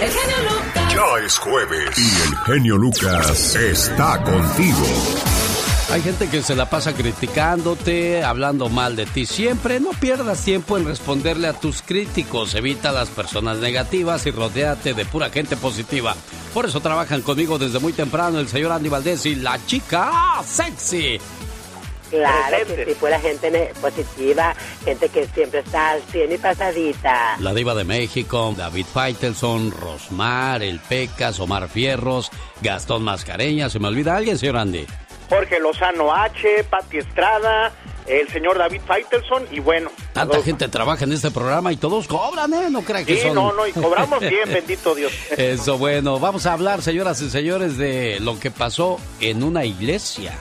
El genio Lucas. Ya es jueves y el genio Lucas está contigo. Hay gente que se la pasa criticándote, hablando mal de ti. Siempre no pierdas tiempo en responderle a tus críticos. Evita las personas negativas y rodéate de pura gente positiva. Por eso trabajan conmigo desde muy temprano el señor Andy Valdés y la chica sexy. Claro que sí, pura gente positiva, gente que siempre está al 100 y pasadita. La diva de México, David Faitelson, Rosmar, El Pecas, Omar Fierros, Gastón Mascareña. ¿Se me olvida alguien, señor Andy? Jorge Lozano H, Pati Estrada, el señor David Faitelson y bueno. Tanta gente trabaja en este programa y todos cobran, ¿eh? No crean que sí, no, no, y cobramos bien, bendito Dios. Eso, bueno. Vamos a hablar, señoras y señores, de lo que pasó en una iglesia.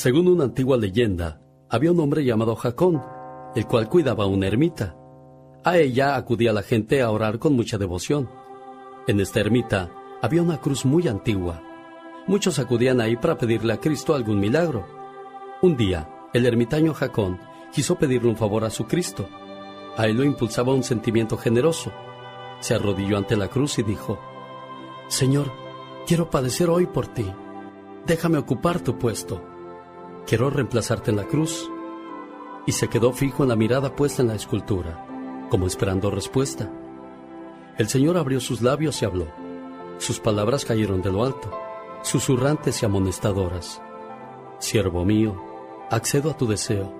Según una antigua leyenda, había un hombre llamado Jacón, el cual cuidaba una ermita. A ella acudía la gente a orar con mucha devoción. En esta ermita había una cruz muy antigua. Muchos acudían ahí para pedirle a Cristo algún milagro. Un día, el ermitaño Jacón quiso pedirle un favor a su Cristo. A él lo impulsaba un sentimiento generoso. Se arrodilló ante la cruz y dijo, Señor, quiero padecer hoy por ti. Déjame ocupar tu puesto quiero reemplazarte en la cruz. Y se quedó fijo en la mirada puesta en la escultura, como esperando respuesta. El Señor abrió sus labios y habló. Sus palabras cayeron de lo alto, susurrantes y amonestadoras. Siervo mío, accedo a tu deseo,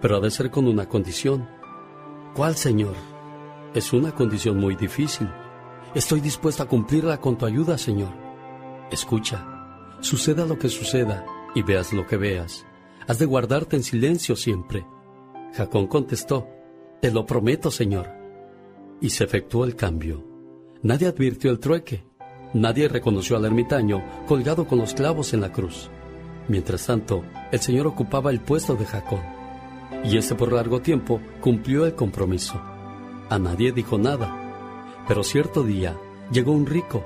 pero ha de ser con una condición. ¿Cuál, Señor? Es una condición muy difícil. Estoy dispuesto a cumplirla con tu ayuda, Señor. Escucha, suceda lo que suceda, y veas lo que veas, has de guardarte en silencio siempre. Jacón contestó, Te lo prometo, Señor. Y se efectuó el cambio. Nadie advirtió el trueque. Nadie reconoció al ermitaño colgado con los clavos en la cruz. Mientras tanto, el Señor ocupaba el puesto de Jacón. Y ese por largo tiempo cumplió el compromiso. A nadie dijo nada. Pero cierto día llegó un rico.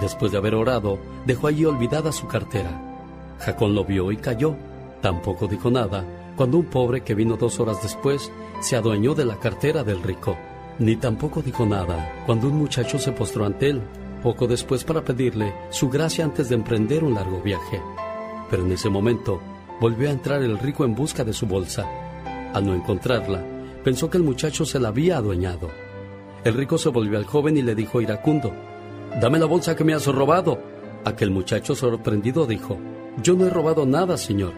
Después de haber orado, dejó allí olvidada su cartera Jacón lo vio y cayó. Tampoco dijo nada cuando un pobre que vino dos horas después se adueñó de la cartera del rico. Ni tampoco dijo nada cuando un muchacho se postró ante él, poco después para pedirle su gracia antes de emprender un largo viaje. Pero en ese momento volvió a entrar el rico en busca de su bolsa. Al no encontrarla, pensó que el muchacho se la había adueñado. El rico se volvió al joven y le dijo iracundo, Dame la bolsa que me has robado. Aquel muchacho sorprendido dijo, yo no he robado nada, señor.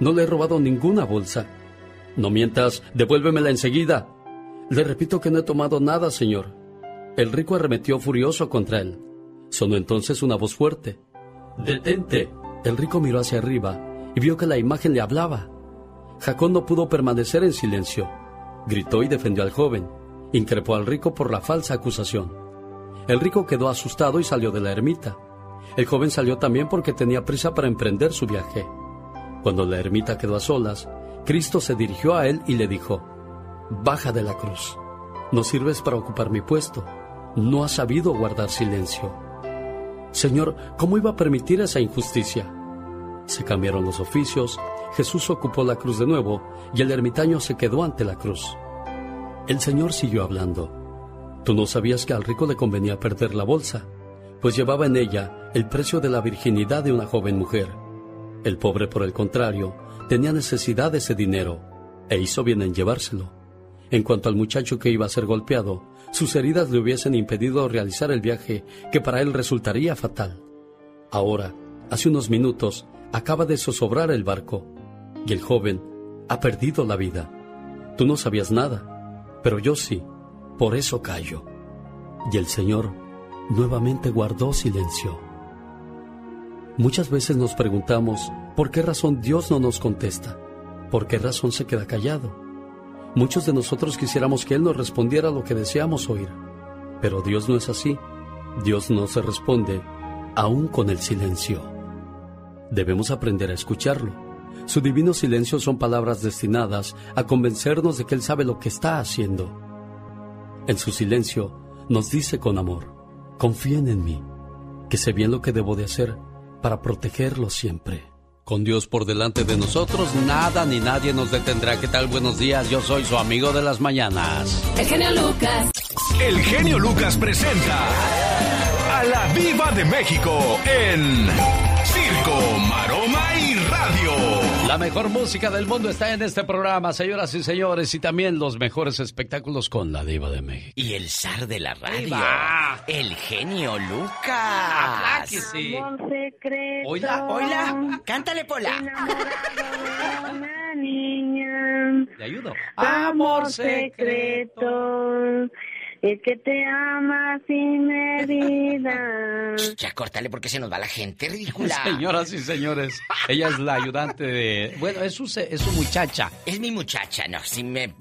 No le he robado ninguna bolsa. No mientas, devuélvemela enseguida. Le repito que no he tomado nada, señor. El rico arremetió furioso contra él. Sonó entonces una voz fuerte. Detente. El rico miró hacia arriba y vio que la imagen le hablaba. Jacón no pudo permanecer en silencio. Gritó y defendió al joven. Increpó al rico por la falsa acusación. El rico quedó asustado y salió de la ermita. El joven salió también porque tenía prisa para emprender su viaje. Cuando la ermita quedó a solas, Cristo se dirigió a él y le dijo, Baja de la cruz. No sirves para ocupar mi puesto. No has sabido guardar silencio. Señor, ¿cómo iba a permitir esa injusticia? Se cambiaron los oficios, Jesús ocupó la cruz de nuevo y el ermitaño se quedó ante la cruz. El Señor siguió hablando. Tú no sabías que al rico le convenía perder la bolsa pues llevaba en ella el precio de la virginidad de una joven mujer. El pobre, por el contrario, tenía necesidad de ese dinero e hizo bien en llevárselo. En cuanto al muchacho que iba a ser golpeado, sus heridas le hubiesen impedido realizar el viaje que para él resultaría fatal. Ahora, hace unos minutos, acaba de zozobrar el barco y el joven ha perdido la vida. Tú no sabías nada, pero yo sí, por eso callo. Y el Señor nuevamente guardó silencio. Muchas veces nos preguntamos por qué razón Dios no nos contesta, por qué razón se queda callado. Muchos de nosotros quisiéramos que Él nos respondiera lo que deseamos oír, pero Dios no es así. Dios no se responde aún con el silencio. Debemos aprender a escucharlo. Su divino silencio son palabras destinadas a convencernos de que Él sabe lo que está haciendo. En su silencio nos dice con amor, confíen en mí, que sé bien lo que debo de hacer para protegerlos siempre. Con Dios por delante de nosotros, nada ni nadie nos detendrá. ¿Qué tal? Buenos días, yo soy su amigo de las mañanas. El genio Lucas. El genio Lucas presenta a la Viva de México en Circo. La mejor música del mundo está en este programa, señoras y señores, y también los mejores espectáculos con la diva de México. Y el zar de la radio, el genio Lucas. Ah, sí. Oila, oila, cántale, Pola. una niña. ¿Le ayudo? Amor secreto. Es que te ama sin medida. Ya córtale porque se nos va la gente ridícula. Señoras y señores, ella es la ayudante de... Bueno, es su, es su muchacha. Es mi muchacha, no, si me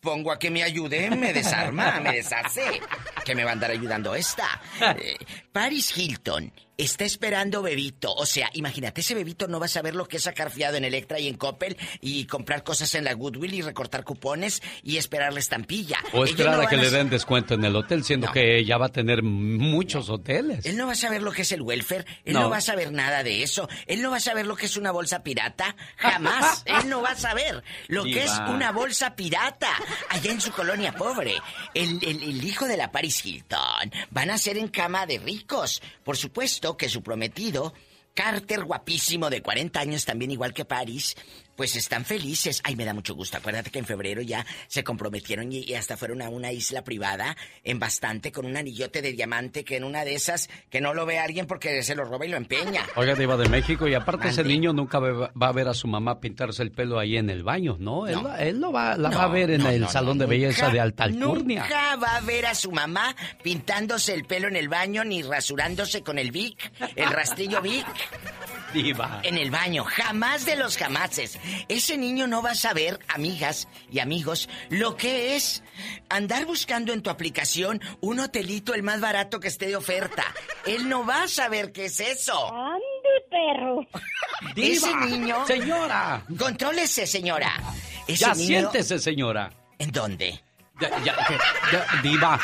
pongo a que me ayude, me desarma, me deshace. Que me va a andar ayudando esta. Eh, Paris Hilton está esperando bebito. O sea, imagínate, ese bebito no va a saber lo que es sacar fiado en Electra y en Coppel y comprar cosas en la Goodwill y recortar cupones y esperar la estampilla. O esperar no a que le den descuento en el hotel, siendo No. que ella va a tener muchos hoteles. Él no va a saber lo que es el welfare, él no. No. va a saber nada de eso, él no va a saber lo que es una bolsa pirata, jamás, él no va a saber lo que es una bolsa pirata allá en su colonia pobre. El, el- el hijo de la Paris Hilton van a ser en cama de ricos. Por supuesto que su prometido, Carter guapísimo de 40 años, también igual que Paris, pues están felices. Ay, me da mucho gusto. Acuérdate que en febrero ya se comprometieron y, y hasta fueron a una isla privada en bastante con un anillote de diamante que en una de esas que no lo ve alguien porque se lo roba y lo empeña. Oiga, diva de México, y aparte ese niño nunca va a ver a su mamá pintarse el pelo ahí en el baño, ¿no? Él, No. él lo va, la No, va a ver en no, el salón de belleza de alta alcurnia. Nunca va a ver a su mamá pintándose el pelo en el baño ni rasurándose con el Vic, el rastrillo Vic. Diva. en el baño, jamás de los jamases. Ese niño no va a saber, amigas y amigos, lo que es andar buscando en tu aplicación un hotelito el más barato que esté de oferta. Él no va a saber qué es eso. ¡Ande, perro! Ese niño... Señora. Contrólese, señora. Ese Ya niño- siéntese, señora. ¿En dónde? Ya, ya, ya, diva.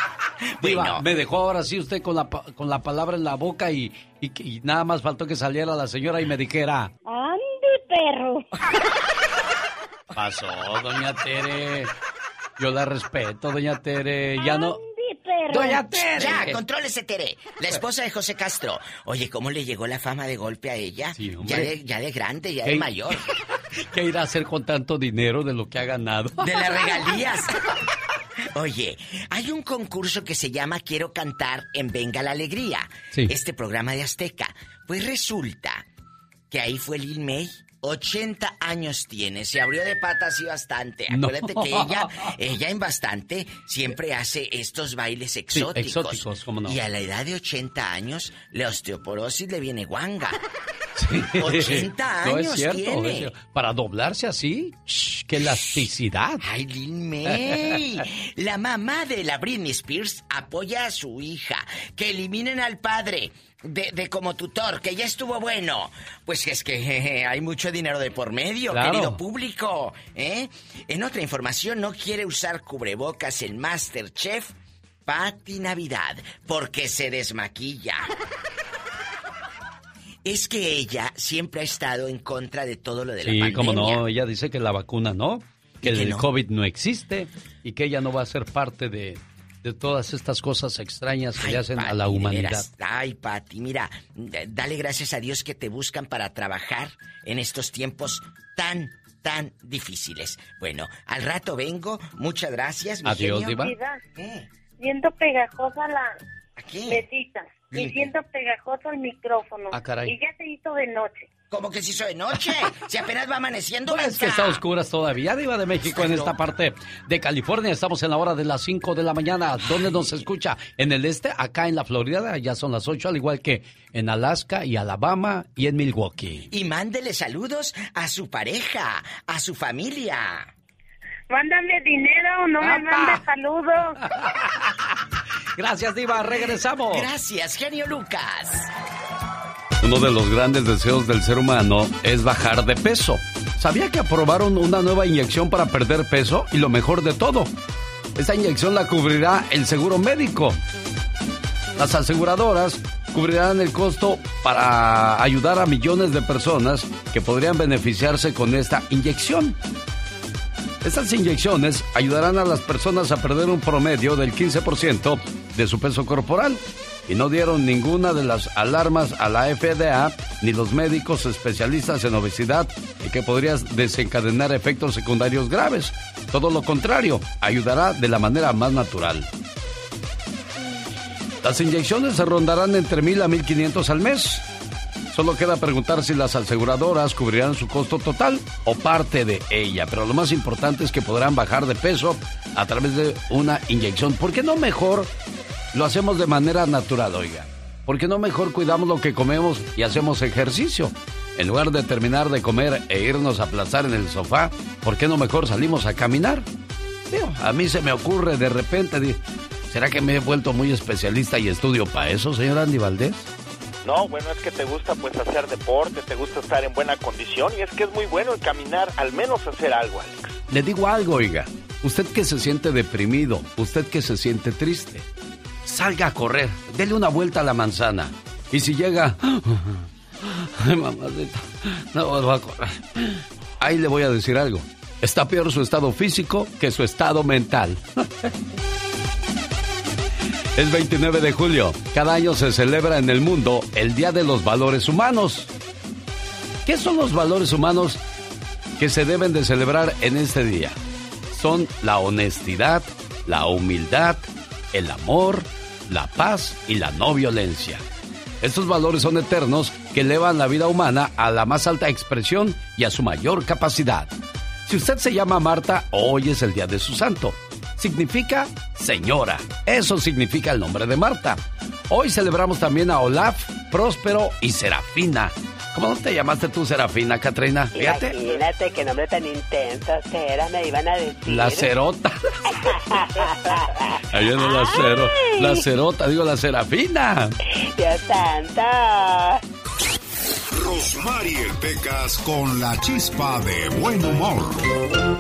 Diva, Bueno. me dejó ahora sí usted con la, pa- con la palabra en la boca y, y, y nada más faltó que saliera la señora y me dijera... ¡Ande, perro! Pasó, doña Tere. Yo la respeto, doña Tere. Ya no... Doña Tere. Ya, contrólese, Tere. La esposa de José Castro. Oye, ¿cómo le llegó la fama de golpe a ella? Sí, hombre. ya, de, ya de grande, ya ¿Qué? de mayor. ¿Qué irá a hacer con tanto dinero de lo que ha ganado? De las regalías. Oye, hay un concurso que se llama Quiero cantar en Venga la Alegría. Sí. Este programa de Azteca. Pues resulta que ahí fue Lil May. 80 años tiene, se abrió de patas y bastante. No. Acuérdate que ella, ella en bastante siempre hace estos bailes exóticos. exóticos, cómo no. Y a la edad de 80 años, la osteoporosis le viene guanga. Sí. 80 No, es años cierto, tiene. es cierto. Para doblarse así, ¡shh! ¡qué elasticidad! Ay, Lil May. La mamá de la Britney Spears apoya a su hija. Que eliminen al padre de, de como tutor, que ya estuvo bueno. Pues es que jeje, hay mucho dinero de por medio, Claro. querido público. ¿eh? En otra información, no quiere usar cubrebocas el Masterchef Pati Navidad porque se desmaquilla. Es que ella siempre ha estado en contra de todo lo de la Sí, pandemia. como no, ella dice que la vacuna no, que ¿Y que el no? COVID no existe y que ella no va a ser parte de, de todas estas cosas extrañas que Ay, le hacen a Pati, la de humanidad. veras. Ay, Pati, mira, dale gracias a Dios que te buscan para trabajar en estos tiempos tan, tan difíciles. Bueno, al rato vengo. Muchas gracias, mi Adiós, genio. Diva. Siento pegajosa la ¿A qué? Y siento pegajoso el micrófono. Ah, caray. Y ya se hizo de noche. ¿Cómo que se hizo de noche? Si apenas va amaneciendo, Pues que mensa. está a oscuras todavía, Diva de México, en esta parte de California. Estamos en la hora de las 5 de la mañana. ¿Dónde nos escucha? En el este, acá en la Florida, ya son las 8, al igual que en Alaska y Alabama y en Milwaukee. Y mándele saludos a su pareja, a su familia. Mándame dinero, no me ¡Apa! mandes saludos. Gracias, Diva. Regresamos. Gracias, genio Lucas. Uno de los grandes deseos del ser humano es bajar de peso. ¿Sabía que aprobaron una nueva inyección para perder peso? Y lo mejor de todo, esta inyección la cubrirá el seguro médico. Las aseguradoras cubrirán el costo para ayudar a millones de personas que podrían beneficiarse con esta inyección. Estas inyecciones ayudarán a las personas a perder un promedio del 15% de su peso corporal y no dieron ninguna de las alarmas a la FDA ni los médicos especialistas en obesidad y que podría desencadenar efectos secundarios graves. Todo lo contrario, ayudará de la manera más natural. Las inyecciones se rondarán entre 1000 a 1500 al mes. Solo queda preguntar si las aseguradoras cubrirán su costo total o parte de ella. Pero lo más importante es que podrán bajar de peso a través de una inyección. ¿Por qué no mejor lo hacemos de manera natural, oiga? ¿Por qué no mejor cuidamos lo que comemos y hacemos ejercicio? En lugar de terminar de comer e irnos a aplazar en el sofá, ¿por qué no mejor salimos a caminar? a mí se me ocurre de repente, ¿será que me he vuelto muy especialista y estudio para eso, señor Andy Valdés? No, bueno, es que te gusta pues hacer deporte, te gusta estar en buena condición y es que es muy bueno el caminar, al menos hacer algo, Alex. Le digo algo, oiga. Usted que se siente deprimido, usted que se siente triste, salga a correr, dele una vuelta a la manzana. Y si llega... Ay, mamacita, no va a correr. Ahí le voy a decir algo. Está peor su estado físico que su estado mental. Es 29 de julio. Cada año se celebra en el mundo el Día de los Valores Humanos. ¿Qué son los valores humanos que se deben de celebrar en este día? Son la honestidad, la humildad, el amor, la paz y la no violencia. Estos valores son eternos que elevan la vida humana a la más alta expresión y a su mayor capacidad. Si usted se llama Marta, hoy es el día de su santo significa señora. Eso significa el nombre de Marta. Hoy celebramos también a Olaf, Próspero y Serafina. ¿Cómo te llamaste tú, Serafina, Katrina? Fíjate. Imagínate qué nombre tan intenso era, me iban a decir. La cerota. Ahí no la cero. La cerota, digo la Serafina. Dios santa. Rosmarie Pecas con la chispa de buen humor.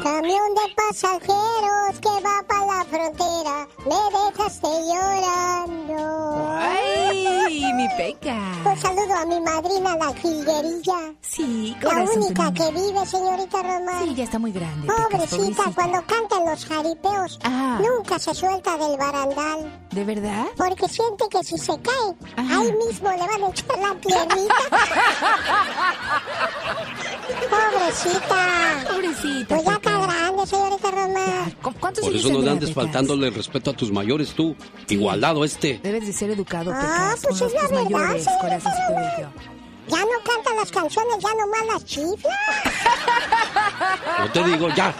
Camión de pasajeros que va para la frontera, me dejaste llorando. ¡Ay, mi Peca! Un saludo a mi madrina, la jilguerilla. Sí, La única que vive, señorita Román. Sí, ya está muy grande. Pobrecita, cuando cantan los jaripeos, Ah. nunca se suelta del barandal. ¿De verdad? Porque siente que si se cae, Ajá. ahí mismo le van a echar la piernita. Pobrecita. Pobrecita. Pues ya está grande, señorita Román. ¿Cu- ¿Cuántos Por eso no le andes faltándole el respeto a tus mayores tú. Igualado este. Debes de ser educado, Ah, pues es los la verdad, mayores, señorita bello. Ya no cantan las canciones, ya nomás las chifla. No te digo, ya,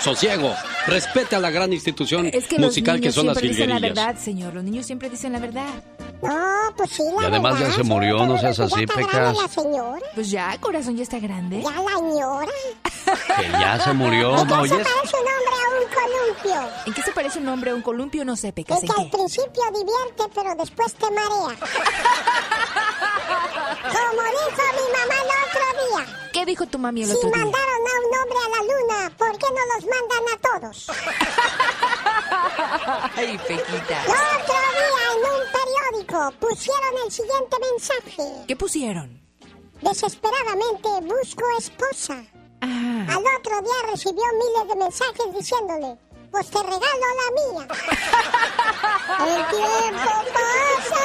sosiego. Respete a la gran institución Es que los musical que niños son las siempre dicen la jilguerillas. verdad, señor. Los niños siempre dicen la verdad. No, pues sí, la Y además verdad, ya se murió, no seas así, Pecas. la señora, Pues ya, corazón, ya está grande. ya la señora. Que ya se murió, ¿En ¿no qué se oyes? parece un hombre a un columpio? ¿En qué se parece un hombre a un columpio? No sé, Es Pecas. ¿En que al qué? principio divierte, pero después te marea. Como dijo mi mamá el otro ¿Qué dijo tu mami el si otro día? mandaron a un hombre a la luna, ¿por qué no los mandan a todos? Ay, Pequita. El otro día en un periódico pusieron el siguiente mensaje. ¿Qué pusieron? Desesperadamente busco esposa. Ah. Al otro día recibió miles de mensajes diciéndole, pues te regalo la mía. El tiempo pasa.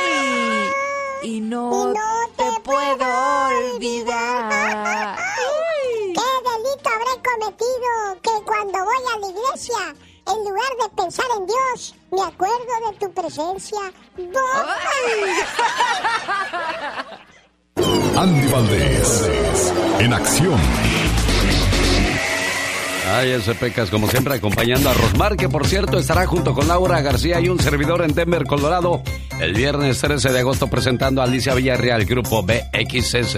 Ey, Y no, Y no te, puedo olvidar. ¿Qué delito habré cometido que cuando voy a la iglesia, en lugar de pensar en Dios, me acuerdo de tu presencia? ¡Voy! Andy Valdés, en acción. Ay, ese Pecas, como siempre, acompañando a Rosmar, que por cierto estará junto con Laura García y un servidor en Denver, Colorado, el viernes 13 de agosto presentando a Alicia Villarreal, grupo BXS,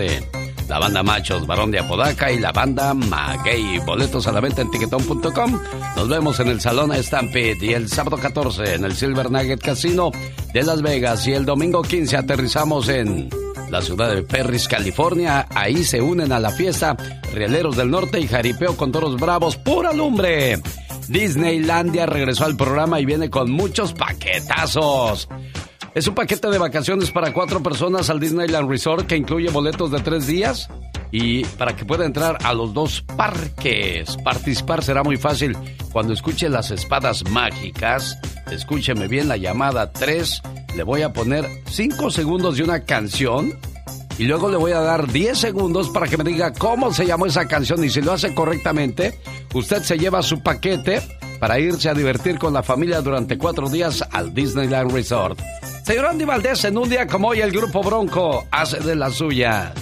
la banda Machos, Varón de Apodaca y la banda Maguey. Boletos a la venta en tiquetón.com. Nos vemos en el Salón Stampede y el sábado 14 en el Silver Nugget Casino de Las Vegas y el domingo 15 aterrizamos en la ciudad de Perris, California. Ahí se unen a la fiesta Rieleros del Norte y Jaripeo con Toros Bravos, pura lumbre. Disneylandia regresó al programa y viene con muchos paquetazos. Es un paquete de vacaciones para cuatro personas al Disneyland Resort que incluye boletos de tres días y para que pueda entrar a los dos parques. Participar será muy fácil. Cuando escuche las espadas mágicas, escúcheme bien la llamada 3. Le voy a poner 5 segundos de una canción y luego le voy a dar 10 segundos para que me diga cómo se llamó esa canción y si lo hace correctamente, usted se lleva su paquete para irse a divertir con la familia durante cuatro días al Disneyland Resort. Señor Andy Valdés, en un día como hoy el Grupo Bronco hace de la suya.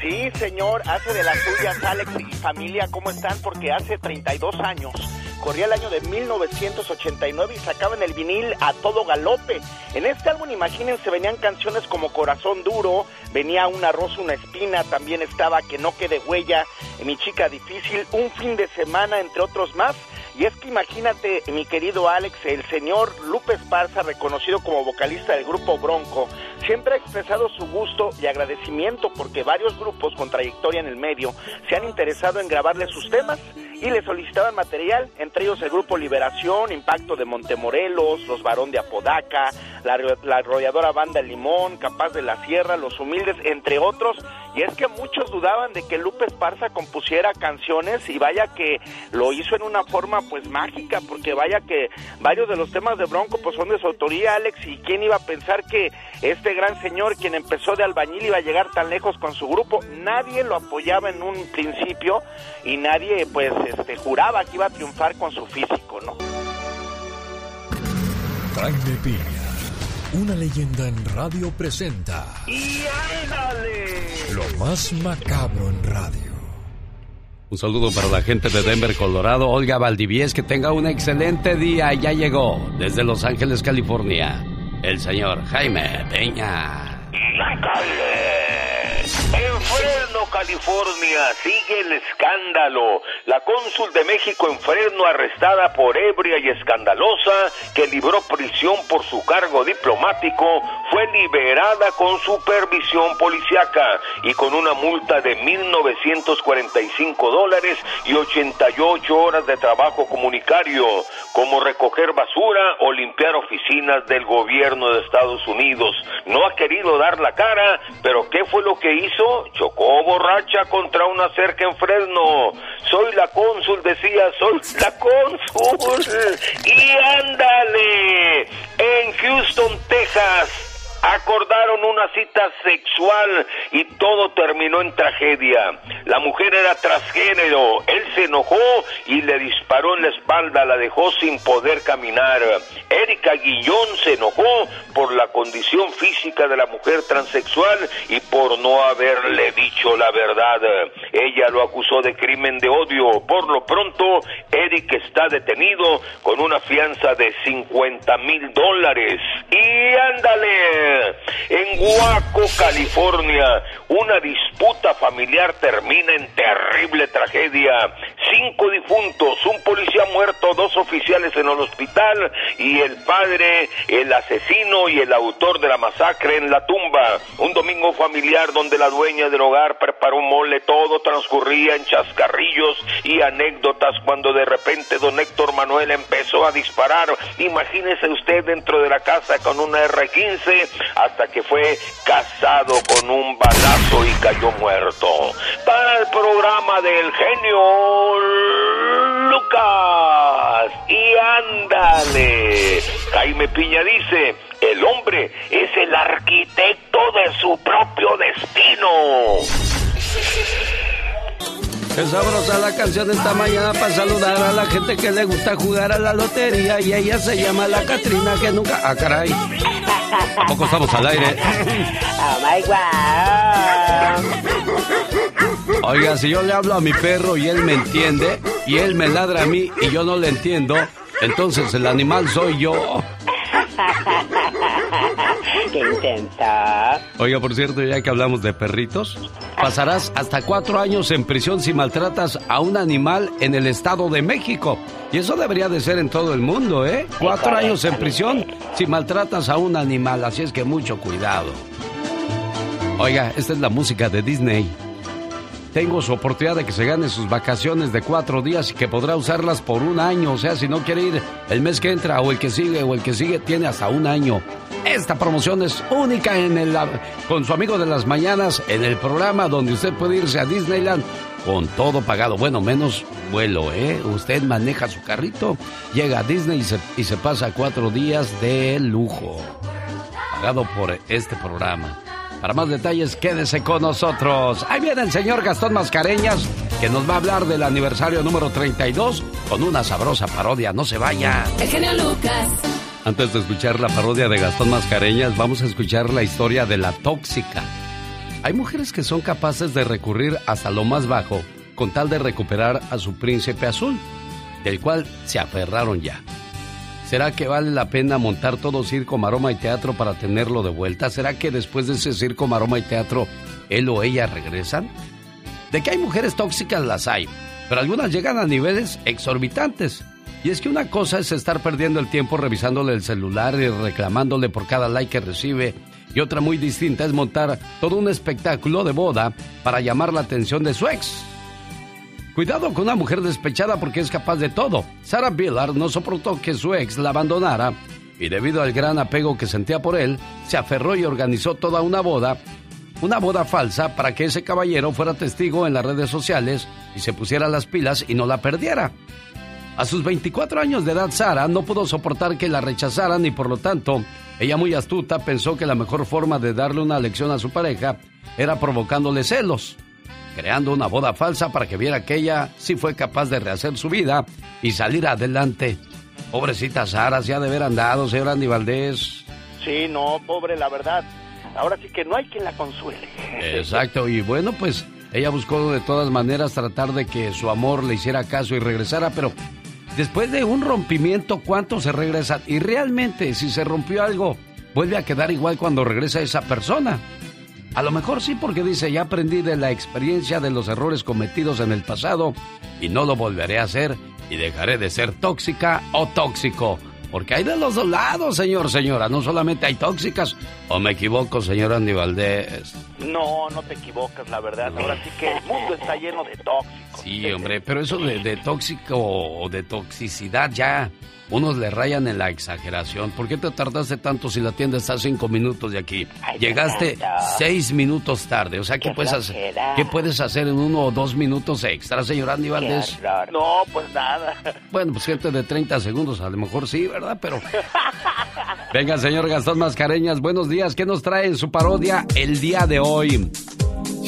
Sí, señor, hace de las suyas, Alex y familia, ¿cómo están? Porque hace 32 años corría el año de 1989 y sacaban el vinil a todo galope. En este álbum, imagínense, venían canciones como Corazón Duro, venía Una Rosa, Una Espina, también estaba Que no quede huella, Mi Chica Difícil, Un Fin de Semana, entre otros más. Y es que imagínate, mi querido Alex, el señor Lupe Esparza, reconocido como vocalista del grupo Bronco, siempre ha expresado su gusto y agradecimiento porque varios grupos con trayectoria en el medio se han interesado en grabarle sus temas y le solicitaban material, entre ellos el grupo Liberación, Impacto de Montemorelos, Los Varón de Apodaca, la, la arrolladora Banda Limón, Capaz de la Sierra, Los Humildes, entre otros. Y es que muchos dudaban de que Lupe Esparza compusiera canciones y vaya que lo hizo en una forma pues mágica, porque vaya que varios de los temas de Bronco pues son de su autoría, Alex, y quién iba a pensar que este gran señor, quien empezó de albañil, iba a llegar tan lejos con su grupo. Nadie lo apoyaba en un principio y nadie pues este, juraba que iba a triunfar con su físico, ¿no? Jaime Piña, una leyenda en radio presenta. ¡Y ándale! Lo más macabro en radio. Un saludo para la gente de Denver, Colorado. Olga Valdivies, que tenga un excelente día. Ya llegó desde Los Ángeles, California, el señor Jaime Peña. En Fresno, California, sigue el escándalo. La cónsul de México en Fresno, arrestada por ebria y escandalosa, que libró prisión por su cargo diplomático, fue liberada con supervisión policiaca y con una multa de 1.945 dólares y 88 horas de trabajo comunicario, como recoger basura o limpiar oficinas del gobierno de Estados Unidos. No ha querido dar la cara, pero ¿qué fue lo que hizo? Chocó borracha contra una cerca en Fresno. Soy la cónsul, decía, soy la cónsul. Y ándale, en Houston, Texas acordaron una cita sexual y todo terminó en tragedia. La mujer era transgénero, él se enojó y le disparó en la espalda, la dejó sin poder caminar. Erika Guillón se enojó por la condición física de la mujer transexual y por no haberle dicho la verdad. Ella lo acusó de crimen de odio. Por lo pronto, Eric está detenido con una fianza de 50 mil dólares. Y ándale, en Guaco, California, una disputa familiar termina en terrible tragedia. Cinco difuntos, un policía muerto, dos oficiales en el hospital y el padre, el asesino y el autor de la masacre en la tumba. Un domingo familiar donde la dueña del hogar preparó un mole, todo transcurría en chascarrillos y anécdotas cuando de repente don Héctor Manuel empezó a disparar. Imagínese usted dentro de la casa con una R-15 hasta que fue casado con un balazo y cayó muerto. Para el programa del genio Lucas. Y ándale. Jaime Piña dice, el hombre es el arquitecto de su propio destino. Qué sabrosa la canción esta mañana para saludar a la gente que le gusta jugar a la lotería y ella se llama la Catrina que nunca... Ah, caray. ¿A poco estamos al aire? Oh my God. Oiga, si yo le hablo a mi perro y él me entiende y él me ladra a mí y yo no le entiendo, entonces el animal soy yo. ¿Qué intenta? Oiga, por cierto, ya que hablamos de perritos, pasarás hasta cuatro años en prisión si maltratas a un animal en el Estado de México. Y eso debería de ser en todo el mundo, ¿eh? Cuatro años en prisión si maltratas a un animal, así es que mucho cuidado. Oiga, esta es la música de Disney. Tengo su oportunidad de que se gane sus vacaciones de cuatro días y que podrá usarlas por un año. O sea, si no quiere ir el mes que entra o el que sigue o el que sigue, tiene hasta un año. Esta promoción es única en el, con su amigo de las mañanas en el programa donde usted puede irse a Disneyland con todo pagado. Bueno, menos vuelo, ¿eh? Usted maneja su carrito, llega a Disney y se, y se pasa cuatro días de lujo. Pagado por este programa. Para más detalles, quédese con nosotros. Ahí viene el señor Gastón Mascareñas, que nos va a hablar del aniversario número 32 con una sabrosa parodia. No se vaya. El genio Lucas. Antes de escuchar la parodia de Gastón Mascareñas, vamos a escuchar la historia de la tóxica. Hay mujeres que son capaces de recurrir hasta lo más bajo con tal de recuperar a su príncipe azul, del cual se aferraron ya. ¿Será que vale la pena montar todo circo, maroma y teatro para tenerlo de vuelta? ¿Será que después de ese circo, maroma y teatro, él o ella regresan? De que hay mujeres tóxicas las hay, pero algunas llegan a niveles exorbitantes. Y es que una cosa es estar perdiendo el tiempo revisándole el celular y reclamándole por cada like que recibe. Y otra muy distinta es montar todo un espectáculo de boda para llamar la atención de su ex. Cuidado con una mujer despechada porque es capaz de todo. Sarah Billard no soportó que su ex la abandonara y debido al gran apego que sentía por él, se aferró y organizó toda una boda, una boda falsa para que ese caballero fuera testigo en las redes sociales y se pusiera las pilas y no la perdiera. A sus 24 años de edad, Sara no pudo soportar que la rechazaran y por lo tanto, ella muy astuta pensó que la mejor forma de darle una lección a su pareja era provocándole celos creando una boda falsa para que viera que ella sí fue capaz de rehacer su vida y salir adelante. Pobrecita Sara, se ha de haber andado, señor Andy Valdés. Sí, no, pobre, la verdad. Ahora sí que no hay quien la consuele. Exacto, y bueno, pues ella buscó de todas maneras tratar de que su amor le hiciera caso y regresara, pero después de un rompimiento, ¿cuánto se regresa? Y realmente, si se rompió algo, vuelve a quedar igual cuando regresa esa persona. A lo mejor sí porque dice, ya aprendí de la experiencia de los errores cometidos en el pasado y no lo volveré a hacer y dejaré de ser tóxica o tóxico. Porque hay de los dos lados, señor, señora. No solamente hay tóxicas. ¿O me equivoco, señor Andy Valdés? No, no te equivocas, la verdad. Ahora sí que el mundo está lleno de tóxicos. Sí, hombre, pero eso de, de tóxico o de toxicidad ya unos le rayan en la exageración. ¿Por qué te tardaste tanto si la tienda está a cinco minutos de aquí? Llegaste seis minutos tarde. O sea, ¿qué, puedes hacer? ¿Qué puedes hacer en uno o dos minutos extra, señor Andy Valdés? No, pues nada. Bueno, pues gente de 30 segundos, a lo mejor sí, ¿verdad? Pero... Venga, señor Gastón Mascareñas, buenos días. ¿Qué nos trae en su parodia el día de hoy?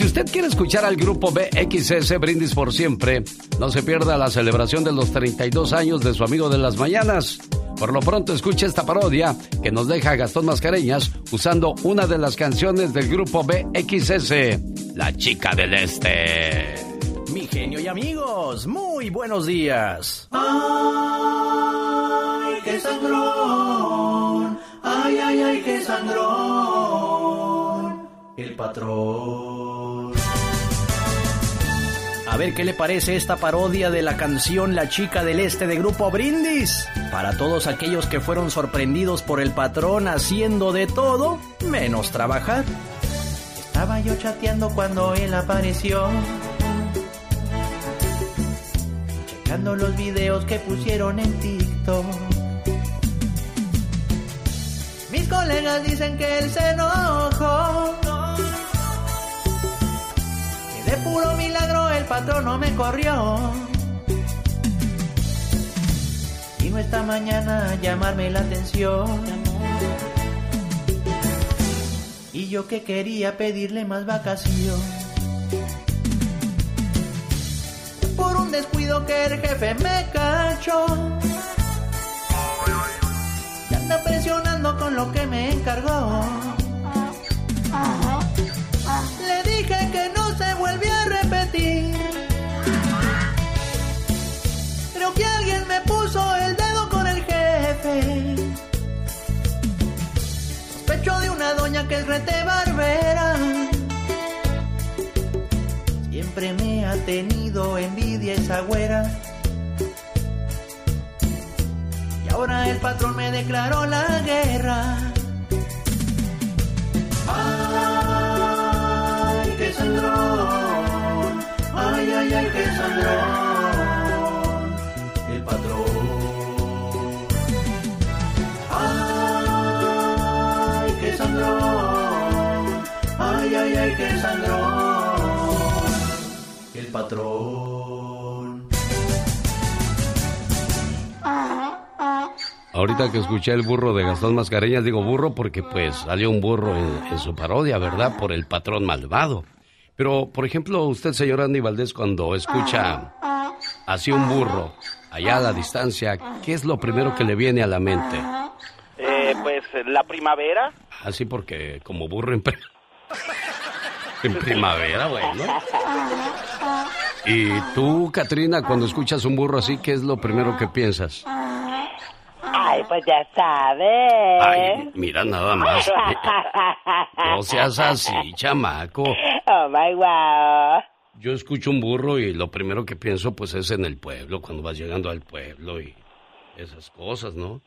Si usted quiere escuchar al grupo BXS Brindis por Siempre, no se pierda la celebración de los 32 años de su amigo de las mañanas. Por lo pronto escuche esta parodia que nos deja Gastón Mascareñas usando una de las canciones del grupo BXS, La Chica del Este. Mi genio y amigos, muy buenos días. Ay, qué sangrón. Ay, ay, ay, qué sangrón. El patrón. A ver qué le parece esta parodia de la canción La chica del este de Grupo Brindis. Para todos aquellos que fueron sorprendidos por el patrón haciendo de todo menos trabajar. Estaba yo chateando cuando él apareció. Checando los videos que pusieron en TikTok. Mis colegas dicen que él se enojó. De puro milagro el patrón no me corrió. Vino esta mañana a llamarme la atención. Y yo que quería pedirle más vacación. Por un descuido que el jefe me cachó. Y anda presionando con lo que me encargó. Le dije que no Creo que alguien me puso el dedo con el jefe. Sospecho de una doña que es rete barbera. Siempre me ha tenido envidia esa güera. Y ahora el patrón me declaró la guerra. Ay, qué sangrón. sangrón, el patrón. Ay, qué sangrón, ay, ay, ay, qué sangrón, el patrón. Ahorita que escuché el burro de Gastón Mascareñas, digo burro porque pues salió un burro en su parodia, ¿verdad? Por el patrón malvado. Pero, por ejemplo, usted, señor Andy Valdés, cuando escucha así un burro, allá a la distancia, ¿qué es lo primero que le viene a la mente? Eh, pues la primavera. Así porque como burro en, en primavera, bueno. Y tú, Katrina, cuando escuchas un burro así, ¿qué es lo primero que piensas? Ay, pues ya sabes. Ay, mira nada más. No seas así, chamaco. Oh my wow. Yo escucho un burro y lo primero que pienso pues es en el pueblo, cuando vas llegando al pueblo y esas cosas, ¿no?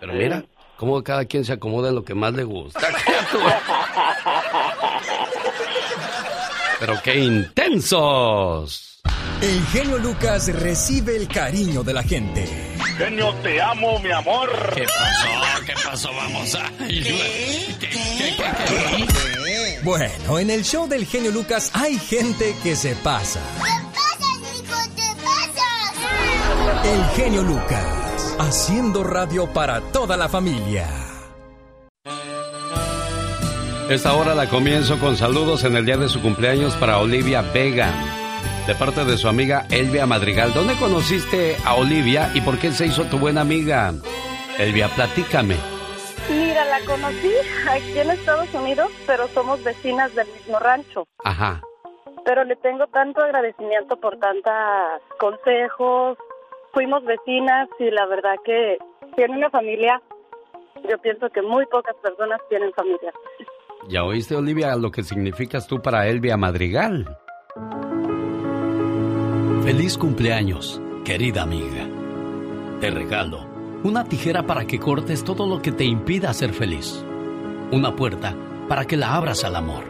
Pero mira, cómo cada quien se acomoda en lo que más le gusta. Pero qué intensos. El genio Lucas recibe el cariño de la gente. Genio, te amo, mi amor. ¿Qué pasó? ¿Qué pasó? Vamos a... Bueno, en el show del genio Lucas hay gente que se pasa. El genio Lucas, haciendo radio para toda la familia. Esta hora la comienzo con saludos en el día de su cumpleaños para Olivia Vega, de parte de su amiga Elvia Madrigal. ¿Dónde conociste a Olivia y por qué se hizo tu buena amiga? Elvia, platícame. Mira, la conocí aquí en Estados Unidos, pero somos vecinas del mismo rancho. Ajá. Pero le tengo tanto agradecimiento por tantos consejos. Fuimos vecinas y la verdad que tiene una familia. Yo pienso que muy pocas personas tienen familia. ¿Ya oíste, Olivia, lo que significas tú para Elvia Madrigal? Feliz cumpleaños, querida amiga. Te regalo una tijera para que cortes todo lo que te impida ser feliz. Una puerta para que la abras al amor.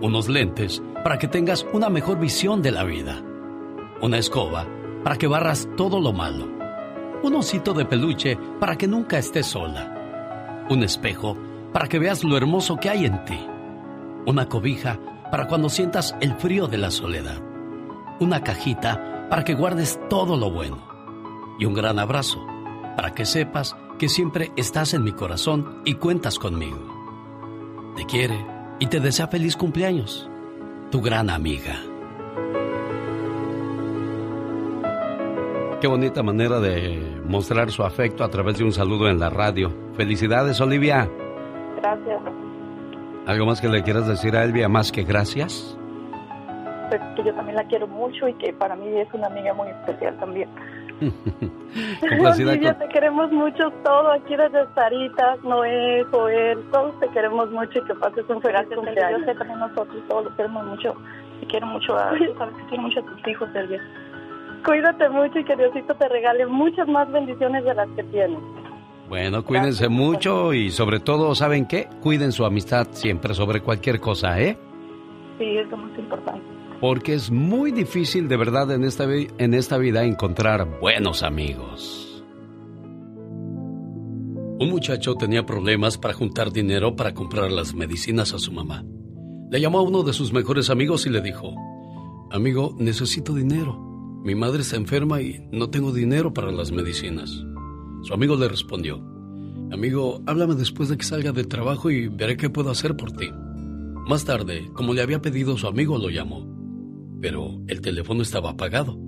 Unos lentes para que tengas una mejor visión de la vida. Una escoba para que barras todo lo malo. Un osito de peluche para que nunca estés sola. Un espejo para que veas lo hermoso que hay en ti. Una cobija para cuando sientas el frío de la soledad. Una cajita para que guardes todo lo bueno. Y un gran abrazo para que sepas que siempre estás en mi corazón y cuentas conmigo. Te quiere y te desea feliz cumpleaños. Tu gran amiga. Qué bonita manera de mostrar su afecto a través de un saludo en la radio. Felicidades, Olivia. Gracias. ¿Algo más que le quieras decir a Elvia más que gracias? Pues que yo también la quiero mucho y que para mí es una amiga muy especial también. Complacida Olivia, con- te queremos mucho todo aquí desde Saritas, Noé, Joel, todos te queremos mucho y que pases un feliz cumpleaños. Yo sé también nosotros todos los queremos mucho y quiero mucho a, sabes que quiero mucho a tus hijos, Elvia. Cuídate mucho y que Diosito te regale muchas más bendiciones de las que tienes. Bueno, cuídense mucho y sobre todo, ¿saben qué? Cuiden su amistad siempre sobre cualquier cosa, ¿eh? Sí, es lo más importante. Porque es muy difícil de verdad en esta, en esta vida encontrar buenos amigos. Un muchacho tenía problemas para juntar dinero para comprar las medicinas a su mamá. Le llamó a uno de sus mejores amigos y le dijo, Amigo, necesito dinero. Mi madre está enferma y no tengo dinero para las medicinas. Su amigo le respondió, Amigo, háblame después de que salga del trabajo y veré qué puedo hacer por ti. Más tarde, como le había pedido su amigo, lo llamó. Pero el teléfono estaba apagado.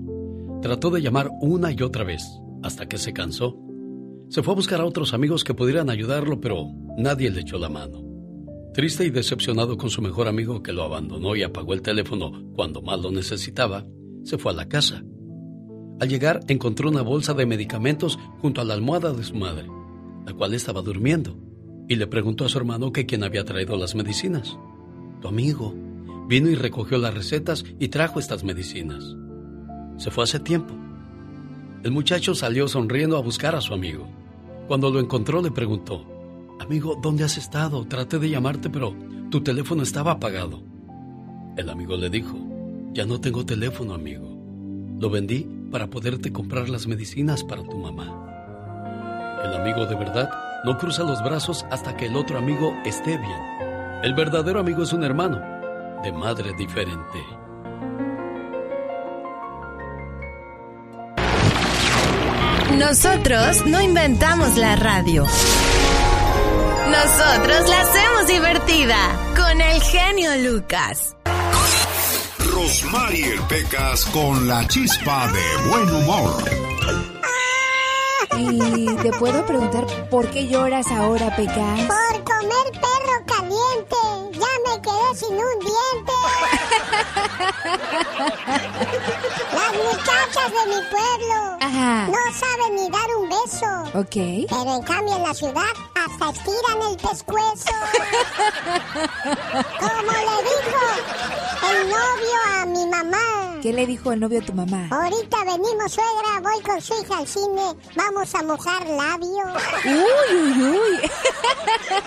Trató de llamar una y otra vez, hasta que se cansó. Se fue a buscar a otros amigos que pudieran ayudarlo, pero nadie le echó la mano. Triste y decepcionado con su mejor amigo que lo abandonó y apagó el teléfono cuando más lo necesitaba, se fue a la casa. Al llegar encontró una bolsa de medicamentos junto a la almohada de su madre, la cual estaba durmiendo, y le preguntó a su hermano que quién había traído las medicinas. Tu amigo. Vino y recogió las recetas y trajo estas medicinas. Se fue hace tiempo. El muchacho salió sonriendo a buscar a su amigo. Cuando lo encontró le preguntó, Amigo, ¿dónde has estado? Traté de llamarte, pero tu teléfono estaba apagado. El amigo le dijo, Ya no tengo teléfono, amigo. Lo vendí para poderte comprar las medicinas para tu mamá. El amigo de verdad no cruza los brazos hasta que el otro amigo esté bien. El verdadero amigo es un hermano, de madre diferente. Nosotros no inventamos la radio. Nosotros la hacemos divertida con el genio Lucas. Rosmarie Pecas con la chispa de buen humor. ¿Y te puedo preguntar por qué lloras ahora, Pecas? Por comer perro caliente. Ya me quedé sin un diente. Las muchachas de mi pueblo Ajá. no saben ni dar un beso. Ok. Pero en cambio en la ciudad hasta estiran el pescuezo. Como le dijo el novio a mi mamá. ¿Qué le dijo el novio a tu mamá? Ahorita venimos, suegra, voy con su hija al cine, vamos a mojar labios. Uy, uy, uy.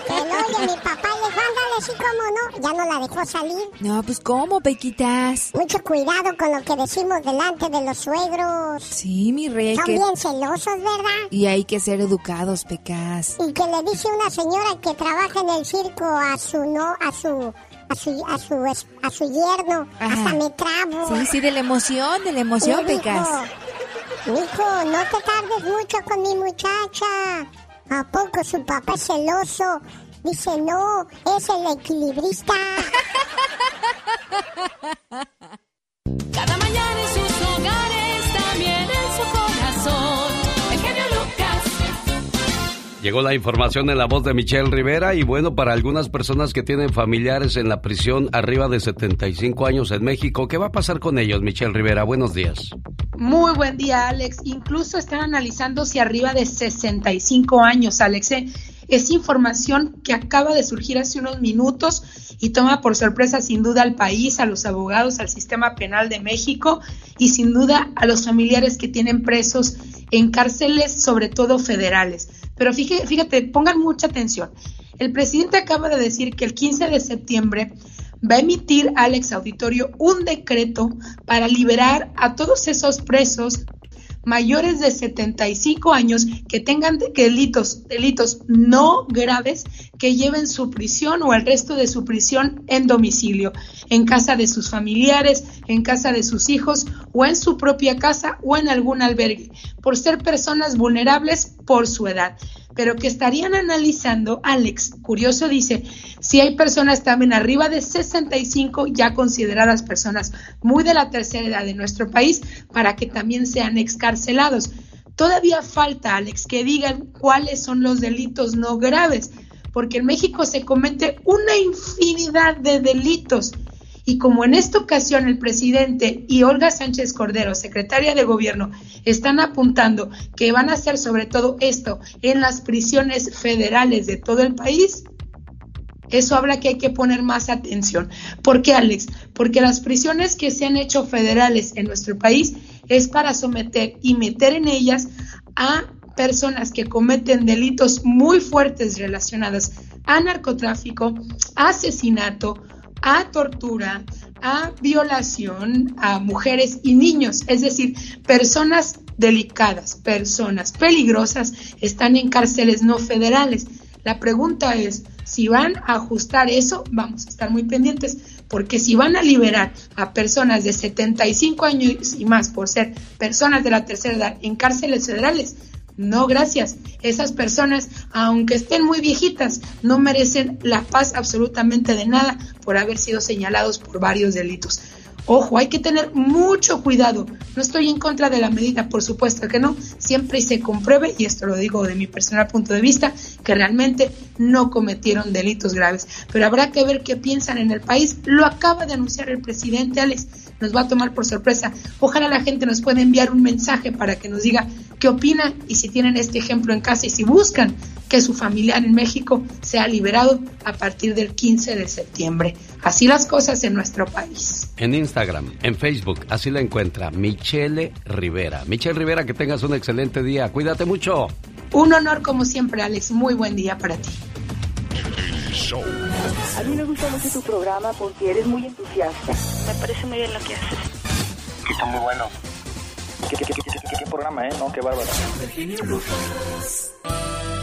Lo oye mi papá le dijo, ándale, sí, cómo no. Ya no la dejó salir. No, pues ¿cómo, Mucho cuidado con lo que decimos delante de los suegros. Sí, mi rey. Son que- bien celosos, ¿verdad? Y hay que ser educados, Pecas. Y que le dice una señora que trabaja en el circo a su no, a su, a su, a su, a su yerno. Ajá. Hasta me trabo. Sí, sí, de la emoción, de la emoción, dijo, Pecas. Mijo, no te tardes mucho con mi muchacha. ¿A poco su papá es celoso? Dice, no, es el equilibrista. Cada mañana en sus hogares, también en su corazón. El genio Lucas. Llegó la información en la voz de Michelle Rivera y bueno, para algunas personas que tienen familiares en la prisión arriba de 75 años en México, ¿qué va a pasar con ellos, Michelle Rivera? Buenos días. Muy buen día, Alex. Incluso están analizando si arriba de 65 años, Alex. ¿eh? Es información que acaba de surgir hace unos minutos y toma por sorpresa sin duda al país, a los abogados, al sistema penal de México y sin duda a los familiares que tienen presos en cárceles, sobre todo federales. Pero fíjate, pongan mucha atención. El presidente acaba de decir que el 15 de septiembre va a emitir Alex Auditorio un decreto para liberar a todos esos presos mayores de 75 años que tengan delitos, delitos no graves que lleven su prisión o el resto de su prisión en domicilio, en casa de sus familiares, en casa de sus hijos o en su propia casa o en algún albergue, por ser personas vulnerables por su edad pero que estarían analizando, Alex, curioso dice, si hay personas también arriba de 65 ya consideradas personas muy de la tercera edad de nuestro país para que también sean excarcelados. Todavía falta, Alex, que digan cuáles son los delitos no graves, porque en México se comete una infinidad de delitos. Y como en esta ocasión el presidente y Olga Sánchez Cordero, secretaria de gobierno, están apuntando que van a hacer sobre todo esto en las prisiones federales de todo el país, eso habla que hay que poner más atención. ¿Por qué, Alex? Porque las prisiones que se han hecho federales en nuestro país es para someter y meter en ellas a personas que cometen delitos muy fuertes relacionados a narcotráfico, asesinato, a tortura, a violación a mujeres y niños, es decir, personas delicadas, personas peligrosas están en cárceles no federales. La pregunta es, si van a ajustar eso, vamos a estar muy pendientes, porque si van a liberar a personas de 75 años y más por ser personas de la tercera edad en cárceles federales, no, gracias. Esas personas, aunque estén muy viejitas, no merecen la paz absolutamente de nada por haber sido señalados por varios delitos. Ojo, hay que tener mucho cuidado. No estoy en contra de la medida, por supuesto que no. Siempre se compruebe, y esto lo digo de mi personal punto de vista, que realmente no cometieron delitos graves. Pero habrá que ver qué piensan en el país. Lo acaba de anunciar el presidente Alex. Nos va a tomar por sorpresa. Ojalá la gente nos pueda enviar un mensaje para que nos diga qué opinan y si tienen este ejemplo en casa y si buscan que su familiar en México sea liberado a partir del 15 de septiembre. Así las cosas en nuestro país. En Instagram, en Facebook, así la encuentra Michelle Rivera. Michelle Rivera, que tengas un excelente día. Cuídate mucho. Un honor como siempre, Alex. Muy buen día para ti. A mí me gusta mucho tu programa porque eres muy entusiasta. Me parece muy bien lo que haces. Está muy bueno. ¿Qué, programa, eh? No, qué bárbaro.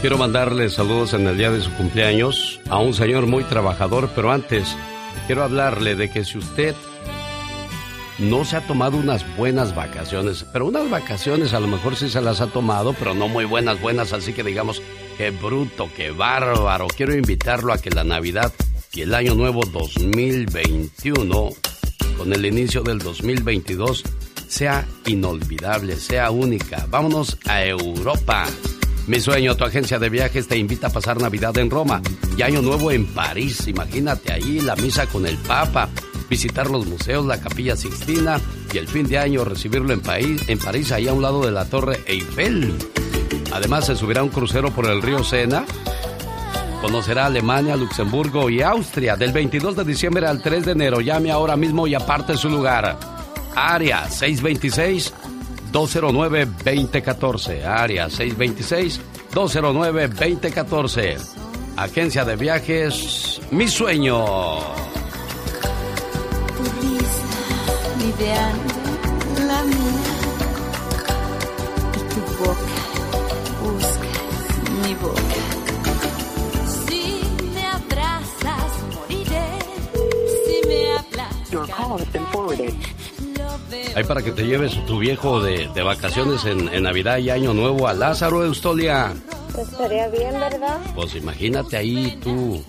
Quiero mandarle saludos en el día de su cumpleaños a un señor muy trabajador, pero antes quiero hablarle de que si usted no se ha tomado unas buenas vacaciones, pero unas vacaciones a lo mejor sí se las ha tomado, pero no muy buenas, buenas, así que digamos, qué bruto, qué bárbaro. Quiero invitarlo a que la Navidad y el Año Nuevo 2021, con el inicio del 2022, sea inolvidable, sea única. Vámonos a Europa. Mi sueño, tu agencia de viajes te invita a pasar Navidad en Roma y Año Nuevo en París. Imagínate ahí la misa con el Papa, visitar los museos, la Capilla Sixtina y el fin de año recibirlo en, París, en París, ahí a un lado de la Torre Eiffel. Además, se subirá un crucero por el río Sena. Conocerá Alemania, Luxemburgo y Austria del 22 de diciembre al 3 de enero. Llame ahora mismo y aparte su lugar. Área 626 209-2014. Área 626-209-2014. Agencia de viajes Mi Sueño. La mía. Y tu boca busca mi boca. Si me abrazas, moriré. Si me aplazas. Your call has been forwarded. Ahí para que te lleves tu viejo de, vacaciones en, Navidad y Año Nuevo a Lázaro Eustolia. Estaría bien, ¿verdad? Pues imagínate ahí tú.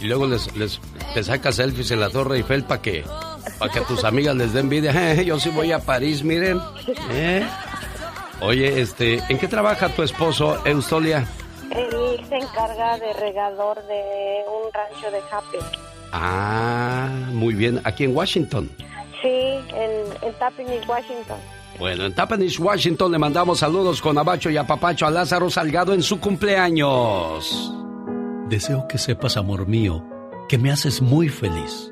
Y luego les, les te sacas selfies en la Torre Eiffel para que, para que tus amigas les den envidia. yo sí voy a París, miren. ¿Eh? Oye, este, ¿en qué trabaja tu esposo, Eustolia? Él se encarga de regador de un rancho de Happy. Ah, muy bien. Aquí en Washington. Sí, en, en Washington. Bueno, en Tappanees, Washington le mandamos saludos con abacho y apapacho a Lázaro Salgado en su cumpleaños. Deseo que sepas, amor mío, que me haces muy feliz.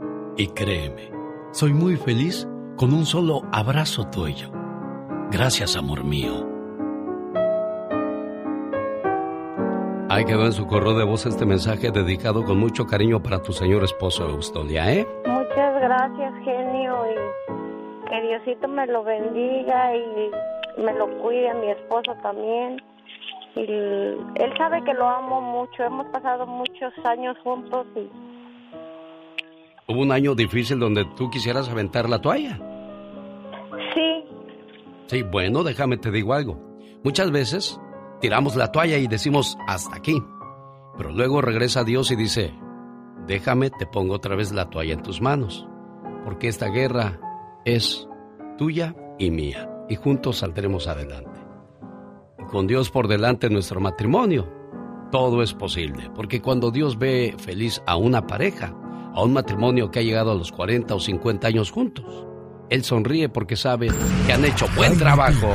Y créeme, soy muy feliz con un solo abrazo tuyo. Gracias, amor mío. Ahí quedó en su correo de voz este mensaje dedicado con mucho cariño para tu señor esposo, Eustolia, ¿eh? Muchas gracias, genio, y que Diosito me lo bendiga y me lo cuide a mi esposo también. Y él sabe que lo amo mucho, hemos pasado muchos años juntos y... ¿Hubo un año difícil donde tú quisieras aventar la toalla? Sí. Sí, bueno, déjame te digo algo. Muchas veces tiramos la toalla y decimos hasta aquí. Pero luego regresa Dios y dice, déjame, te pongo otra vez la toalla en tus manos, porque esta guerra es tuya y mía, y juntos saldremos adelante. Y con Dios por delante nuestro matrimonio, todo es posible, porque cuando Dios ve feliz a una pareja, a un matrimonio que ha llegado a los 40 o 50 años juntos, Él sonríe porque sabe que han hecho buen trabajo.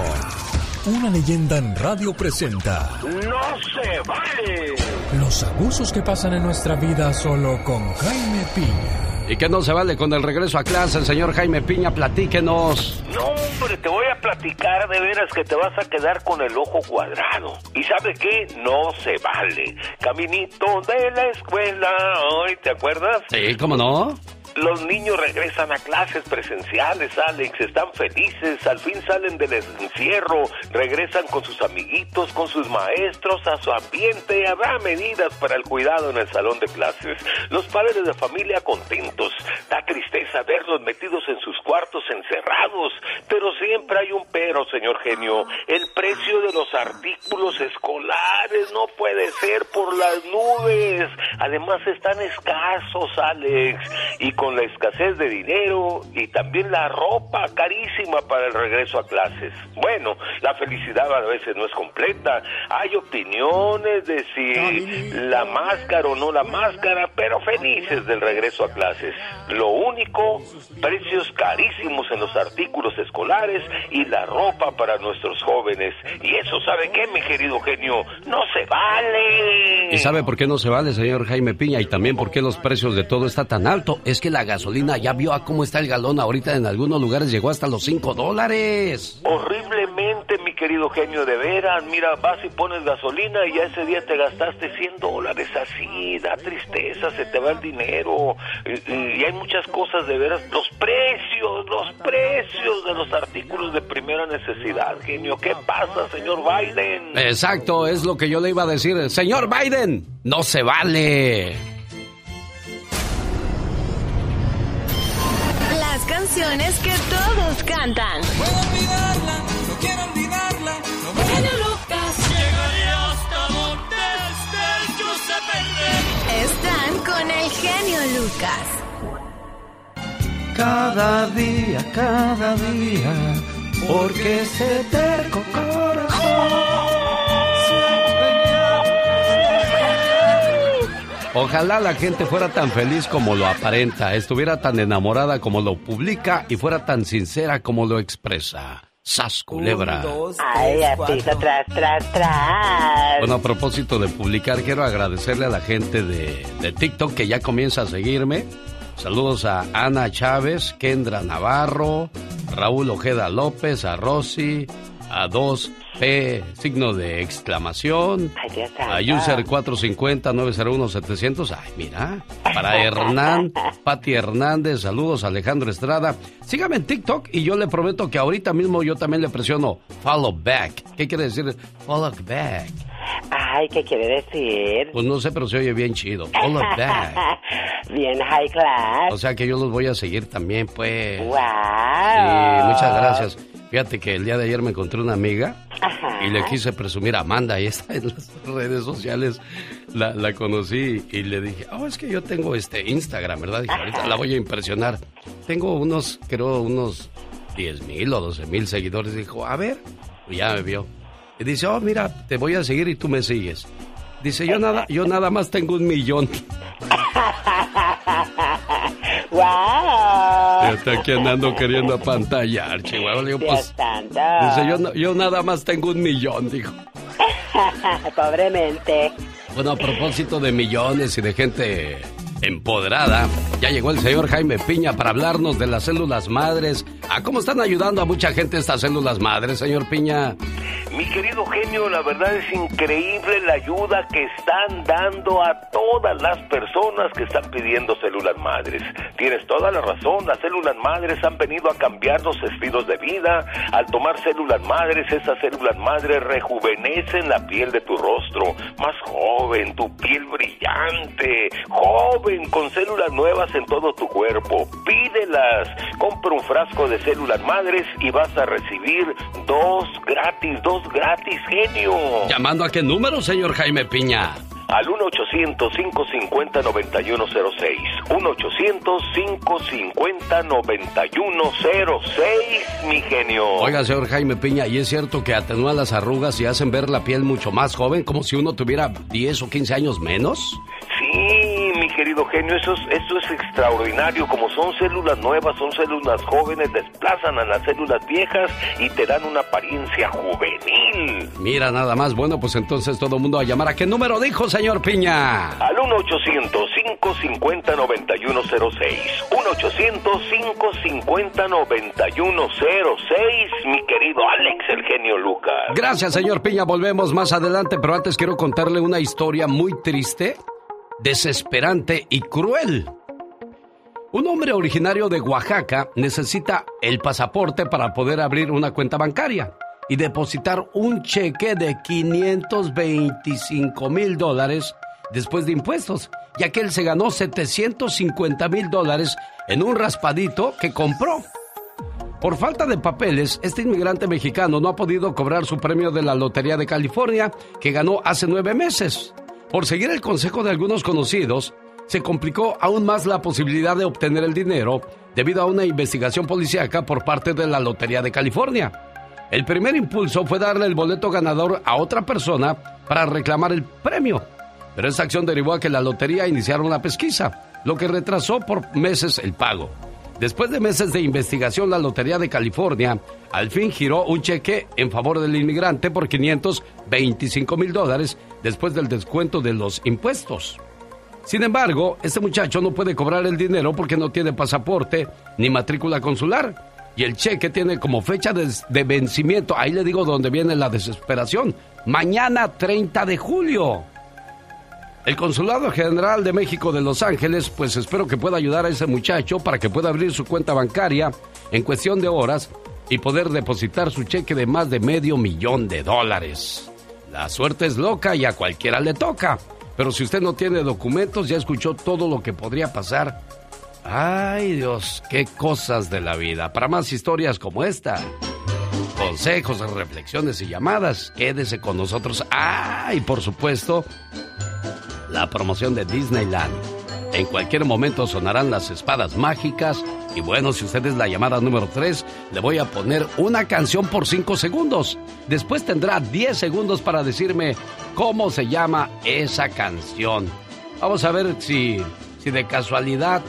Una leyenda en radio presenta. ¡No se vale! Los abusos que pasan en nuestra vida solo con Jaime Piña. Y que no se vale con el regreso a clase, el señor Jaime Piña, platíquenos. No, hombre, te voy a platicar de veras que te vas a quedar con el ojo cuadrado. ¿Y sabe qué? No se vale. Caminito de la escuela, hoy, ¿te acuerdas? Sí, ¿cómo no? Los niños regresan a clases presenciales, Alex, están felices, al fin salen del encierro, regresan con sus amiguitos, con sus maestros, a su ambiente, habrá medidas para el cuidado en el salón de clases. Los padres de familia contentos, da tristeza verlos metidos en sus cuartos encerrados, pero siempre hay un pero, señor genio, el precio de los artículos escolares no puede ser por las nubes. además están escasos, Alex, y con la escasez de dinero y también la ropa carísima para el regreso a clases. Bueno, la felicidad a veces no es completa. Hay opiniones de si la máscara o no la máscara, pero felices del regreso a clases. Lo único, precios carísimos en los artículos escolares y la ropa para nuestros jóvenes. Y eso, ¿sabe qué, mi querido genio? No se vale. ¿Y sabe por qué no se vale, señor Jaime Piña? Y también por qué los precios de todo está tan alto. Es que la gasolina ya vio a cómo está el galón ahorita en algunos lugares llegó hasta los 5 dólares. Horriblemente, mi querido genio, de veras. Mira, vas y pones gasolina y ya ese día te gastaste 100 dólares así. Da tristeza, se te va el dinero. Y, y hay muchas cosas de veras. Los precios, los precios de los artículos de primera necesidad, genio. ¿Qué pasa, señor Biden? Exacto, es lo que yo le iba a decir. Señor Biden, no se vale. Canciones que todos cantan. Puedo olvidarla, no quiero olvidarla. No Genio Lucas. Llegaré hasta donde estés, yo sé perder. Están con el genio Lucas. Cada día, cada día, porque ese terco corazón. Ojalá la gente fuera tan feliz como lo aparenta, estuviera tan enamorada como lo publica y fuera tan sincera como lo expresa. Sas culebra. Ay, piso tras, tras, tras. Bueno, a propósito de publicar, quiero agradecerle a la gente de, de TikTok que ya comienza a seguirme. Saludos a Ana Chávez, Kendra Navarro, Raúl Ojeda López, a Rosy, a 2P, signo de exclamación, a User 450-901-700, ay mira, para Hernán, Pati Hernández, saludos Alejandro Estrada. Sígame en TikTok y yo le prometo que ahorita mismo yo también le presiono follow back. ¿Qué quiere decir follow back? Ay, ¿qué quiere decir? Pues no sé, pero se oye bien chido. Follow back. bien high class. O sea que yo los voy a seguir también, pues. Wow. Sí, muchas gracias. Fíjate que el día de ayer me encontré una amiga y le quise presumir a Amanda, y está en las redes sociales, la, la conocí y le dije, oh, es que yo tengo este Instagram, ¿verdad? Dije, ahorita la voy a impresionar. Tengo unos, creo, unos 10 mil o 12 mil seguidores. Dijo, a ver, y ya me vio. Y dice, oh, mira, te voy a seguir y tú me sigues. Dice, yo nada, yo nada más tengo un millón. ¡Wow! Estoy aquí andando queriendo apantallar, Chihuahua. Digo, pues, dice, yo, yo nada más tengo un millón, dijo. Pobremente. Bueno, a propósito de millones y de gente empoderada, ya llegó el señor Jaime Piña para hablarnos de las células madres. ¿A cómo están ayudando a mucha gente estas células madres, señor Piña? Mi querido genio, la verdad es increíble la ayuda que están dando a todas las personas que están pidiendo células madres. Tienes toda la razón, las células madres han venido a cambiar los estilos de vida. Al tomar células madres, esas células madres rejuvenecen la piel de tu rostro, más joven, tu piel brillante, joven, con células nuevas en todo tu cuerpo. Pídelas, compra un frasco de células madres y vas a recibir dos gratis, dos gratis, genio. ¿Llamando a qué número, señor Jaime Piña? Al 1-800-550-9106. 1-800-550-9106, mi genio. Oiga, señor Jaime Piña, ¿y es cierto que atenúan las arrugas y hacen ver la piel mucho más joven, como si uno tuviera 10 o 15 años menos? Sí, mi querido genio, eso es, eso es extraordinario. Como son células nuevas, son células jóvenes, desplazan a las células viejas y te dan una apariencia juvenil. Mira, nada más. Bueno, pues entonces todo el mundo a llamar. ¿A qué número dijo, señor Piña? Al 1-800-550-9106. 1-800-550-9106, mi querido Alex, el genio Lucas. Gracias, señor Piña. Volvemos más adelante, pero antes quiero contarle una historia muy triste, desesperante y cruel. Un hombre originario de Oaxaca necesita el pasaporte para poder abrir una cuenta bancaria y depositar un cheque de 525 mil dólares después de impuestos, ya que él se ganó 750 mil dólares en un raspadito que compró. Por falta de papeles, este inmigrante mexicano no ha podido cobrar su premio de la Lotería de California, que ganó hace nueve meses. Por seguir el consejo de algunos conocidos, se complicó aún más la posibilidad de obtener el dinero debido a una investigación policíaca por parte de la Lotería de California. El primer impulso fue darle el boleto ganador a otra persona para reclamar el premio. Pero esta acción derivó a que la lotería iniciara una pesquisa, lo que retrasó por meses el pago. Después de meses de investigación, la Lotería de California al fin giró un cheque en favor del inmigrante por 525 mil dólares después del descuento de los impuestos. Sin embargo, este muchacho no puede cobrar el dinero porque no tiene pasaporte ni matrícula consular. Y el cheque tiene como fecha de, vencimiento, ahí le digo dónde viene la desesperación, mañana 30 de julio. El Consulado General de México de Los Ángeles, pues espero que pueda ayudar a ese muchacho para que pueda abrir su cuenta bancaria en cuestión de horas y poder depositar su cheque de más de medio millón de dólares. La suerte es loca y a cualquiera le toca. Pero si usted no tiene documentos, ya escuchó todo lo que podría pasar. Ay Dios, qué cosas de la vida. Para más historias como esta, consejos, reflexiones y llamadas, quédese con nosotros. Ah, y por supuesto, la promoción de Disneyland. En cualquier momento sonarán las espadas mágicas. Y bueno, si usted es la llamada número 3, le voy a poner una canción por 5 segundos. Después tendrá 10 segundos para decirme cómo se llama esa canción. Vamos a ver si, si de casualidad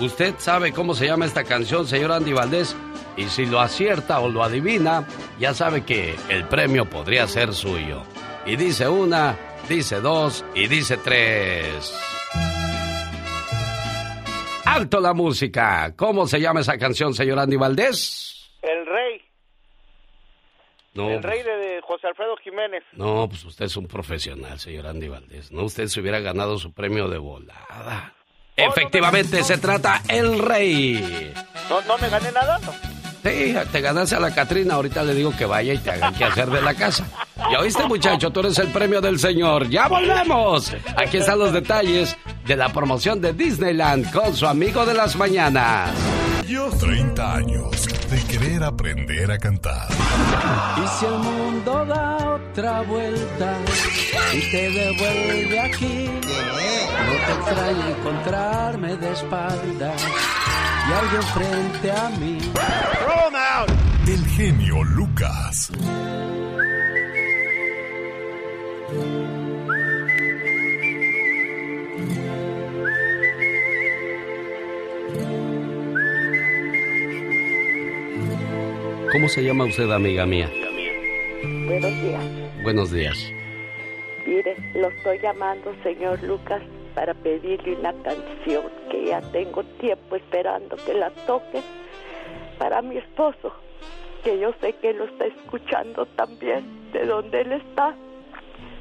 usted sabe cómo se llama esta canción, señor Andy Valdés. Y si lo acierta o lo adivina, ya sabe que el premio podría ser suyo. Y dice una, dice dos y dice tres. ¡Alto la música! ¿Cómo se llama esa canción, señor Andy Valdés? El rey. No, el rey de, de José Alfredo Jiménez. no, pues usted es un profesional, señor Andy Valdés. No, usted se hubiera ganado su premio de volada. Efectivamente, se trata El Rey. ¿No, no me gané nada? Sí, te ganaste a la Catrina. Ahorita le digo que vaya y te hagan que hacer de la casa. ¿Ya oíste, muchacho? Tú eres el premio del señor. ¡Ya volvemos! Aquí están los detalles de la promoción de Disneyland con su amigo de las mañanas. 30 años de querer aprender a cantar. Y si el mundo da otra vuelta y te devuelve aquí, no te extraña encontrarme de espaldas y alguien frente a mí. El genio Lucas. ¿Cómo se llama usted, amiga mía? Buenos días. Buenos días. Mire, lo estoy llamando, señor Lucas, para pedirle una canción que ya tengo tiempo esperando que la toque para mi esposo, que yo sé que lo está escuchando también, de donde él está.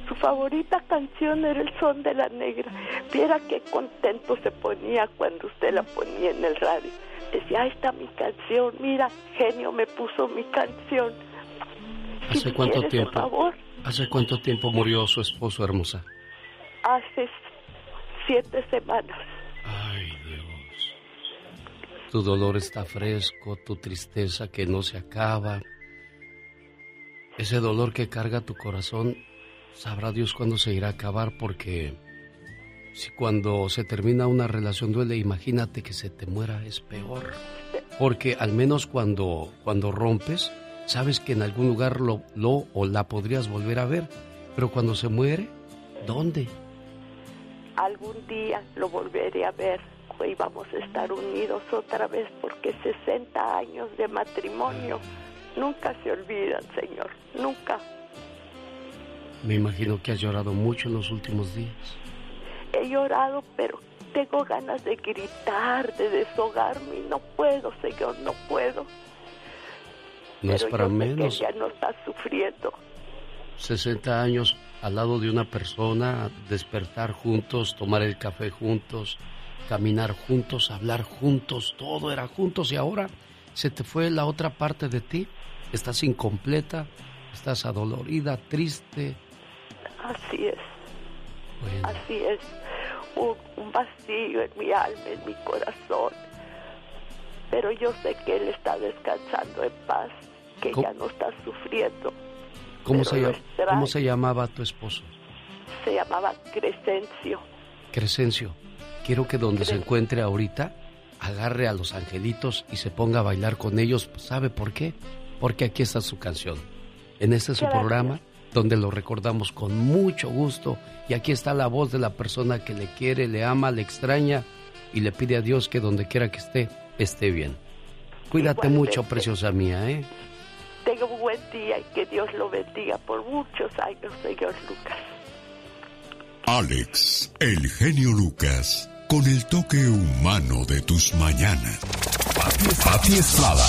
Su favorita canción era El Son de la Negra. Viera qué contento se ponía cuando usted la ponía en el radio. Decía, ahí está mi canción, mira, genio me puso mi canción. ¿Hace cuánto quieres, tiempo? Por favor, ¿Hace cuánto tiempo murió su esposo hermosa? hace siete semanas. Tu dolor está fresco, tu tristeza que no se acaba. Ese dolor que carga tu corazón, sabrá Dios cuándo se irá a acabar porque si cuando se termina una relación duele, imagínate que se te muera, es peor. Porque al menos cuando, cuando rompes, sabes que en algún lugar lo, lo o la podrías volver a ver. Pero cuando se muere, ¿dónde? Algún día lo volveré a ver y vamos a estar unidos otra vez porque 60 años de matrimonio nunca se olvidan, Señor, nunca. Me imagino que has llorado mucho en los últimos días. He llorado, pero tengo ganas de gritar, de deshogarme y no puedo, Señor, no puedo. No es para yo sé menos. que ya no está sufriendo. 60 años al lado de una persona, despertar juntos, tomar el café juntos, caminar juntos, hablar juntos, todo era juntos y ahora se te fue la otra parte de ti. Estás incompleta, estás adolorida, triste. Así es. Así es. Un, un vacío en mi alma, en mi corazón. Pero yo sé que Él está descansando en paz, que ¿Cómo? ya no está sufriendo. ¿Cómo se. ¿Cómo se llamaba tu esposo? Se llamaba Crescencio. Crescencio, quiero que donde se encuentre ahorita, agarre a los angelitos y se ponga a bailar con ellos. ¿Sabe por qué? Porque aquí está su canción. En este es su programa donde lo recordamos con mucho gusto y aquí está la voz de la persona que le quiere, le ama, le extraña y le pide a Dios que donde quiera que esté, esté bien. Cuídate mucho, preciosa mía, ¿eh? Tenga un buen día y que Dios lo bendiga por muchos años, señor Lucas. Alex, el genio Lucas, con el toque humano de tus mañanas. Pati Estrada.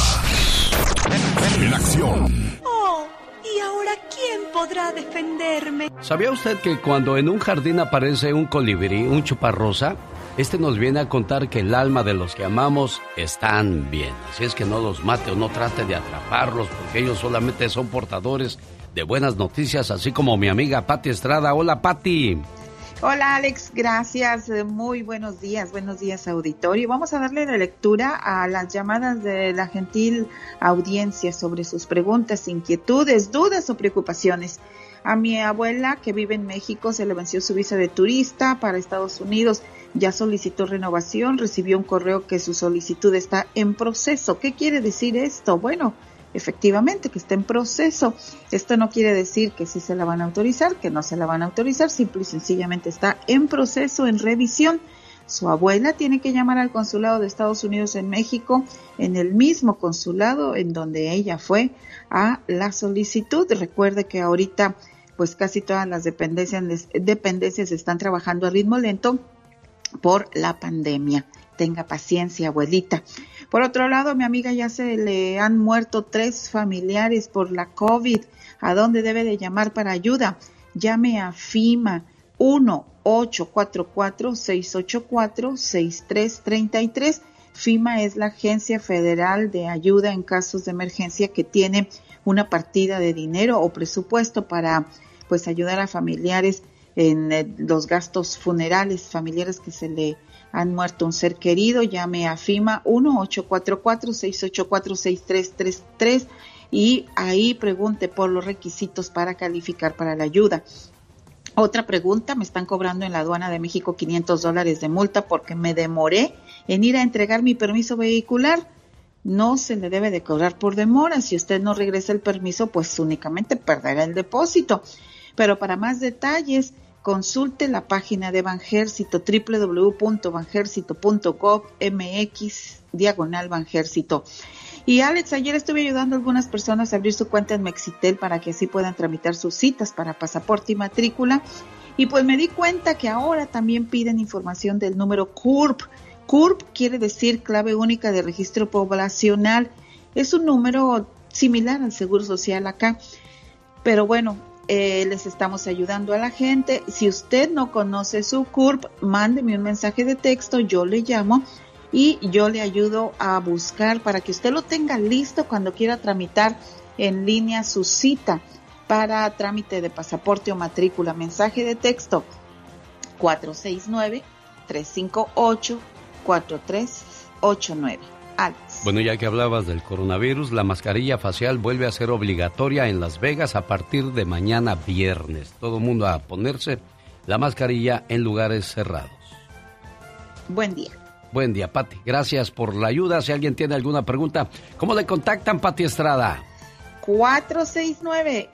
En acción. Oh, ¿y ahora quién podrá defenderme? ¿Sabía usted que cuando en un jardín aparece un colibrí, un chuparrosa, este nos viene a contar que el alma de los que amamos están bien. Así es que no los mate o no trate de atraparlos, porque ellos solamente son portadores de buenas noticias, así como mi amiga Patti Estrada. Hola, Patti. Hola Alex, gracias. Muy buenos días, buenos días auditorio. Vamos a darle la lectura a las llamadas de la gentil audiencia sobre sus preguntas, inquietudes, dudas o preocupaciones. A mi abuela que vive en México se le venció su visa de turista para Estados Unidos. Ya solicitó renovación, recibió un correo que su solicitud está en proceso. ¿Qué quiere decir esto? Bueno, efectivamente que está en proceso. Esto no quiere decir que sí se la van a autorizar, que no se la van a autorizar, simple y sencillamente está en proceso, en revisión. Su abuela tiene que llamar al consulado de Estados Unidos en México, en el mismo consulado en donde ella fue a la solicitud. Recuerde que ahorita pues casi todas las dependencias, dependencias están trabajando a ritmo lento por la pandemia. Tenga paciencia, abuelita. Por otro lado, mi amiga ya se le han muerto tres familiares por la COVID. ¿A dónde debe de llamar para ayuda? Llame a FIMA 1-844-684-6333. FIMA es la Agencia Federal de Ayuda en Casos de Emergencia que tiene una partida de dinero o presupuesto para pues ayudar a familiares en eh, los gastos funerales, familiares que se le han muerto un ser querido, llame a FIMA 1-844-684-6333 y ahí pregunte por los requisitos para calificar para la ayuda. Otra pregunta, me están cobrando en la aduana de México 500 dólares de multa porque me demoré en ir a entregar mi permiso vehicular. No se le debe de cobrar por demora. Si usted no regresa el permiso, pues únicamente perderá el depósito. Pero para más detalles, consulte la página de Banjército www.banjército.gov.mx diagonal Banjército. Y Alex, ayer estuve ayudando a algunas personas a abrir su cuenta en Mexitel para que así puedan tramitar sus citas para pasaporte y matrícula. Y pues me di cuenta que ahora también piden información del número CURP. CURP quiere decir clave única de registro poblacional. Es un número similar al Seguro Social acá. Pero bueno, eh, les estamos ayudando a la gente. Si usted no conoce su CURP, mándeme un mensaje de texto, yo le llamo y yo le ayudo a buscar para que usted lo tenga listo cuando quiera tramitar en línea su cita para trámite de pasaporte o matrícula. Mensaje de texto 469-358-4389. Bueno, ya que hablabas del coronavirus, la mascarilla facial vuelve a ser obligatoria en Las Vegas a partir de mañana viernes. Todo el mundo a ponerse la mascarilla en lugares cerrados. Buen día. Buen día, Pati. Gracias por la ayuda. Si alguien tiene alguna pregunta, ¿cómo le contactan, Pati Estrada? 469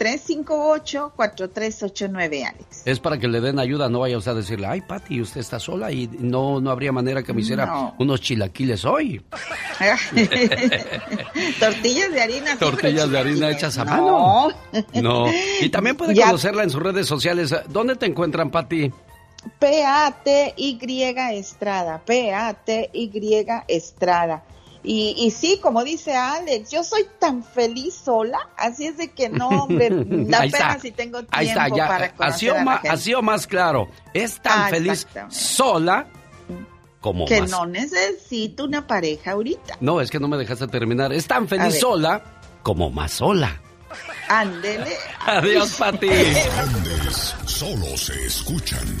358-4389, Alex. Es para que le den ayuda, no vaya usted a decirle, ay, Pati, usted está sola y no, no habría manera que me hiciera unos chilaquiles hoy. Tortillas de harina. Tortillas de harina hechas a mano. No. Y también puede conocerla en sus redes sociales. ¿Dónde te encuentran, Pati? P-A-T-Y Estrada. P-A-T-Y Estrada. Y, y sí, como dice Alex, yo soy tan feliz sola, así es de que no, hombre, da pena si tengo tiempo Ahí está, ya, para ha sido, más, ha sido más claro. Es tan ah, feliz sola como que no necesito una pareja ahorita. No, es que no me dejaste terminar. Es tan feliz sola como más sola. Ándele. Adiós, Pati. Grandes solo se escuchan.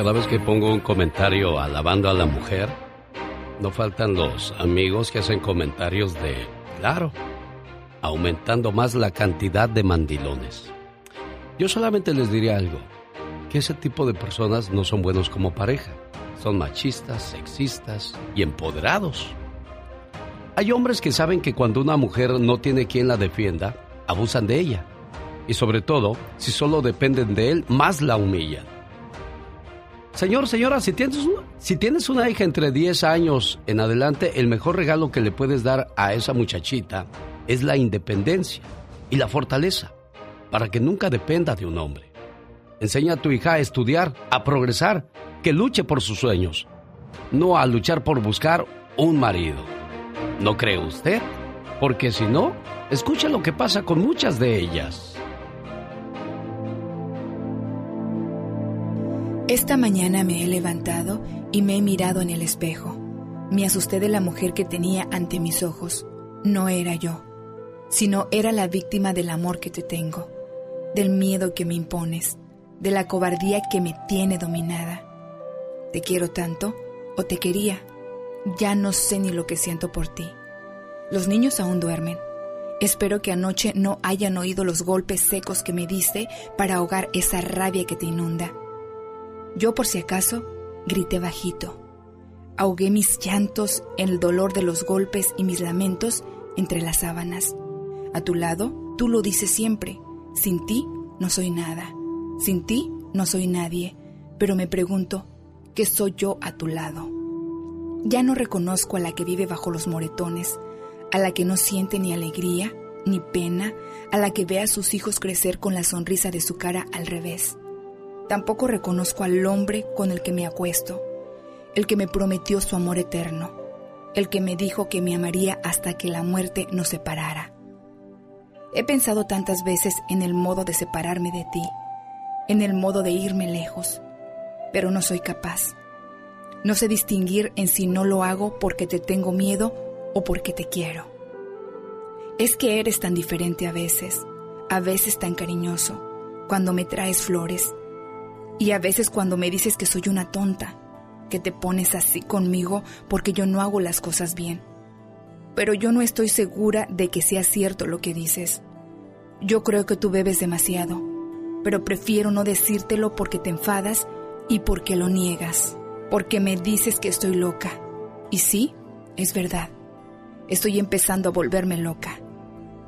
Cada vez que pongo un comentario alabando a la mujer, no faltan los amigos que hacen comentarios de, claro, aumentando más la cantidad de mandilones. Yo solamente les diría algo, que ese tipo de personas no son buenos como pareja. Son machistas, sexistas y empoderados. Hay hombres que saben que cuando una mujer no tiene quien la defienda, abusan de ella. Y sobre todo, si solo dependen de él, más la humillan. Señor, señora, si tienes, si tienes una hija entre 10 años en adelante, el mejor regalo que le puedes dar a esa muchachita es la independencia y la fortaleza, para que nunca dependa de un hombre. Enseña a tu hija a estudiar, a progresar, que luche por sus sueños, no a luchar por buscar un marido. ¿No cree usted? Porque si no, escucha lo que pasa con muchas de ellas. Esta mañana me he levantado y me he mirado en el espejo. Me asusté de la mujer que tenía ante mis ojos. No era yo, sino era la víctima del amor que te tengo, del miedo que me impones, de la cobardía que me tiene dominada. Te quiero tanto, o te quería. Ya no sé ni lo que siento por ti. Los niños aún duermen. Espero que anoche no hayan oído los golpes secos que me diste para ahogar esa rabia que te inunda. Yo por si acaso grité bajito. Ahogué mis llantos en el dolor de los golpes y mis lamentos entre las sábanas. A tu lado, tú lo dices siempre. Sin ti no soy nada. Sin ti no soy nadie. Pero me pregunto, ¿qué soy yo a tu lado? Ya no reconozco a la que vive bajo los moretones, a la que no siente ni alegría, ni pena, a la que ve a sus hijos crecer con la sonrisa de su cara al revés. Tampoco reconozco al hombre con el que me acuesto, el que me prometió su amor eterno, el que me dijo que me amaría hasta que la muerte nos separara. He pensado tantas veces en el modo de separarme de ti, en el modo de irme lejos, pero no soy capaz. No sé distinguir en si no lo hago porque te tengo miedo o porque te quiero. Es que eres tan diferente a veces, a veces tan cariñoso, cuando me traes flores, y a veces cuando me dices que soy una tonta, que te pones así conmigo porque yo no hago las cosas bien. Pero yo no estoy segura de que sea cierto lo que dices. Yo creo que tú bebes demasiado, pero prefiero no decírtelo porque te enfadas y porque lo niegas, porque me dices que estoy loca. Y sí, es verdad. Estoy empezando a volverme loca.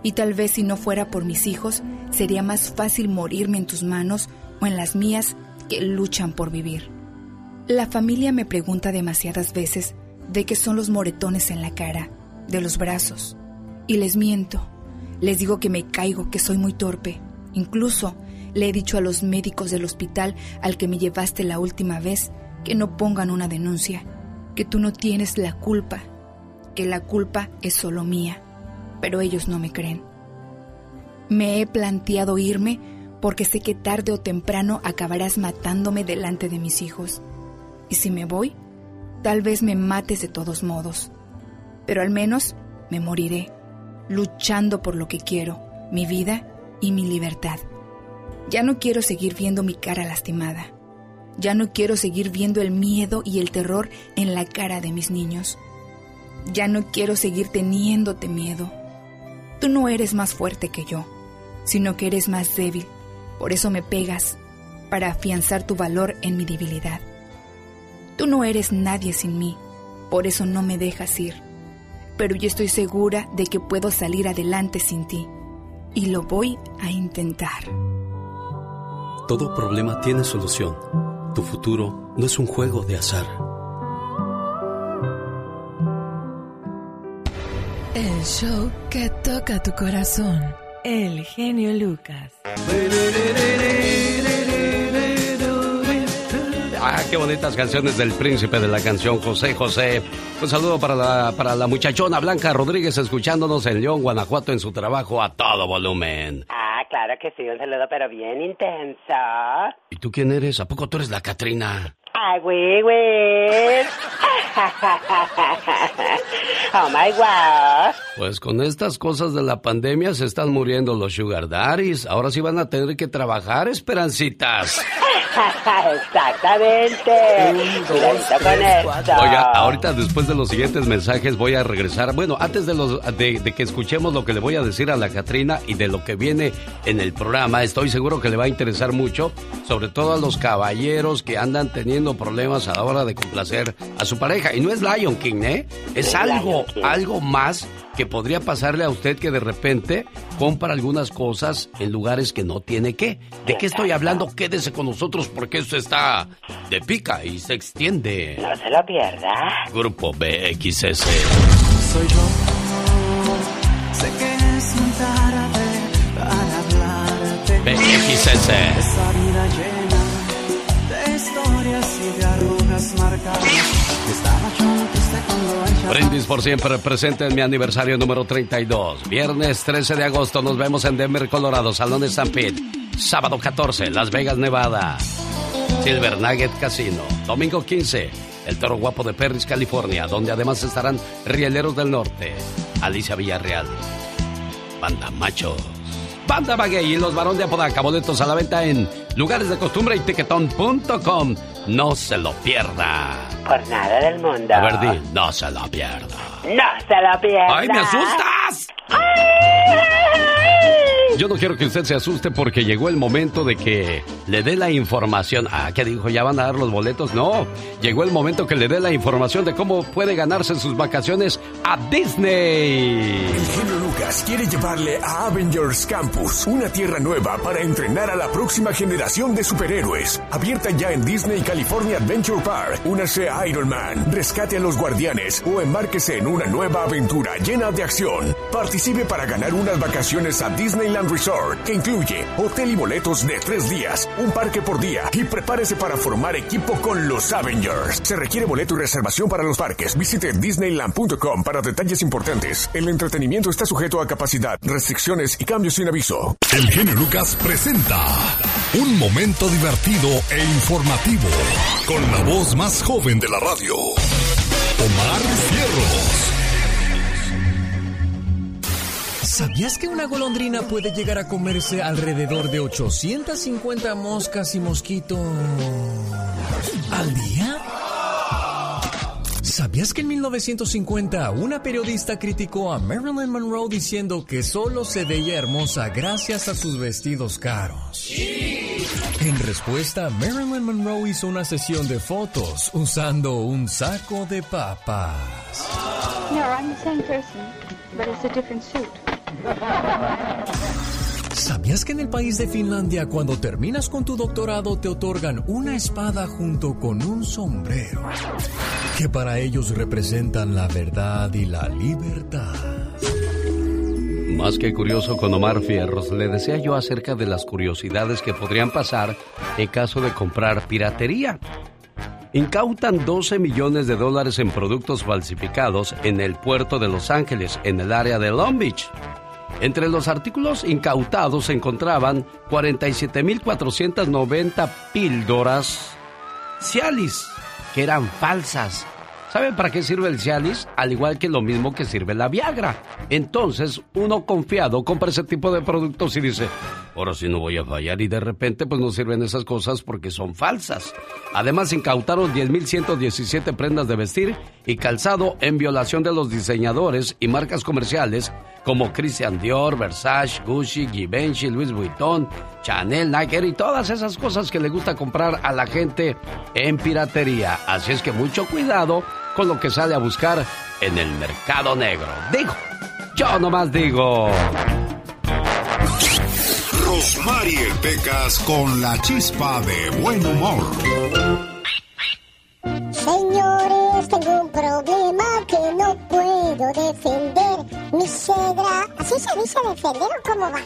Y tal vez si no fuera por mis hijos, sería más fácil morirme en tus manos o en las mías luchan por vivir. La familia me pregunta demasiadas veces de qué son los moretones en la cara, de los brazos, y les miento. Les digo que me caigo, que soy muy torpe. Incluso le he dicho a los médicos del hospital al que me llevaste la última vez que no pongan una denuncia, que tú no tienes la culpa, que la culpa es solo mía, pero ellos no me creen. Me he planteado irme porque sé que tarde o temprano acabarás matándome delante de mis hijos. Y si me voy, tal vez me mates de todos modos. Pero al menos me moriré, luchando por lo que quiero, mi vida y mi libertad. Ya no quiero seguir viendo mi cara lastimada. Ya no quiero seguir viendo el miedo y el terror en la cara de mis niños. Ya no quiero seguir teniéndote miedo. Tú no eres más fuerte que yo, sino que eres más débil por eso me pegas, para afianzar tu valor en mi debilidad. Tú no eres nadie sin mí, por eso no me dejas ir. Pero yo estoy segura de que puedo salir adelante sin ti. Y lo voy a intentar. Todo problema tiene solución. Tu futuro no es un juego de azar. El show que toca tu corazón. El genio Lucas. Ah, qué bonitas canciones del príncipe de la canción José José. Un saludo para la, para la muchachona Blanca Rodríguez escuchándonos en León, Guanajuato en su trabajo a todo volumen. Ah, claro claro que sí, un saludo, pero bien intenso. ¿Y tú quién eres? ¿A poco tú eres la Catrina? ¡Ay, güey, güey! ¡Oh, my God! Pues con estas cosas de la pandemia se están muriendo los sugar daddies. Ahora sí van a tener que trabajar, esperancitas. Exactamente. Oiga, ahorita después de los siguientes mensajes voy a regresar. Bueno, antes de, los, de, de, que escuchemos lo que le voy a decir a la Catrina y de lo que viene en el programa, estoy seguro que le va a interesar mucho, sobre todo a los caballeros que andan teniendo problemas a la hora de complacer a su pareja. Y no es Lion King, ¿eh? Es algo, algo más que podría pasarle a usted que de repente compra algunas cosas en lugares que no tiene que. ¿De qué estoy hablando? Quédese con nosotros porque esto está de pica y se extiende. No se lo pierda. Grupo BXS. Soy yo. Sé que es tarde para hablarte. BXS. Brindis por siempre presente en mi aniversario número 32. Viernes 13 de agosto nos vemos en Denver, Colorado, Salón Stampede. Sábado 14, Las Vegas, Nevada. Silver Nugget Casino. Domingo 15, El Toro Guapo de Perris, California, donde además estarán Rieleros del Norte, Alicia Villarreal, Banda Machos, Banda Maguey y los Barón de Apodaca. Boletos a la venta en lugares de costumbre y tiquetón.com. No se lo pierda. Por nada del mundo. A ver, di, no se lo pierda. No se lo pierda. ¡Ay, me asustas! Yo no quiero que usted se asuste porque llegó el momento de que le dé la información. Ah, ¿qué dijo? ¿Ya van a dar los boletos? No. Llegó el momento que le dé la información de cómo puede ganarse sus vacaciones a Disney. El genio Lucas quiere llevarle a Avengers Campus, una tierra nueva para entrenar a la próxima generación de superhéroes. Abierta ya en Disney California Adventure Park. Únase a Iron Man, rescate a los guardianes o embarquese en una nueva aventura llena de acción. Participe para ganar unas vacaciones a Disneyland Resort, que incluye hotel y boletos de tres días, un parque por día y prepárese para formar equipo con los Avengers. Se requiere boleto y reservación para los parques. Visite disneyland.com para detalles importantes. El entretenimiento está sujeto a capacidad, restricciones y cambios sin aviso. El genio Lucas presenta un momento divertido e informativo con la voz más joven de la radio, Omar Fierros. ¿Sabías que una golondrina puede llegar a comerse alrededor de 850 moscas y mosquitos al día? ¿Sabías que en 1950 una periodista criticó a Marilyn Monroe diciendo que solo se veía hermosa gracias a sus vestidos caros? En respuesta, Marilyn Monroe hizo una sesión de fotos usando un saco de papas. No, I'm the same person, but it's a different suit. ¿Sabías que en el país de Finlandia cuando terminas con tu doctorado te otorgan una espada junto con un sombrero? Que para ellos representan la verdad y la libertad. Más que curioso con Omar Fierros, le decía yo acerca de las curiosidades que podrían pasar en caso de comprar piratería. Incautan 12 millones de dólares en productos falsificados en el puerto de Los Ángeles, en el área de Long Beach. Entre los artículos incautados se encontraban 47.490 píldoras Cialis, que eran falsas. ¿Saben para qué sirve el Cialis? Al igual que lo mismo que sirve la Viagra. Entonces, uno confiado compra ese tipo de productos y dice, ahora sí no voy a fallar y de repente pues no sirven esas cosas porque son falsas. Además, incautaron 10.117 prendas de vestir y calzado en violación de los diseñadores y marcas comerciales como Christian Dior, Versace, Gucci, Givenchy, Louis Vuitton, Chanel, Nike y todas esas cosas que le gusta comprar a la gente en piratería. Así es que mucho cuidado con lo que sale a buscar en el mercado negro. Digo, yo nomás digo. Rosmarie Pecas con la chispa de buen humor. Señores, tengo un problema que no puedo defender. Mi suegra, ¿así se dice defender o cómo va?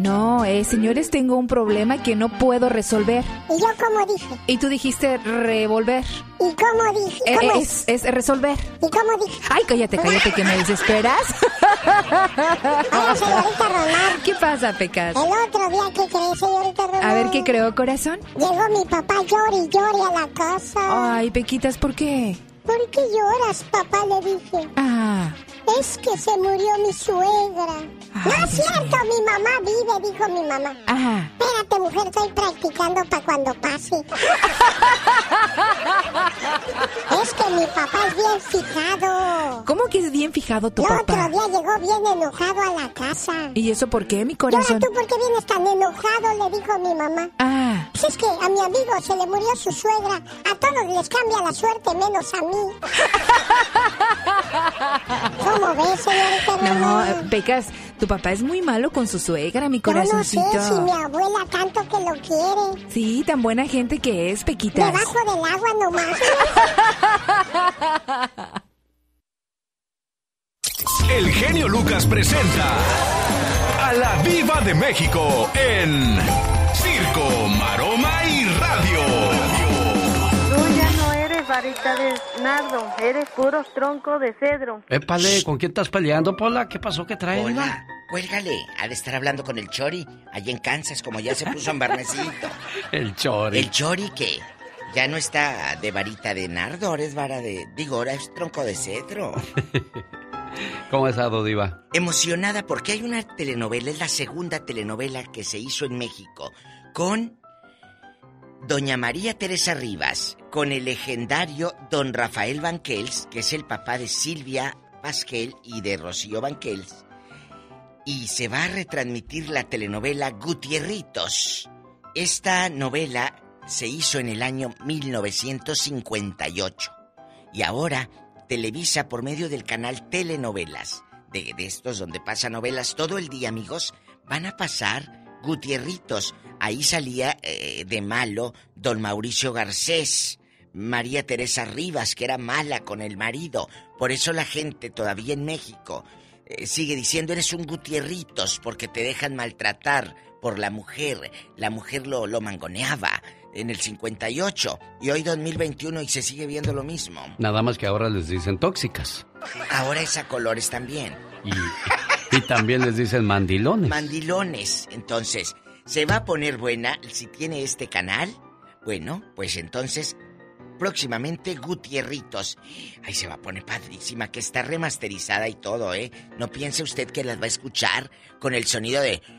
No, eh, señores, tengo un problema que no puedo resolver. ¿Y yo cómo dije? Y tú dijiste revolver. ¿Y cómo dije? Eh, ¿Cómo es, es resolver. ¿Y cómo dije? Ay, cállate, cállate, que me desesperas. Hola, señorita Román. ¿Qué pasa, Pecas? El otro día, ¿qué crees, señorita Román? A ver, ¿qué creó, corazón? Llegó mi papá llori llori a la casa. Ay, Pequitas, ¿por qué? ¿Por qué lloras, papá? Le dije. Ah. Es que se murió mi suegra. no es cierto, mi mamá vive, dijo mi mamá. Ajá. Espérate, mujer, estoy practicando para cuando pase. es que mi papá es bien fijado. ¿Cómo que es bien fijado tu El papá? otro día llegó bien enojado a la casa. ¿Y eso por qué, mi ¿Y ahora corazón? tú por qué vienes tan enojado? Le dijo mi mamá. Ah. Pues es que a mi amigo se le murió su suegra. A todos les cambia la suerte, menos a mí. ¿Cómo ves, señorita No, Román? eh, Pecas, tu papá es muy malo con su suegra, mi Yo no sé corazoncito. si mi abuela tanto que lo quiere. Sí, tan buena gente que es, Pequitas. Debajo del agua nomás. El genio Lucas presenta a la Viva de México en Circo, Maroma varita de nardo, eres puro tronco de cedro. Épale, ¿con quién estás peleando, Pola? ¿Qué pasó? ¿Qué trae? Hola, cuélgale. Ha de estar hablando con el Chori, allí en Kansas, como ya se puso en barnecito. El chori. El Chori que ya no está de varita de nardo, ahora es vara de... Digo, ahora es tronco de cedro. ¿Cómo has estado, Diva? Emocionada porque hay una telenovela, es la segunda telenovela que se hizo en México, con Doña María Teresa Rivas, con el legendario Don Rafael Banquels, que es el papá de Silvia Pasquel y de Rocío Banquels. Y se va a retransmitir la telenovela Gutierritos. Esta novela se hizo en el año 1958. Y ahora Televisa por medio del canal Telenovelas, de, de estos donde pasa novelas todo el día, amigos, van a pasar Gutierritos. Ahí salía eh, de malo don Mauricio Garcés, María Teresa Rivas, que era mala con el marido. Por eso la gente todavía en México eh, sigue diciendo eres un Gutierritos porque te dejan maltratar por la mujer. La mujer lo, lo mangoneaba en el 58 y hoy 2021 y se sigue viendo lo mismo. Nada más que ahora les dicen tóxicas. Ahora es a colores también. Y, y también les dicen mandilones. Mandilones. Entonces, ¿se va a poner buena si tiene este canal? Bueno, pues entonces, próximamente Gutierritos. Ahí se va a poner padrísima, que está remasterizada y todo, ¿eh? No piense usted que las va a escuchar con el sonido de...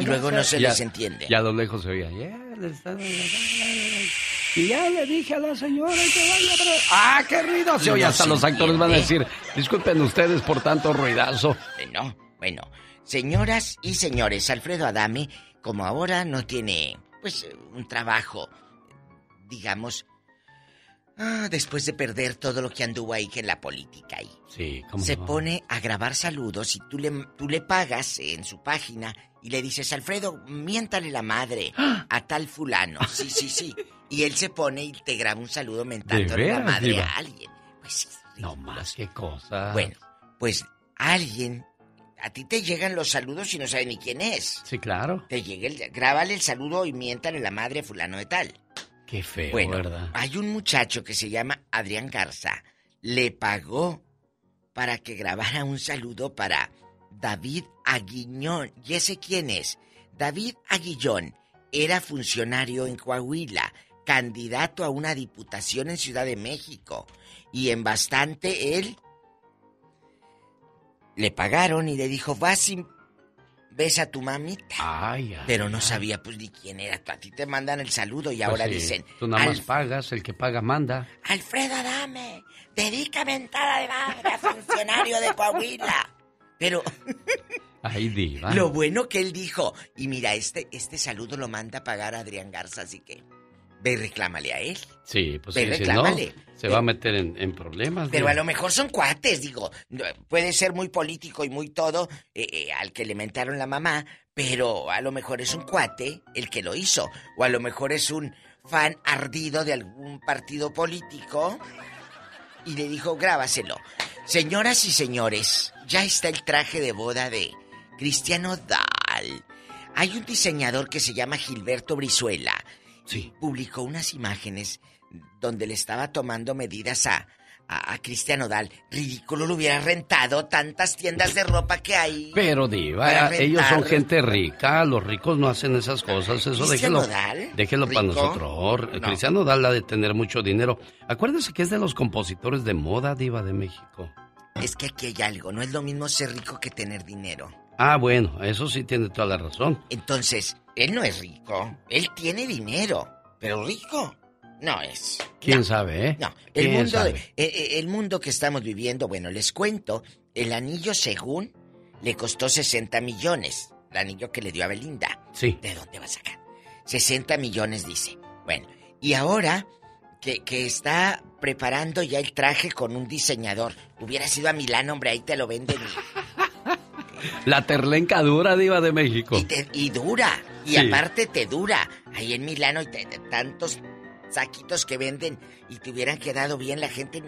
Y luego no se les entiende. Ya a lo lejos se oía. "Ya le está- Y ya le dije a la señora que vaya a... ¡Ah, qué ruido! Se Y oye, no hasta se los actores van a entiende. decir, disculpen ustedes por tanto ruidazo. Bueno, bueno, señoras y señores, Alfredo Adame, como ahora no tiene, pues, eh, un trabajo, digamos, ah, después de perder todo lo que anduvo ahí que en la política ahí. Sí, ¿cómo Se pone a grabar saludos y tú le, tú le pagas en su página y le dices, Alfredo, miéntale la madre a tal fulano. Sí, sí, sí. Y él se pone y te graba un saludo mentándole la veras, madre Diva? a alguien. Pues No más, qué cosa. bueno, pues alguien, a ti te llegan los saludos y no sabes ni quién es. Sí, claro. Te llega el, grábale el saludo y miéntale la madre a fulano de tal. Qué feo, bueno, ¿verdad? hay un muchacho que se llama Adrián Garza. Le pagó para que grabara un saludo para David Aguillón. ¿Y ese quién es? David Aguillón era funcionario en Coahuila, candidato a una diputación en Ciudad de México. Y en bastante él le pagaron y le dijo, vas y ves a tu mamita. Ay, ay, Pero no sabía pues ni quién era. A ti te mandan el saludo y Pues ahora sí, dicen, Tú nada más "Al- pagas, el que paga manda. Alfredo Adame, dedica mentada de madre a funcionario de Coahuila. Pero Ay, diva. lo bueno que él dijo, y mira, este, este saludo lo manda a pagar Adrián Garza, así que ve y reclámale a él. Sí, pues Ve, sí, si no, reclámale. se va a meter en, en problemas. Pero a lo mejor son cuates, digo. Puede ser muy político y muy todo eh, eh, al que le mentaron la mamá, pero a lo mejor es un cuate el que lo hizo. O a lo mejor es un fan ardido de algún partido político y le dijo, grábaselo. Señoras y señores, ya está el traje de boda de Cristiano Dal. Hay un diseñador que se llama Gilberto Brizuela. Sí. Publicó unas imágenes donde le estaba tomando medidas a, a, Cristiano Dal. Ridículo lo hubiera rentado tantas tiendas de ropa que hay. Pero diva, ellos son gente rica, los ricos no hacen esas cosas, eso déjelo. Dal? Déjelo para nosotros. Cristiano Dal ha de tener mucho dinero. Acuérdese que es de los compositores de moda diva de México. Es que aquí hay algo, no es lo mismo ser rico que tener dinero. Ah, bueno, eso sí tiene toda la razón. Entonces, él no es rico, él tiene dinero, pero rico no es. ¿Quién sabe, eh? No, el mundo, eh, eh, el mundo que estamos viviendo, bueno, les cuento, el anillo según le costó 60 millones, el anillo que le dio a Belinda. Sí. ¿De dónde va a sacar? 60 millones, dice. Bueno, y ahora que, que, está preparando ya el traje con un diseñador. Hubiera sido a Milán, hombre, ahí te lo venden. La terlenca dura, diva de México. Y, dura. Y aparte te dura. Ahí en Milano y tantos saquitos que venden y te hubieran quedado bien la gente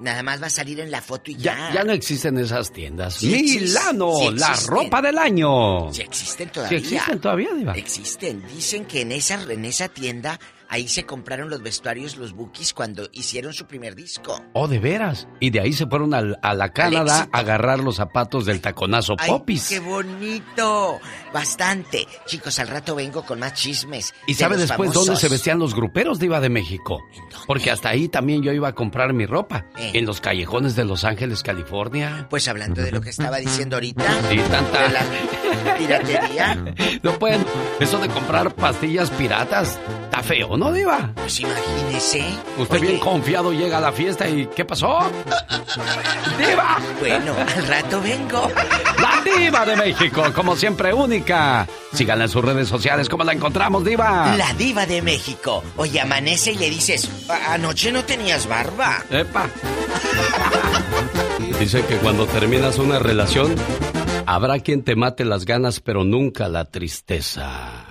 Nada más va a salir en la foto y ya. Ya, no existen esas tiendas. Milano, la ropa del año. Sí existen todavía. Sí existen todavía, Diva. Existen. Dicen que en esa, en esa tienda Ahí se compraron los vestuarios, los bookies, cuando hicieron su primer disco. Oh, de veras. Y de ahí se fueron a la Canadá a agarrar los zapatos del taconazo Ay, Popis. ¡Qué bonito! Bastante. Chicos, al rato vengo con más chismes. ¿Y sabe después dónde se vestían los gruperos de Iba de México? Porque hasta ahí también yo iba a comprar mi ropa. Eh. En los callejones de Los Ángeles, California. Pues hablando de lo que estaba diciendo ahorita. Sí, tanta. De la piratería. No pueden. Eso de comprar pastillas piratas está feo, ¿no, Diva? Pues imagínese. Usted bien confiado llega a la fiesta y ¿qué pasó? ¡Diva! Bueno, al rato vengo. La Diva de México, como siempre, única. Síganla en sus redes sociales, ¿cómo la encontramos, Diva? La Diva de México. Oye, amanece y le dices, anoche no tenías barba. ¡Epa! Dice que cuando terminas una relación, habrá quien te mate las ganas, pero nunca la tristeza.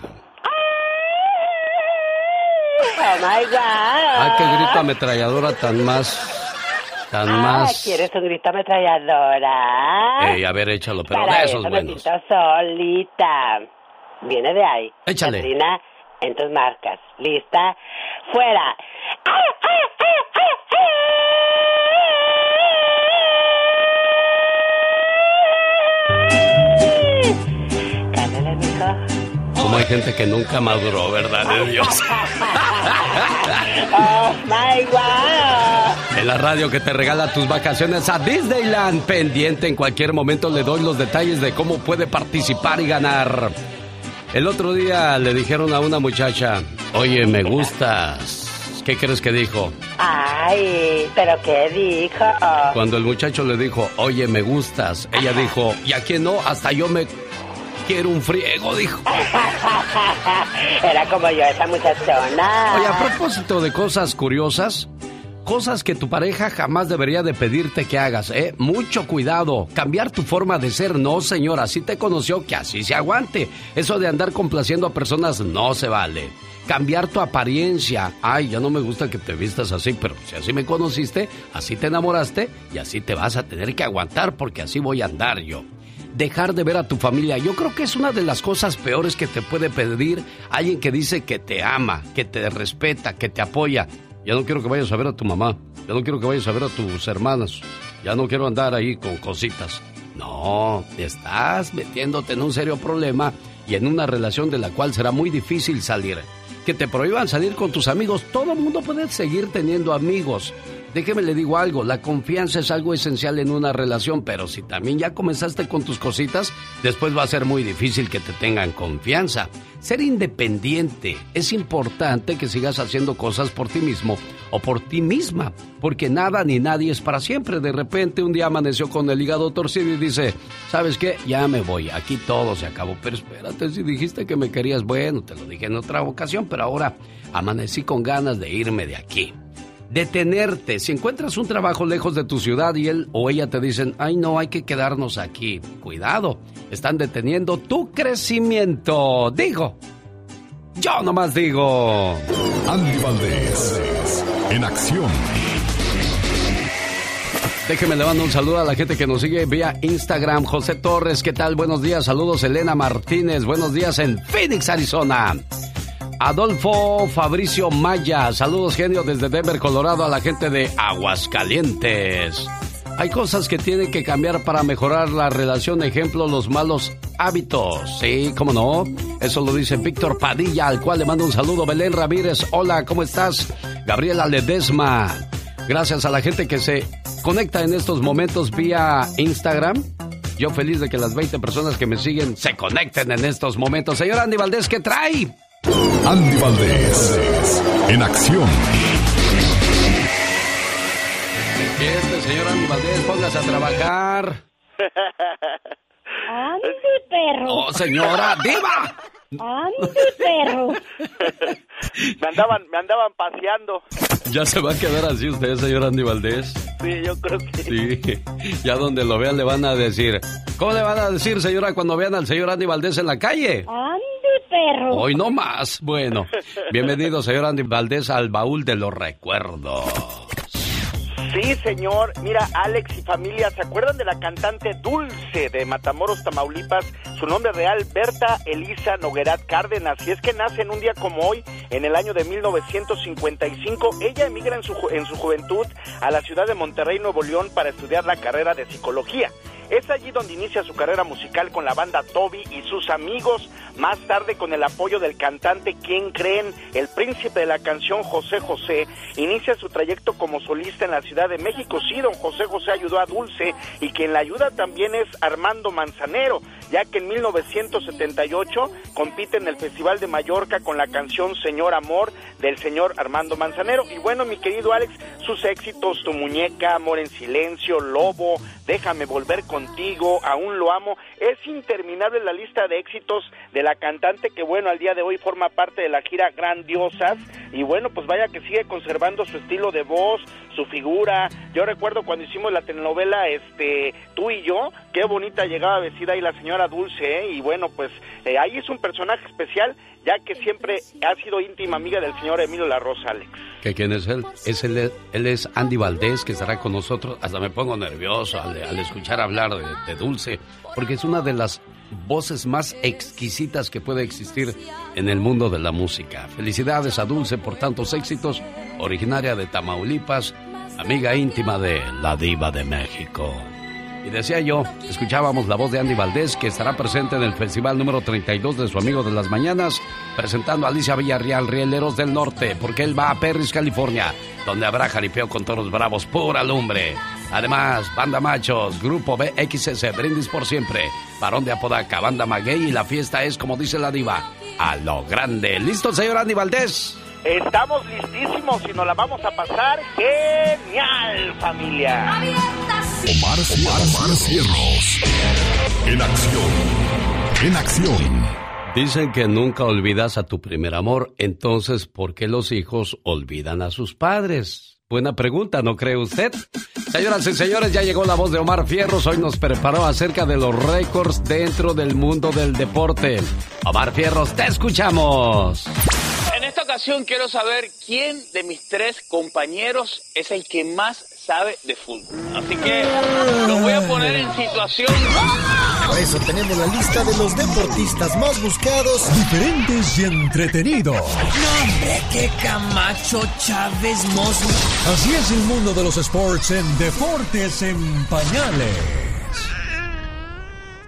Oh my God. Ah, qué grito ametralladora tan más. Tan ah, más. ¿Quieres un grito ametralladora? Ey, a ver, échalo, pero Para de esos eso buenos. solita. Viene de ahí. Échale. Katrina, en tus marcas. ¿Lista? ¡Fuera! Mijo. Como hay gente que nunca maduró, ¿verdad, de Dios? oh my God. En la radio que te regala tus vacaciones a Disneyland. Pendiente, en cualquier momento le doy los detalles de cómo puede participar y ganar. El otro día le dijeron a una muchacha, oye, me gustas. ¿Qué crees que dijo? Ay, pero ¿qué dijo? Cuando el muchacho le dijo, oye, me gustas, ella dijo, ¿y a quién no? Hasta yo me quiero un friego, dijo. Era como yo, esa muchachona. Oye, a propósito de cosas curiosas, cosas que tu pareja jamás debería de pedirte que hagas, ¿eh? Mucho cuidado. Cambiar tu forma de ser, no, señora. Así te conoció, que así se aguante. Eso de andar complaciendo a personas no se vale. Cambiar tu apariencia. Ay, ya no me gusta que te vistas así, pero si así me conociste, así te enamoraste y así te vas a tener que aguantar porque así voy a andar yo dejar de ver a tu familia. Yo creo que es una de las cosas peores que te puede pedir alguien que dice que te ama, que te respeta, que te apoya. Ya no quiero que vayas a ver a tu mamá, ya no quiero que vayas a ver a tus hermanas, ya no quiero andar ahí con cositas. No, te estás metiéndote en un serio problema y en una relación de la cual será muy difícil salir. Que te prohíban salir con tus amigos, todo el mundo puede seguir teniendo amigos, Déjeme le digo algo, la confianza es algo esencial en una relación, pero si también ya comenzaste con tus cositas, después va a ser muy difícil que te tengan confianza. Ser independiente es importante que sigas haciendo cosas por ti mismo o por ti misma, porque nada ni nadie es para siempre. De repente un día amaneció con el hígado torcido y dice, ¿sabes qué? Ya me voy, aquí todo se acabó. Pero espérate, si dijiste que me querías, bueno, te lo dije en otra ocasión, pero ahora amanecí con ganas de irme de aquí detenerte. Si encuentras un trabajo lejos de tu ciudad y él o ella te dicen, ay no, hay que quedarnos aquí. Cuidado, están deteniendo tu crecimiento. Digo, yo nomás digo. Andy Valdés, en acción. Déjeme le mando un saludo a la gente que nos sigue vía Instagram. José Torres, ¿qué tal? Buenos días. Saludos, Elena Martínez. Buenos días en Phoenix, Arizona. Adolfo Fabricio Maya. Saludos, genio, desde Denver, Colorado, a la gente de Aguascalientes. Hay cosas que tienen que cambiar para mejorar la relación. Ejemplo, los malos hábitos. Sí, cómo no. Eso lo dice Víctor Padilla, al cual le mando un saludo. Belén Ramírez, hola, ¿cómo estás? Gabriela Ledesma. Gracias a la gente que se conecta en estos momentos vía Instagram. Yo feliz de que las 20 personas que me siguen se conecten en estos momentos. Señor Andy Valdés, ¿qué trae? Andy Valdés, en acción. Este señor Andy Valdés, póngase a trabajar. Andy, perro. Oh, señora, diva. Andy, perro. me andaban, me andaban paseando. Ya se va a quedar así usted, señor Andy Valdés. Sí, yo creo que sí. Ya donde lo vean le van a decir. ¿Cómo le van a decir, señora, cuando vean al señor Andy Valdés en la calle? Andy, perro. Hoy no más. Bueno, bienvenido, señor Andy Valdés, al baúl de los recuerdos. Sí, señor. Mira, Alex y familia, ¿se acuerdan de la cantante Dulce de Matamoros, Tamaulipas? Su nombre real, Berta Elisa Noguerat Cárdenas. Y es que nace en un día como hoy, en el año de 1955. Ella emigra en su, en su juventud a la ciudad de Monterrey, Nuevo León, para estudiar la carrera de psicología. Es allí donde inicia su carrera musical con la banda Toby y sus amigos, más tarde con el apoyo del cantante quien creen, el príncipe de la canción José José, inicia su trayecto como solista en la Ciudad de México. Sí, don José José ayudó a Dulce y quien la ayuda también es Armando Manzanero, ya que en 1978 compite en el Festival de Mallorca con la canción Señor Amor del señor Armando Manzanero. Y bueno, mi querido Alex, sus éxitos, Tu Muñeca, Amor en Silencio, Lobo, Déjame Volver Contigo, Aún Lo Amo, es interminable la lista de éxitos de la cantante que bueno, al día de hoy forma parte de la gira Grandiosas y bueno, pues vaya que sigue conservando su estilo de voz, su figura. Yo recuerdo cuando hicimos la telenovela este Tú y yo, qué bonita llegaba vestida ahí la señora Dulce ¿eh? y bueno, pues eh, ahí es un personaje especial ya que siempre ha sido íntima amiga del señor Emilio La Rosa, Alex. ¿Que quién es él? Es él, él es Andy Valdés, que estará con nosotros. Hasta me pongo nervioso al, al escuchar hablar de, de, Dulce, porque es una de las voces más exquisitas que puede existir en el mundo de la música. Felicidades a Dulce por tantos éxitos, originaria de Tamaulipas, amiga íntima de la diva de México. Y decía yo, escuchábamos la voz de Andy Valdés, que estará presente en el festival número 32 de su amigo de las mañanas, presentando a Alicia Villarreal, Rieleros del Norte, porque él va a Perris, California, donde habrá jaripeo con toros bravos, pura lumbre. Además, Banda Machos, Grupo BXS, Brindis por Siempre, Barón de Apodaca, Banda Maguey y la fiesta es, como dice la diva, a lo grande. ¿Listo, señor Andy Valdés? Estamos listísimos y nos la vamos a pasar genial, familia. Omar, Omar, Omar Cierros. En acción. En acción. Dicen que nunca olvidas a tu primer amor, entonces, ¿por qué los hijos olvidan a sus padres? Buena pregunta, ¿no cree usted? Señoras y señores, ya llegó la voz de Omar Fierros. Hoy nos preparó acerca de los récords dentro del mundo del deporte. Omar Fierros, te escuchamos. En esta ocasión quiero saber quién de mis tres compañeros es el que más sabe de fútbol. Así que los voy a poner en situación. Por eso tenemos la lista de los deportistas más buscados, diferentes y entretenidos. No, hombre, qué Camacho Chávez Mosli. Así es el mundo de los sports en Deportes en Pañales.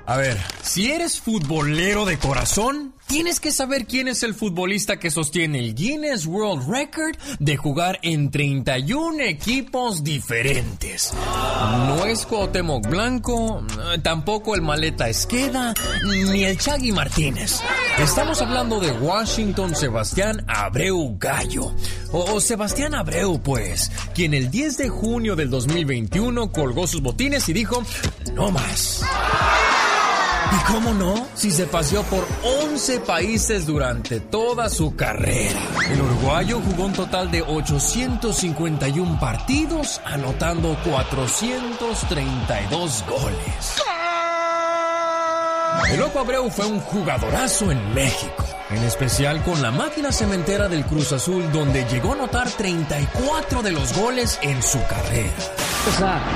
A ver, si eres futbolero de corazón, tienes que saber quién es el futbolista que sostiene el Guinness World Record de jugar en 31 equipos diferentes. No es Cuauhtémoc Blanco, tampoco el Maleta Esqueda, ni el Chagui Martínez. Estamos hablando de Washington Sebastián Abreu Gallo, o Sebastián Abreu pues, quien el 10 de junio del 2021 colgó sus botines y dijo, no más. ¿Y cómo no? Si se paseó por 11 países durante toda su carrera. El uruguayo jugó un total de 851 partidos, anotando 432 goles. El Loco Abreu fue un jugadorazo en México, en especial con la máquina cementera del Cruz Azul, donde llegó a anotar 34 de los goles en su carrera.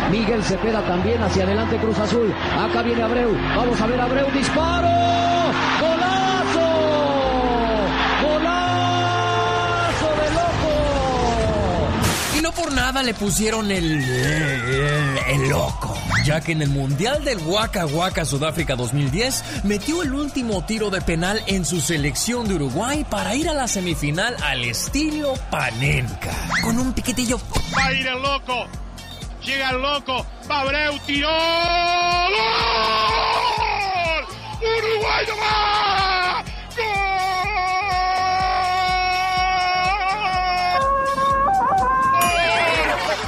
Miguel Cepeda también hacia adelante Cruz Azul. Acá viene Abreu. Vamos a ver Abreu. Disparo. ¡Golazo! ¡Golazo de loco! Y no por nada le pusieron el, el, loco, ya que en el Mundial del Waka Waka Sudáfrica 2010 metió el último tiro de penal en su selección de Uruguay para ir a la semifinal al estilo Panenka. Con un piquetillo. Va a ir el loco. Llega el loco. Pabreu tiró. ¡Gol! ¡Uruguay va!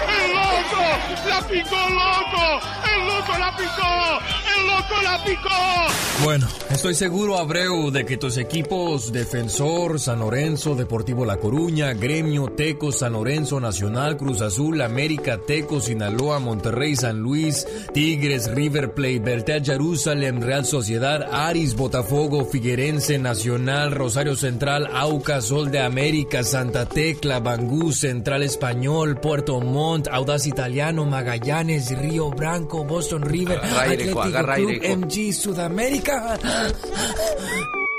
¡El loco! ¡La picó loco! ¡El loco la picó! ¡El loco la picó! Bueno, estoy seguro, Abreu, de que tus equipos Defensor, San Lorenzo, Deportivo La Coruña, Gremio, Teco, San Lorenzo, Nacional, Cruz Azul, América, Teco, Sinaloa, Monterrey, San Luis, Tigres, River Plate, Bertea, Jerusalén, Real Sociedad, Aris, Botafogo, Figuerense, Nacional, Rosario Central, Auca, Sol de América, Santa Tecla, Bangú, Central Español, Puerto Montt, Audaz Italiano, Magallanes, Río Branco, Boston River, Atlético Club. MG, Sudamérica.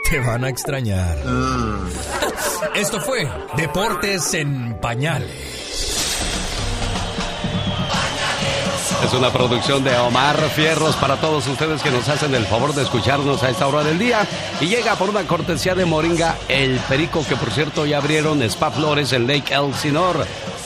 Te van a extrañar. Esto fue Deportes en Pañales. Es una producción de Omar Fierros para todos ustedes que nos hacen el favor de escucharnos a esta hora del día. Y llega por una cortesía de Moringa El Perico, que por cierto ya abrieron Spa Flores en Lake Elsinore,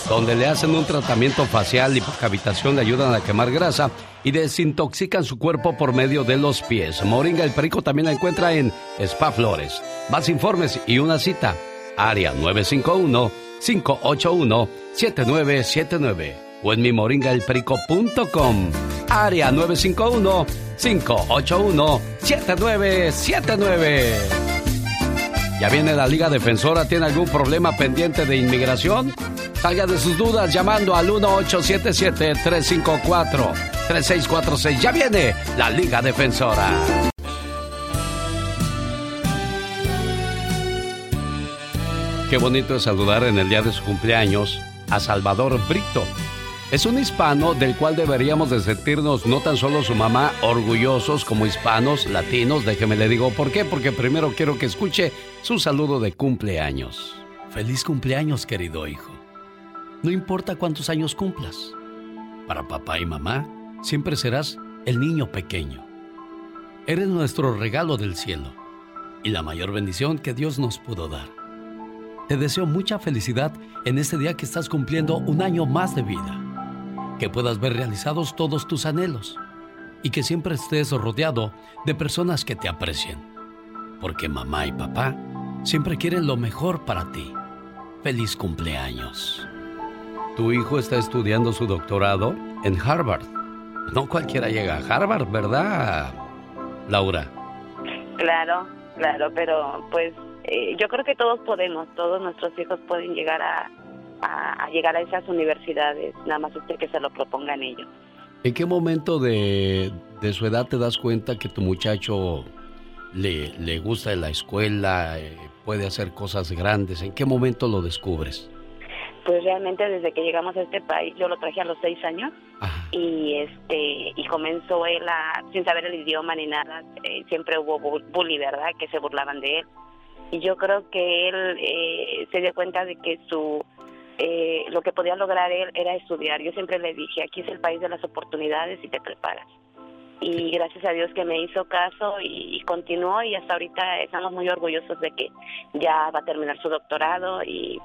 donde le hacen un tratamiento facial y cavitación, le ayudan a quemar grasa y desintoxican su cuerpo por medio de los pies. Moringa El Perico también la encuentra en Spa Flores. Más informes y una cita. Área 951-581-7979 o en mi moringaelperico.com. Área 951-581-7979. Ya viene la Liga Defensora. ¿Tiene algún problema pendiente de inmigración? Salga de sus dudas llamando al 1877-354-3646. Ya viene la Liga Defensora. Qué bonito es saludar en el día de su cumpleaños a Salvador Brito. Es un hispano del cual deberíamos de sentirnos no tan solo su mamá orgullosos como hispanos, latinos. Déjeme le digo por qué, porque primero quiero que escuche su saludo de cumpleaños. Feliz cumpleaños, querido hijo. No importa cuántos años cumplas. Para papá y mamá, siempre serás el niño pequeño. Eres nuestro regalo del cielo y la mayor bendición que Dios nos pudo dar. Te deseo mucha felicidad en este día que estás cumpliendo un año más de vida. Que puedas ver realizados todos tus anhelos y que siempre estés rodeado de personas que te aprecien. Porque mamá y papá siempre quieren lo mejor para ti. Feliz cumpleaños. Tu hijo está estudiando su doctorado en Harvard. No cualquiera llega a Harvard, ¿verdad, Laura? Claro, claro, pero pues eh, yo creo que todos podemos, todos nuestros hijos pueden llegar a, a, a llegar a esas universidades, nada más usted que se lo propongan ellos. ¿En qué momento de, de su edad te das cuenta que tu muchacho le, le gusta la escuela, eh, puede hacer cosas grandes? ¿En qué momento lo descubres? Pues realmente desde que llegamos a este país, yo lo traje a los seis años y este y comenzó él a, sin saber el idioma ni nada, eh, siempre hubo bu- bully, ¿verdad? Que se burlaban de él. Y yo creo que él eh, se dio cuenta de que su eh, lo que podía lograr él era estudiar. Yo siempre le dije, aquí es el país de las oportunidades y te preparas. Y gracias a Dios que me hizo caso y, y continuó y hasta ahorita estamos muy orgullosos de que ya va a terminar su doctorado y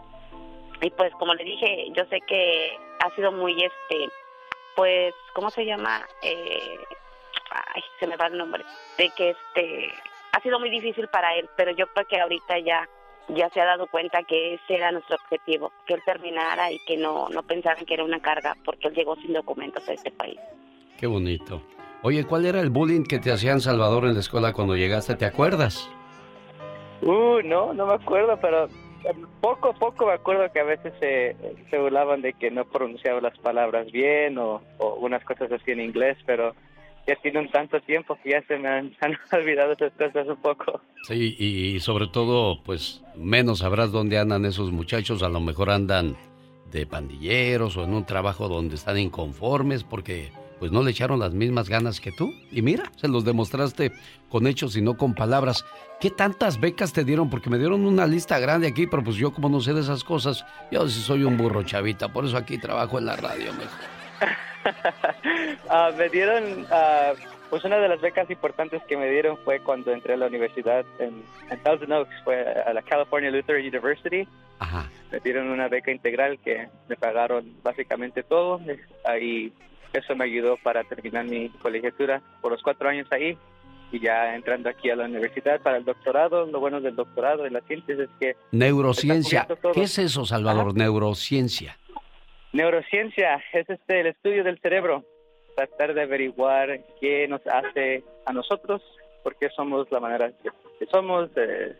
y pues como le dije yo sé que ha sido muy este pues cómo se llama eh, ay se me va el nombre de que este ha sido muy difícil para él pero yo creo que ahorita ya ya se ha dado cuenta que ese era nuestro objetivo que él terminara y que no no pensaran que era una carga porque él llegó sin documentos a este país Qué bonito. Oye, ¿cuál era el bullying que te hacían Salvador en la escuela cuando llegaste? ¿Te acuerdas? Uh, no, no me acuerdo, pero eh, poco a poco me acuerdo que a veces se, se burlaban de que no pronunciaba las palabras bien o, o unas cosas así en inglés, pero ya tiene un tanto tiempo que ya se me han, han olvidado esas cosas un poco. Sí, y, y sobre todo, pues menos sabrás dónde andan esos muchachos. A lo mejor andan de pandilleros o en un trabajo donde están inconformes porque pues no le echaron las mismas ganas que tú. Y mira, se los demostraste con hechos y no con palabras. ¿Qué tantas becas te dieron? Porque me dieron una lista grande aquí, pero pues yo como no sé de esas cosas, yo sí soy un burro chavita, por eso aquí trabajo en la radio mejor. Ah, me dieron, uh, pues una de las becas importantes que me dieron fue cuando entré a la universidad en, en Thousand Oaks, fue a la California Lutheran University. Ajá. Me dieron una beca integral que me pagaron básicamente todo. Ahí eso me ayudó para terminar mi colegiatura por los cuatro años ahí y ya entrando aquí a la universidad para el doctorado. Lo bueno del doctorado en la ciencia es que... Neurociencia. ¿Qué es eso, Salvador? Neurociencia. Neurociencia es este el estudio del cerebro. Tratar de averiguar qué nos hace a nosotros, por qué somos la manera que somos, eh,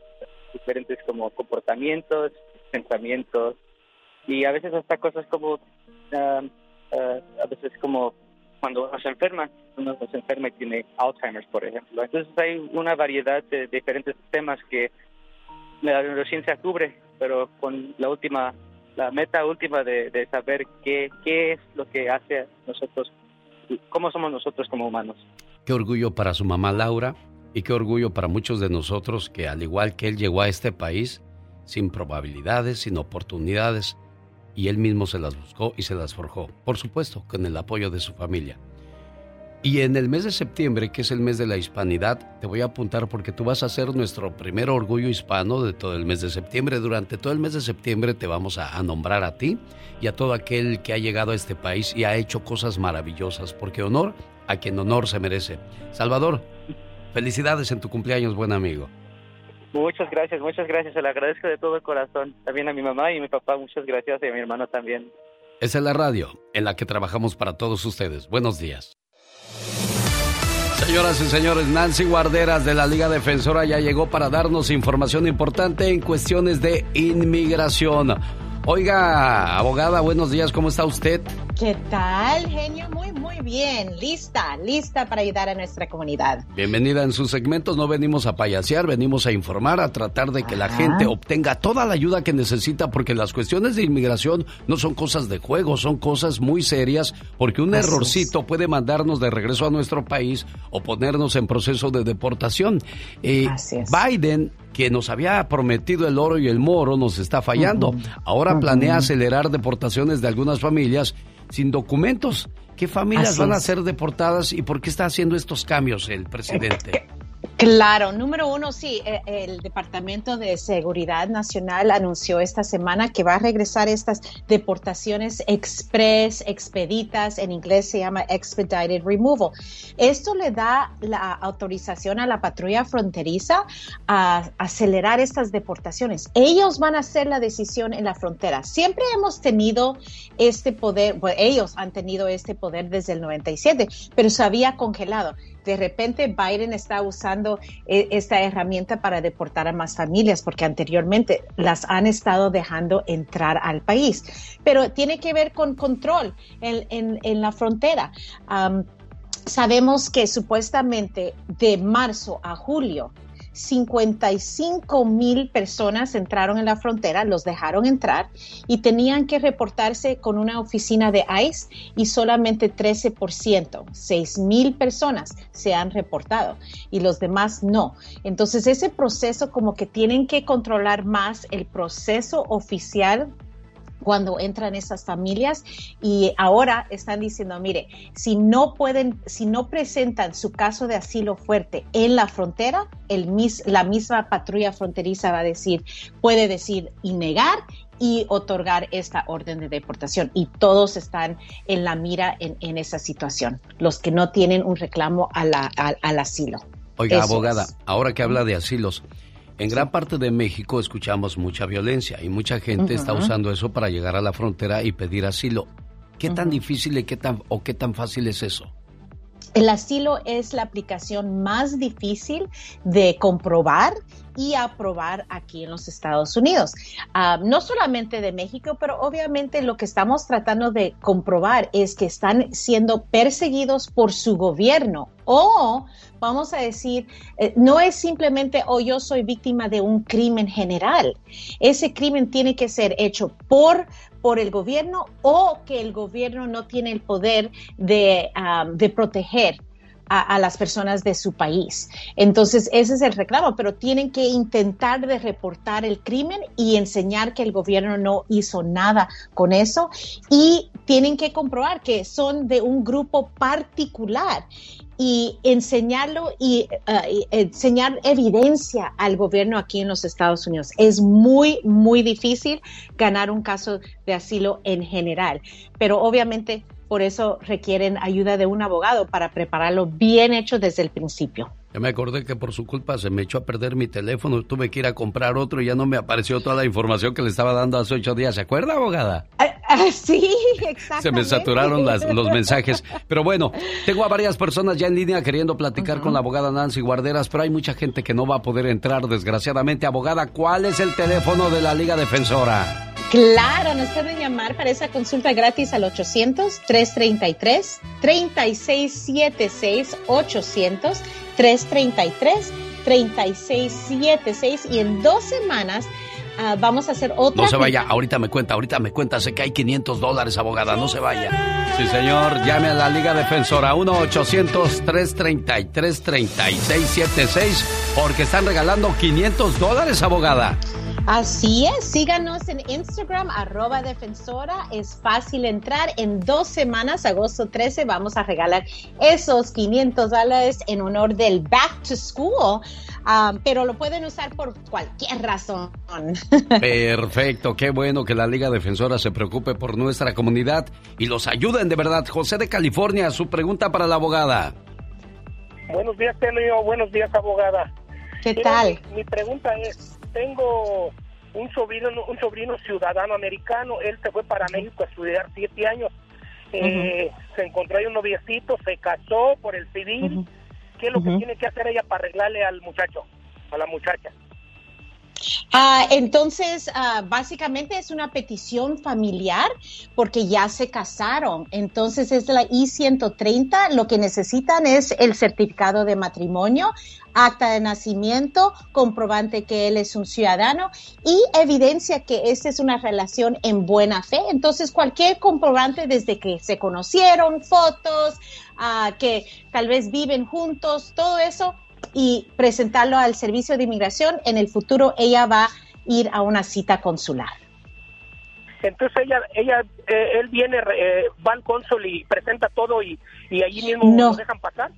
diferentes como comportamientos, pensamientos y a veces hasta cosas como... Ah, uh, a veces como cuando uno se enferma, uno se enferma y tiene Alzheimer's, por ejemplo. Entonces hay una variedad de diferentes temas que la neurociencia cubre, pero con la última, la meta última de, saber qué, es lo que hace nosotros, cómo somos nosotros como humanos. Qué orgullo para su mamá Laura y qué orgullo para muchos de nosotros que al igual que él llegó a este país sin probabilidades, sin oportunidades, y él mismo se las buscó y se las forjó, por supuesto, con el apoyo de su familia. Y en el mes de septiembre, que es el mes de la hispanidad, te voy a apuntar porque tú vas a ser nuestro primer orgullo hispano de todo el mes de septiembre. Durante todo el mes de septiembre te vamos a, nombrar a ti y a todo aquel que ha llegado a este país y ha hecho cosas maravillosas, porque honor a quien honor se merece. Salvador, felicidades en tu cumpleaños, buen amigo. Muchas gracias, muchas gracias. Se le agradezco de todo el corazón. También a mi mamá y mi papá, muchas gracias. Y a mi hermano también. Esa es la radio en la que trabajamos para todos ustedes. Buenos días. Señoras y señores, Nancy Guarderas de la Liga Defensora ya llegó para darnos información importante en cuestiones de inmigración. Oiga, abogada, buenos días, ¿cómo está usted? ¿Qué tal, genio? Muy, muy bien. Lista, lista para ayudar a nuestra comunidad. Bienvenida en sus segmentos. No venimos a payasear, venimos a informar, a tratar de que la gente obtenga toda la ayuda que necesita, porque las cuestiones de inmigración no son cosas de juego, son cosas muy serias, porque un errorcito puede mandarnos de regreso a nuestro país o ponernos en proceso de deportación. Eh, Biden que nos había prometido el oro y el moro nos está fallando. Ahora planea acelerar deportaciones de algunas familias sin documentos. ¿Qué familias van a ser deportadas y por qué está haciendo estos cambios el presidente? Claro, número uno, sí, eh, el Departamento de Seguridad Nacional anunció esta semana que va a regresar estas deportaciones express, expeditas, en inglés se llama expedited removal. Esto le da la autorización a la patrulla fronteriza a acelerar estas deportaciones. Ellos van a hacer la decisión en la frontera. Siempre hemos tenido este poder, ellos han tenido este poder desde el 97, pero se había congelado de repente Biden está usando eh, esta herramienta para deportar a más familias, porque anteriormente las han estado dejando entrar al país. Pero tiene que ver con control en, la frontera. sabemos que supuestamente de marzo a julio 55 mil personas entraron en la frontera, los dejaron entrar y tenían que reportarse con una oficina de ICE y solamente 13%, 6 mil personas se han reportado y los demás no. Entonces ese proceso como que tienen que controlar más el proceso oficial cuando entran esas familias y ahora están diciendo, mire, si no pueden, si no presentan su caso de asilo fuerte en la frontera, el la misma patrulla fronteriza va a decir, puede decir y negar y otorgar esta orden de deportación. Y todos están en la mira en, esa situación, los que no tienen un reclamo al asilo. Oiga, abogada, ahora que habla de asilos, en gran parte de México escuchamos mucha violencia y mucha gente está usando eso para llegar a la frontera y pedir asilo. ¿Qué tan difícil y qué tan, o qué tan fácil es eso? El asilo es la aplicación más difícil de comprobar y aprobar aquí en los Estados Unidos. Ah, no solamente de México, pero obviamente lo que estamos tratando de comprobar es que están siendo perseguidos por su gobierno o vamos a decir, eh, no es simplemente, oh, yo soy víctima de un crimen general. Ese crimen tiene que ser hecho por por el gobierno o que el gobierno no tiene el poder de, de proteger a, las personas de su país. Entonces, ese es el reclamo, pero tienen que intentar de reportar el crimen y enseñar que el gobierno no hizo nada con eso y tienen que comprobar que son de un grupo particular y enseñarlo y uh, enseñar evidencia al gobierno aquí en los Estados Unidos. Es muy, muy difícil ganar un caso de asilo en general, pero obviamente por eso requieren ayuda de un abogado para prepararlo bien hecho desde el principio. Ya me acordé que por su culpa se me echó a perder mi teléfono, tuve que ir a comprar otro y ya no me apareció toda la información que le estaba dando hace ocho días. ¿Se acuerda, abogada? Ah, ah, sí, exactamente. Se me saturaron los mensajes. Pero bueno, tengo a varias personas ya en línea queriendo platicar con la abogada Nancy Guarderas, pero hay mucha gente que no va a poder entrar, desgraciadamente. Abogada, ¿cuál es el teléfono de la Liga Defensora? Claro, nos pueden llamar para esa consulta gratis al 800-333-3676, 800-333-3676 y en dos semanas uh, vamos a hacer otra. No se vaya, ahorita me cuenta, ahorita me cuenta, sé que hay 500 dólares, abogada, no se vaya. Sí, señor, llame a la Liga Defensora 1-800-333-3676 porque están regalando 500 dólares, abogada. Así es, síganos en Instagram, arroba defensora. Es fácil entrar. En dos semanas, agosto 13, vamos a regalar esos 500 dólares en honor del Back to School. Um, pero lo pueden usar por cualquier razón. Perfecto, qué bueno que la Liga Defensora se preocupe por nuestra comunidad y los ayuden de verdad. José de California, su pregunta para la abogada. Buenos días, Telio. Buenos días, abogada. ¿Qué tal? mi pregunta es, tengo un sobrino, un sobrino ciudadano americano, él se fue para México a estudiar siete años, eh, se encontró ahí un noviecito, se casó por el civil, ¿qué es lo que tiene que hacer ella para arreglarle al muchacho, a la muchacha? Ah, entonces, ah, básicamente es una petición familiar porque ya se casaron. Entonces es la I-130. Lo que necesitan es el certificado de matrimonio, acta de nacimiento, comprobante que él es un ciudadano y evidencia que esta es una relación en buena fe. Entonces, cualquier comprobante desde que se conocieron, fotos, ah, que tal vez viven juntos, todo eso y presentarlo al servicio de inmigración. En el futuro ella va a ir a una cita consular. Entonces ella, ella, eh, él viene, eh, va al cónsul y presenta todo y, y allí mismo no. lo dejan pasar.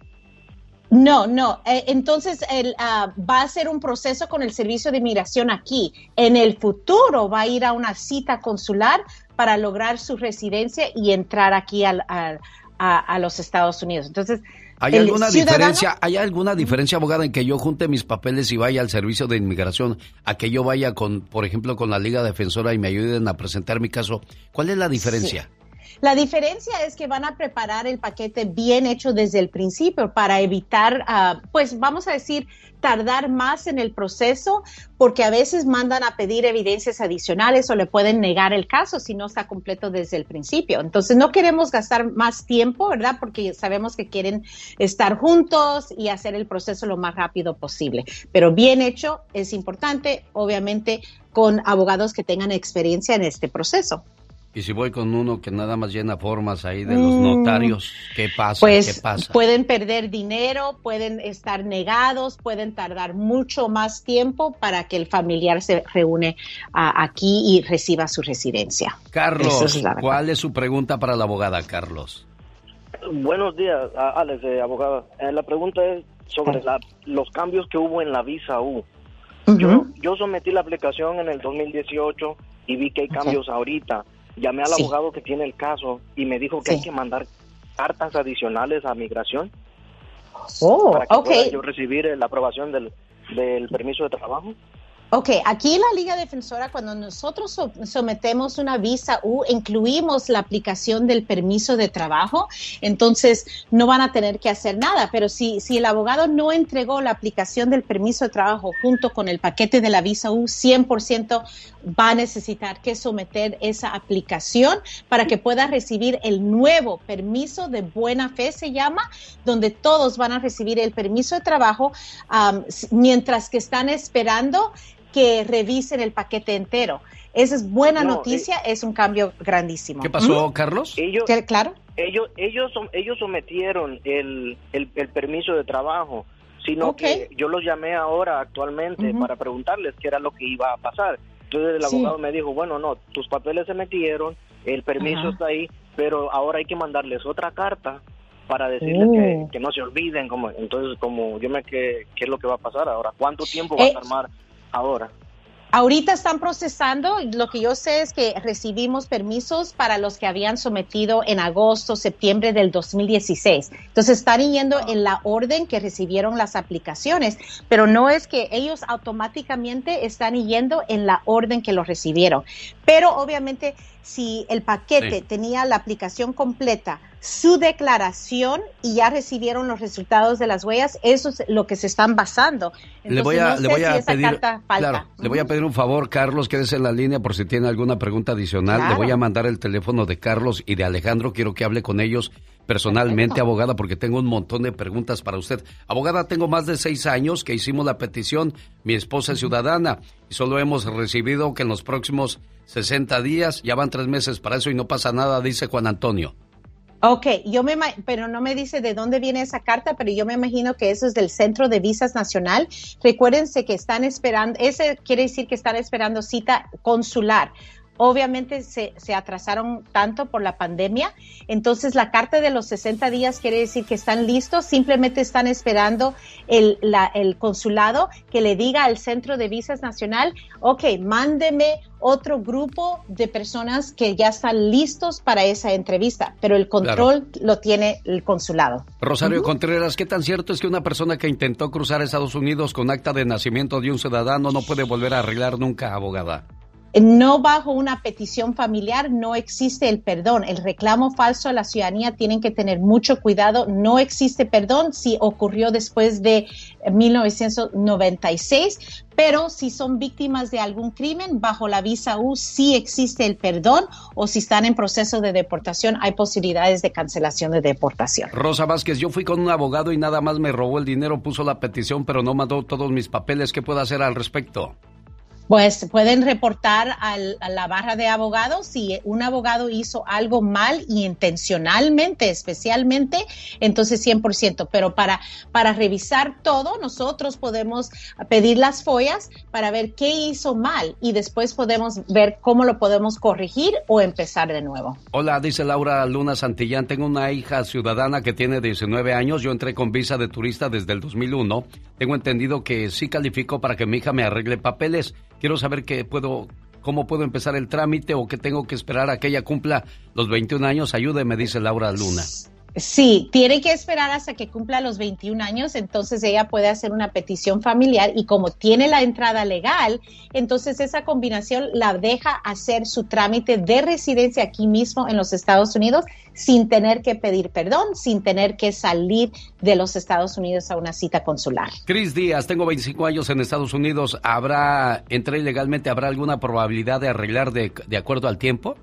No, no. Eh, entonces él ah, va a hacer un proceso con el servicio de inmigración aquí. En el futuro va a ir a una cita consular para lograr su residencia y entrar aquí al, a, a, los Estados Unidos. Entonces, ¿Hay alguna diferencia, hay alguna diferencia, abogada, en que yo junte mis papeles y vaya al servicio de inmigración, a que yo vaya con, por ejemplo, con la Liga Defensora y me ayuden a presentar mi caso? ¿Cuál es la diferencia? La diferencia es que van a preparar el paquete bien hecho desde el principio para evitar, ah, pues vamos a decir, tardar más en el proceso porque a veces mandan a pedir evidencias adicionales o le pueden negar el caso si no está completo desde el principio. Entonces no queremos gastar más tiempo, ¿verdad? Porque sabemos que quieren estar juntos y hacer el proceso lo más rápido posible. Pero bien hecho es importante, obviamente, con abogados que tengan experiencia en este proceso. Y si voy con uno que nada más llena formas ahí de los mm. notarios, ¿qué pasa? Pues ¿Qué pasa? pueden perder dinero, pueden estar negados, pueden tardar mucho más tiempo para que el familiar se reúne aquí y reciba su residencia. Carlos, ¿cuál es su pregunta para la abogada, Carlos? Buenos días, Alex, eh, abogada. Eh, la pregunta es sobre los cambios que hubo en la visa U. yo, yo sometí la aplicación en el 2018 y vi que hay cambios ahorita. Llamé al abogado que tiene el caso y me dijo que hay que mandar cartas adicionales a migración. Oh, para que pueda yo recibir la aprobación del, del permiso de trabajo. Ok, aquí en la Liga Defensora, cuando nosotros sometemos una visa U, incluimos la aplicación del permiso de trabajo, entonces no van a tener que hacer nada, pero si, si el abogado no entregó la aplicación del permiso de trabajo junto con el paquete de la visa U, 100% va a necesitar que someter esa aplicación para que pueda recibir el nuevo permiso de buena fe, se llama, donde todos van a recibir el permiso de trabajo mientras que están esperando que revisen el paquete entero. esa es buena noticia, es un cambio grandísimo. ¿Qué pasó, Carlos? Ellos, claro. Ellos, ellos, ellos sometieron el, el, permiso de trabajo, sino que yo los llamé ahora actualmente para preguntarles qué era lo que iba a pasar. Entonces el abogado me dijo, bueno, no, tus papeles se metieron, el permiso está ahí, pero ahora hay que mandarles otra carta para decirles que, oh. no se olviden. Como, entonces, como yo me qué, qué es lo que va a pasar ahora, cuánto tiempo va a armar eh, ahora. Ahorita están procesando, lo que yo sé es que recibimos permisos para los que habían sometido en agosto, septiembre del 2016. Entonces están yendo ah. en la orden que recibieron las aplicaciones, pero no es que ellos automáticamente están yendo en la orden que lo recibieron. Pero obviamente si el paquete tenía la aplicación completa, su declaración y ya recibieron los resultados de las huellas, eso es lo que se están basando. le voy a, le voy a pedir, le voy a pedir un favor, Carlos, quédese en la línea por si tiene alguna pregunta adicional. Le voy a mandar el teléfono de Carlos y de Alejandro, quiero que hable con ellos personalmente, abogada, porque tengo un montón de preguntas para usted. Abogada, tengo más de seis años que hicimos la petición, mi esposa es ciudadana, y solo hemos recibido que en los próximos 60 días, ya van tres meses para eso y no pasa nada, dice Juan Antonio. Ok, yo me, pero no me dice de dónde viene esa carta, pero yo me imagino que eso es del Centro de Visas Nacional. Recuérdense que están esperando, ese quiere decir que están esperando cita consular obviamente se, se, atrasaron tanto por la pandemia. Entonces, la carta de los 60 días quiere decir que están listos, simplemente están esperando el, el consulado que le diga al Centro de Visas Nacional, ok, mándeme otro grupo de personas que ya están listos para esa entrevista, pero el control lo tiene el consulado. Rosario Contreras, ¿qué tan cierto es que una persona que intentó cruzar Estados Unidos con acta de nacimiento de un ciudadano no puede volver a arreglar nunca, abogada? No bajo una petición familiar no existe el perdón. El reclamo falso a la ciudadanía tienen que tener mucho cuidado. No existe perdón si ocurrió después de 1996, pero si son víctimas de algún crimen bajo la visa U sí existe el perdón o si están en proceso de deportación hay posibilidades de cancelación de deportación. Rosa Vázquez, yo fui con un abogado y nada más me robó el dinero, puso la petición pero no mandó todos mis papeles. ¿Qué puedo hacer al respecto? Pues pueden reportar a la barra de abogados si un abogado hizo algo mal y intencionalmente, especialmente, entonces 100%. Pero para, para revisar todo, nosotros podemos pedir las follas para ver qué hizo mal y después podemos ver cómo lo podemos corregir o empezar de nuevo. Hola, dice Laura Luna Santillán. Tengo una hija ciudadana que tiene 19 años. Yo entré con visa de turista desde el 2001. Tengo entendido que sí califico para que mi hija me arregle papeles Quiero saber qué puedo, cómo puedo empezar el trámite o qué tengo que esperar a que ella cumpla los 21 años. Ayúdeme, dice Laura Luna. Sí, tiene que esperar hasta que cumpla los 21 años, entonces ella puede hacer una petición familiar y como tiene la entrada legal, entonces esa combinación la deja hacer su trámite de residencia aquí mismo en los Estados Unidos sin tener que pedir perdón, sin tener que salir de los Estados Unidos a una cita consular. Cris Díaz, tengo 25 años en Estados Unidos, ¿habrá, entré ilegalmente, habrá alguna probabilidad de arreglar de, de acuerdo al tiempo?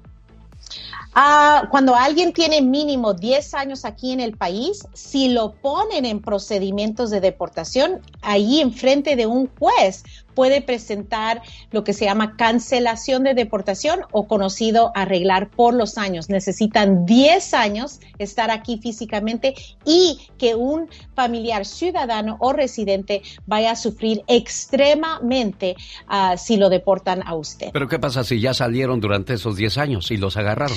Ah, cuando alguien tiene mínimo 10 años aquí en el país, si lo ponen en procedimientos de deportación, ahí enfrente de un juez puede presentar lo que se llama cancelación de deportación o conocido arreglar por los años. Necesitan 10 años estar aquí físicamente y que un familiar ciudadano o residente vaya a sufrir extremadamente ah, si lo deportan a usted. Pero ¿qué pasa si ya salieron durante esos 10 años y los agarraron?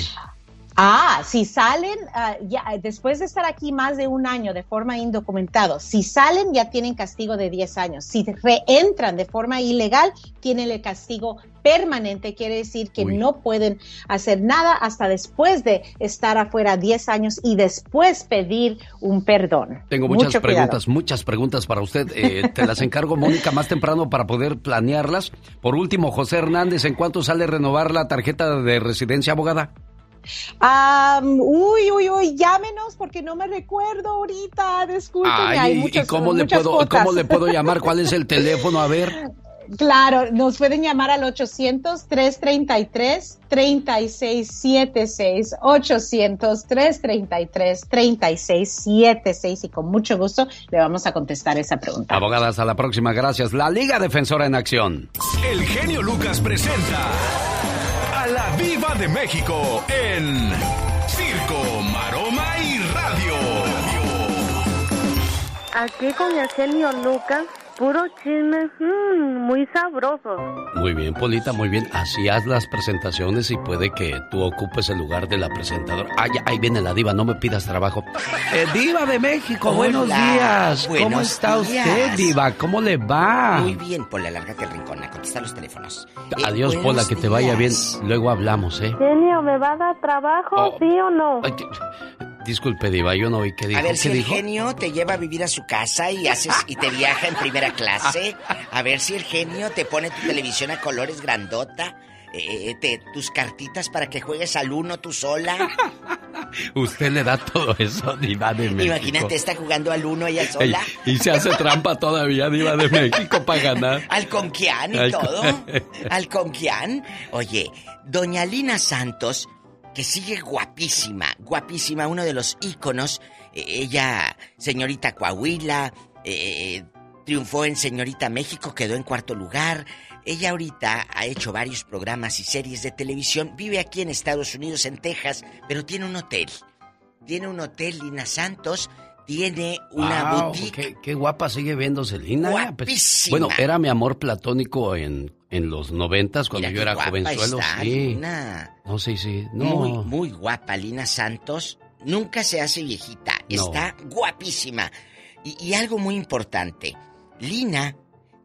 Ah, si salen, ah, ya, después de estar aquí más de un año de forma indocumentada, si salen ya tienen castigo de 10 años. Si reentran de forma ilegal, tienen el castigo permanente, quiere decir que no pueden hacer nada hasta después de estar afuera 10 años y después pedir un perdón. Tengo muchas preguntas, muchas preguntas para usted. Eh, te las encargo, Mónica, más temprano para poder planearlas. Por último, José Hernández, ¿en cuánto sale renovar la tarjeta de residencia abogada? Uy, uy, uy, llámenos porque no me recuerdo ahorita, discúlpeme, hay muchas, ¿y cómo le puedo, cómo le puedo llamar? ¿Cuál es el teléfono? A ver. Claro, nos pueden llamar al 800-333-3676, 800-333-3676 y con mucho gusto le vamos a contestar esa pregunta. Abogadas, a la próxima, gracias. La Liga Defensora en Acción. El genio Lucas presenta la Viva de México en Circo, Maroma y Radio. Aquí con el genio Lucas, puro chisme, mm, muy sabroso. Muy bien, Polita, muy bien. Así haz las presentaciones y puede que tú ocupes el lugar de la presentadora. Ah, ya, ahí viene la diva, no me pidas trabajo. Eh, diva de México, buenos días. ¿Cómo buenos está usted, diva? ¿Cómo le va? Muy bien, Pola, lárgate el rincón a contestar los teléfonos. Eh, Adiós, Pola, que te vaya bien. Luego hablamos, ¿eh? Genio, ¿me va a dar trabajo, Oh. sí o no? Ay, que- Disculpe, diva, yo no oí qué dijo. A ver ¿Qué si el dijo? genio te lleva a vivir a su casa y haces y te viaja en primera clase. A ver si el genio te pone tu televisión a colores grandota. eh, te- tus cartitas para que juegues al uno tú sola. Usted le da todo eso, diva de México. Imagínate, está jugando al uno ella sola. Ey, y se hace trampa todavía, diva de México, para ganar. Al conquián y Al todo. Al conquián. Oye, doña Lina Santos, que sigue guapísima, guapísima, uno de los íconos. eh, ella, señorita Coahuila, eh, triunfó en Señorita México, quedó en cuarto lugar. Ella ahorita ha hecho varios programas y series de televisión. Vive aquí en Estados Unidos, en Texas, pero tiene un hotel. Tiene un hotel, Lina Santos. Tiene una Wow, boutique. Qué, qué guapa sigue viendo Selena. ¿eh? Guapísima. Bueno, era mi amor platónico en, en los noventas cuando Mira yo era jovenzuelo. está, sí. Lina. No, sí, sí. No. Muy, muy guapa, Lina Santos. Nunca se hace viejita. No. Está guapísima. Y, y algo muy importante. Lina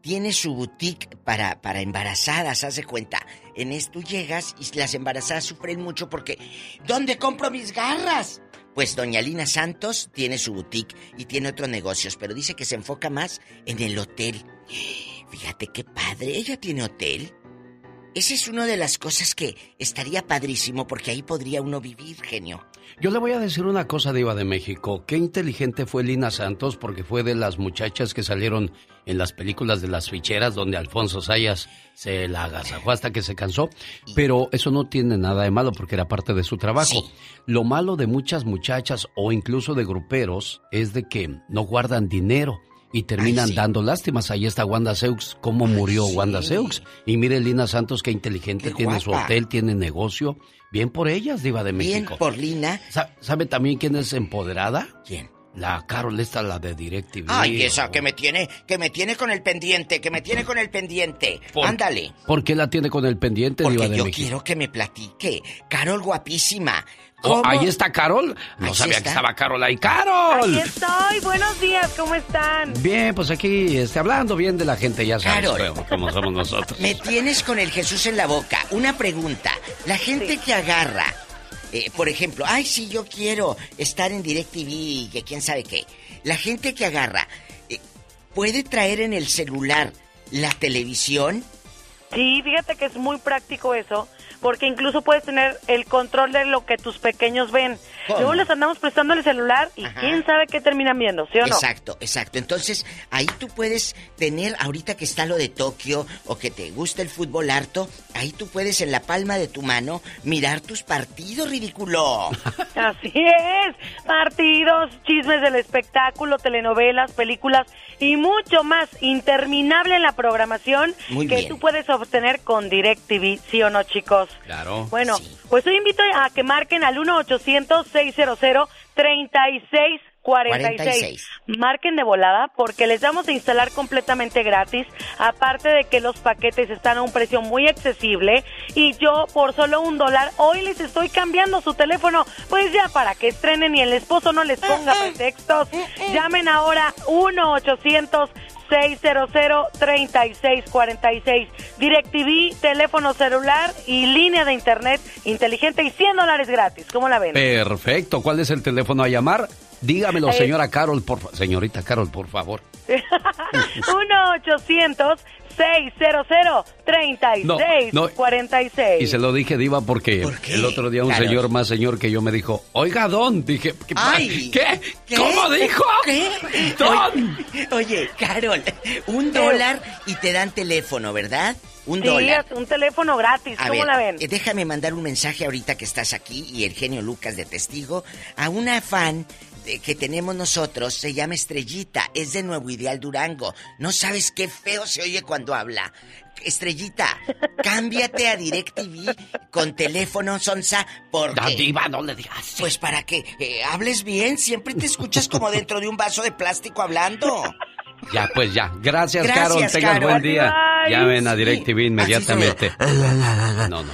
tiene su boutique para, para embarazadas, haz de cuenta. En esto llegas y las embarazadas sufren mucho porque ¿dónde compro mis garras? Pues doña Lina Santos tiene su boutique y tiene otros negocios, pero dice que se enfoca más en el hotel. Fíjate qué padre, ella tiene hotel. Esa es una de las cosas que estaría padrísimo porque ahí podría uno vivir, genio. Yo le voy a decir una cosa, Diva de México. Qué inteligente fue Lina Santos porque fue de las muchachas que salieron en las películas de las ficheras donde Alfonso Sayas se la agasajó hasta que se cansó. Pero eso no tiene nada de malo porque era parte de su trabajo. Lo malo de muchas muchachas o incluso de gruperos es de que no guardan dinero. Y terminan dando lástimas. Ahí está Wanda Seux. ¿Cómo murió Wanda Seux? Y mire Lina Santos, qué inteligente. tiene su hotel, tiene negocio. Bien por ellas, Diva de Bien México. por Lina. Sa- ¿Sabe también quién es empoderada? ¿Quién? La Carol esta, la de DirecTV. Ay, esa que me tiene, que me tiene con el pendiente, que me tiene con el pendiente. Por- Ándale. ¿Por qué la tiene con el pendiente, Porque Diva de yo México? quiero que me platique. Carol guapísima. Oh, ahí está Carol. No Ahí sabía está. que estaba Carol ahí. ¡Carol! Aquí estoy, buenos días, ¿cómo están? Bien, pues aquí este, hablando bien de la gente, ya sabes Carol. cómo- cómo somos nosotros. Me tienes con el Jesús en la boca. Una pregunta. La gente que agarra, eh, por ejemplo, ay, sí, yo quiero estar en DirecTV y que quién sabe qué. La gente que agarra, eh, ¿puede traer en el celular la televisión? Sí, fíjate que es muy práctico eso, porque incluso puedes tener el control de lo que tus pequeños ven. ¿Cómo? Luego les andamos prestando el celular y Ajá. quién sabe qué terminan viendo, ¿sí o no? Exacto, exacto. Entonces, ahí tú puedes tener, ahorita que está lo de Tokio o que te gusta el fútbol harto, ahí tú puedes en la palma de tu mano mirar tus partidos, ridículo. Así es, partidos, chismes del espectáculo, telenovelas, películas y mucho más interminable en la programación Muy que bien. tú puedes obtener con DirecTV, ¿sí o no, chicos? Claro. Bueno, pues hoy invito a que marquen al 1-800-600-3646. 46. Marquen de volada porque les vamos a instalar completamente gratis. Aparte de que los paquetes están a un precio muy accesible y yo por solo un dólar hoy les estoy cambiando su teléfono. Pues ya para que estrenen y el esposo no les ponga pretextos. Llamen ahora 1 800 600-3646. DirecTV, teléfono celular y línea de internet inteligente y 100 dólares gratis. ¿Cómo la ven? Perfecto. ¿Cuál es el teléfono a llamar? Dígamelo, Eh, señora Carol, por fa- señorita Carol, por favor. 1-800-600-3646. No, no. Y se lo dije, Diva, porque el otro día un señor más señor que yo me dijo, oiga, Don. Dije, ¿qué? Ay, ¿Qué? ¿qué? ¿Cómo dijo? ¿Qué? Don. Oye, Carol, un dólar y te dan teléfono, ¿verdad? Un Sí, dólar. un teléfono gratis. A ¿Cómo ver, la ven? eh, déjame mandar un mensaje ahorita que estás aquí y el genio Lucas de testigo a una fan que tenemos nosotros, se llama Estrellita, es de Nuevo Ideal Durango. No sabes qué feo se oye cuando habla. Estrellita, cámbiate a DirecTV con teléfono Sonsa porque... Diva, no le digas. Pues para que eh, hables bien, siempre te escuchas como dentro de un vaso de plástico hablando. Ya, pues ya. Gracias, Carol. Tengan buen día. Llamen a DirecTV inmediatamente. No, no.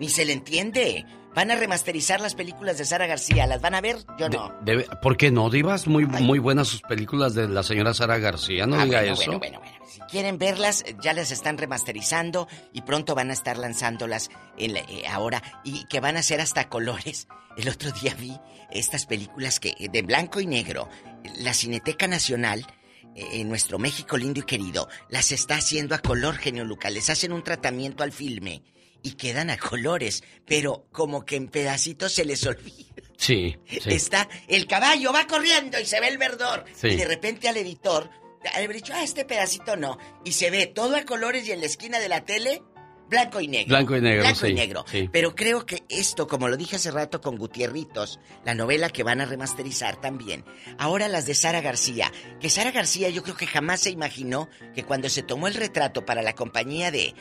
Ni se le entiende. Van a remasterizar las películas de Sara García. ¿Las van a ver? Yo no. ¿Por qué no, Divas? Muy, muy buenas sus películas de la señora Sara García. No ah, diga eso. Bueno, bueno, bueno. Si quieren verlas, ya las están remasterizando y pronto van a estar lanzándolas en eh, ahora y que van a ser hasta colores. El otro día vi estas películas que de blanco y negro. La Cineteca Nacional eh, en nuestro México lindo y querido, las está haciendo a color genio Lucas. Les hacen un tratamiento al filme y quedan a colores, pero como que en pedacitos se les olvida. Sí, Está el caballo, va corriendo y se ve el verdor. Y de repente al editor, haber dicho, ah, este pedacito no. Y se ve todo a colores y en la esquina de la tele, blanco y negro. Blanco y negro, Blanco y negro. Pero creo que esto, como lo dije hace rato con Gutierritos, la novela que van a remasterizar también. Ahora las de Sara García. Que Sara García yo creo que jamás se imaginó que cuando se tomó el retrato para la compañía de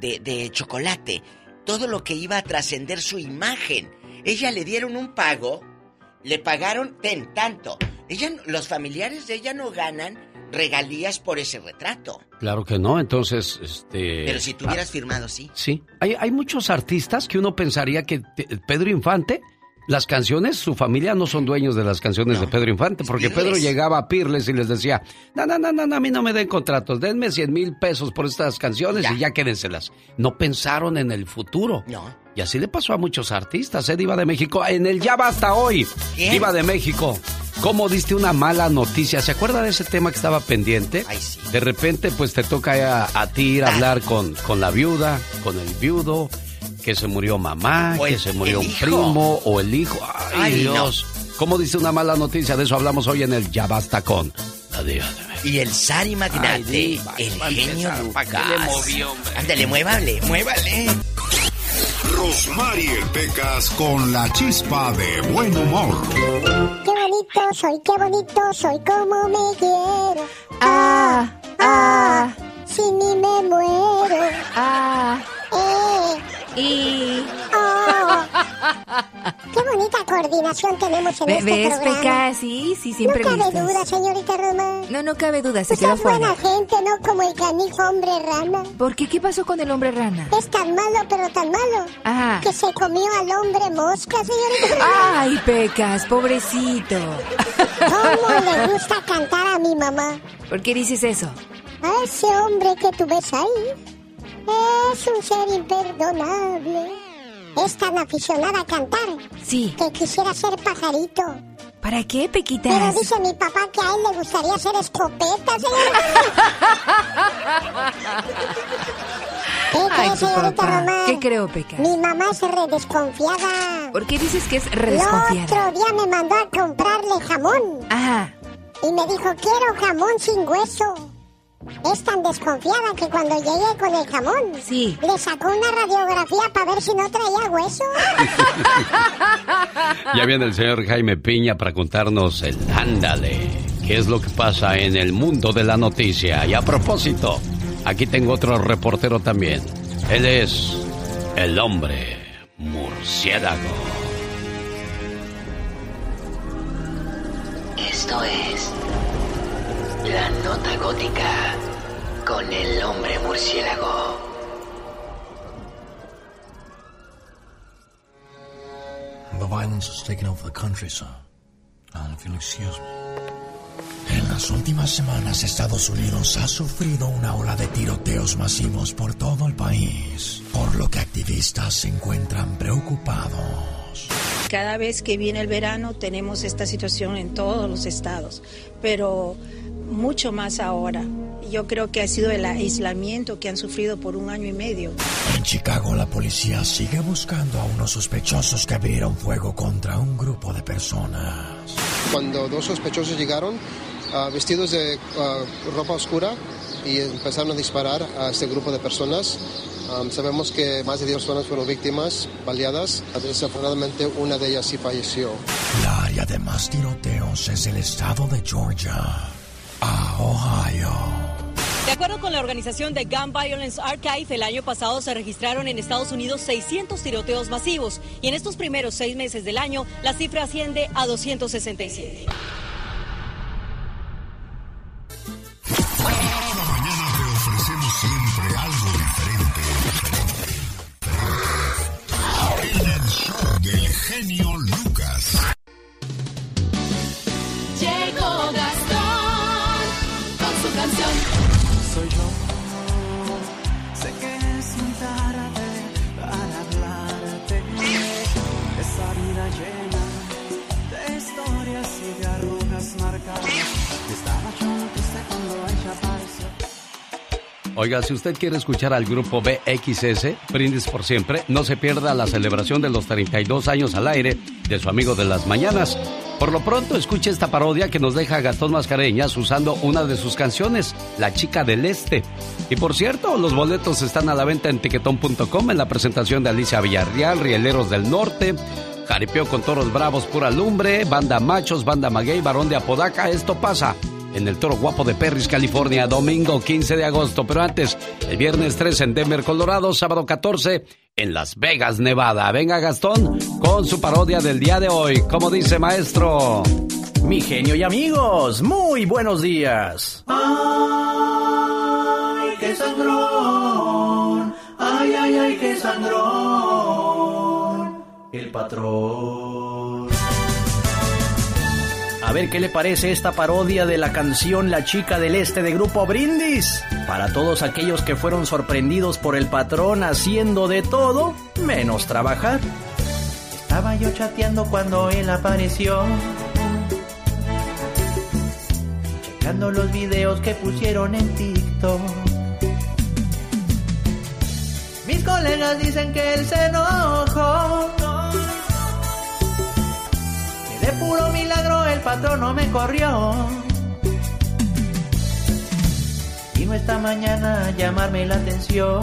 de, chocolate, todo lo que iba a trascender su imagen. Ella le dieron un pago, le pagaron, ten, tanto. Ella, los familiares de ella no ganan regalías por ese retrato. Claro que no, entonces, este... Pero si tuvieras firmado, sí. Sí, hay, hay muchos artistas que uno pensaría que Pedro Infante las canciones, su familia no son dueños de las canciones de Pedro Infante, porque Pedro llegaba a Pirles y les decía, no, no, no, no, a mí no me den contratos, denme 100 mil pesos por estas canciones y ya quédenselas. No pensaron en el futuro. No. Y así le pasó a muchos artistas, ¿eh? Diva de México. En el Ya Basta Hoy, Diva de México. ¿Cómo diste una mala noticia? ¿Se acuerda de ese tema que estaba pendiente? Ay, sí. De repente, pues te toca a, ti ir a ah. hablar con, con la viuda, con el viudo, que se murió mamá, que se murió un primo o el hijo. Ay, Dios. ¿Cómo dice una mala noticia? De eso hablamos hoy en el Ya Basta con la Y el Sari Magnate, el genio Lucas. le movió, Ándale, muévale, muévale. Rosmarie Pecas con la chispa de buen humor. Qué bonito soy, qué bonito soy, como me quiero. Ah, ah, si ni me muero. Ah, eh. Y... Oh, ¡Qué bonita coordinación tenemos en este ¿Ves, programa! Peca? Sí, sí, siempre No cabe duda, señorita Roma. No, no cabe duda, se Usted quedó es buena gente, no como el canijo hombre rana. ¿Por qué? ¿Qué pasó con el hombre rana? Es tan malo, pero tan malo, Ajá. que se comió al hombre mosca, señorita Roma. ¡Ay, Pecas, pobrecito! ¿Cómo le gusta cantar a mi mamá? ¿Por qué dices eso? A ese hombre que tú ves ahí es un ser imperdonable. Es tan aficionada a cantar. Sí. Que quisiera ser pajarito. ¿Para qué, Pequitas? Pero dice mi papá que a él le gustaría ser escopeta, señor. ¿Qué Ay, papá. ¿Qué creo, Peca? Mi mamá es re desconfiada. ¿Por qué dices que es re desconfiada? El otro día me mandó a comprarle jamón. Ajá. Y me dijo, quiero jamón sin hueso. Es tan desconfiada que cuando llegué con el jamón, sí. le sacó una radiografía para ver si no traía hueso. ya viene el señor Jaime Piña para contarnos el ándale. ¿Qué es lo que pasa en el mundo de la noticia? Y a propósito, aquí tengo otro reportero también. Él es el hombre murciélago. Esto es la nota gótica con el hombre murciélago. The violence has taken over the country, sir. And if you'll excuse me. En las últimas semanas, Estados Unidos ha sufrido una ola de tiroteos masivos por todo el país, por lo que activistas se encuentran preocupados. Cada vez que viene el verano tenemos esta situación en todos los estados, pero mucho más ahora. Yo creo que ha sido el aislamiento que han sufrido por un año y medio. En Chicago la policía sigue buscando a unos sospechosos que abrieron fuego contra un grupo de personas. Cuando dos sospechosos llegaron ah, vestidos de ah, ropa oscura y empezaron a disparar a este grupo de personas, ah, sabemos que más de 10 personas fueron víctimas, baleadas. Desafortunadamente una de ellas sí falleció. La área de más tiroteos es el estado de Georgia. Ohio. De acuerdo con la organización de Gun Violence Archive, el año pasado se registraron en Estados Unidos 600 tiroteos masivos y en estos primeros seis meses del año la cifra asciende a 267. Cada mañana te ofrecemos siempre algo diferente. En el show del genio Oiga, si usted quiere escuchar al grupo BXS, Brindis por Siempre, no se pierda la celebración de los 32 años al aire de su amigo de las mañanas. Por lo pronto, escuche esta parodia que nos deja Gastón Mascareñas usando una de sus canciones, La Chica del Este. Y por cierto, los boletos están a la venta en tiquetón.com en la presentación de Alicia Villarreal, Rieleros del Norte, Jaripeo con Toros Bravos, Pura Lumbre, Banda Machos, Banda Maguey, Barón de Apodaca. Esto pasa en el Toro Guapo de Perris, California, domingo 15 de agosto. Pero antes, el viernes 3 en Denver, Colorado, sábado 14 en Las Vegas, Nevada. Venga Gastón con su parodia del día de hoy. Como dice maestro. Mi genio y amigos, muy buenos días. Ay, qué sangrón. Ay, ay, ay, qué sangrón. El patrón. A ver qué le parece esta parodia de la canción La chica del este de Grupo Brindis. Para todos aquellos que fueron sorprendidos por el patrón haciendo de todo menos trabajar. Estaba yo chateando cuando él apareció. Checando los videos que pusieron en TikTok. Mis colegas dicen que él se enojó. De puro milagro el patrón no me corrió. Vino esta mañana a llamarme la atención.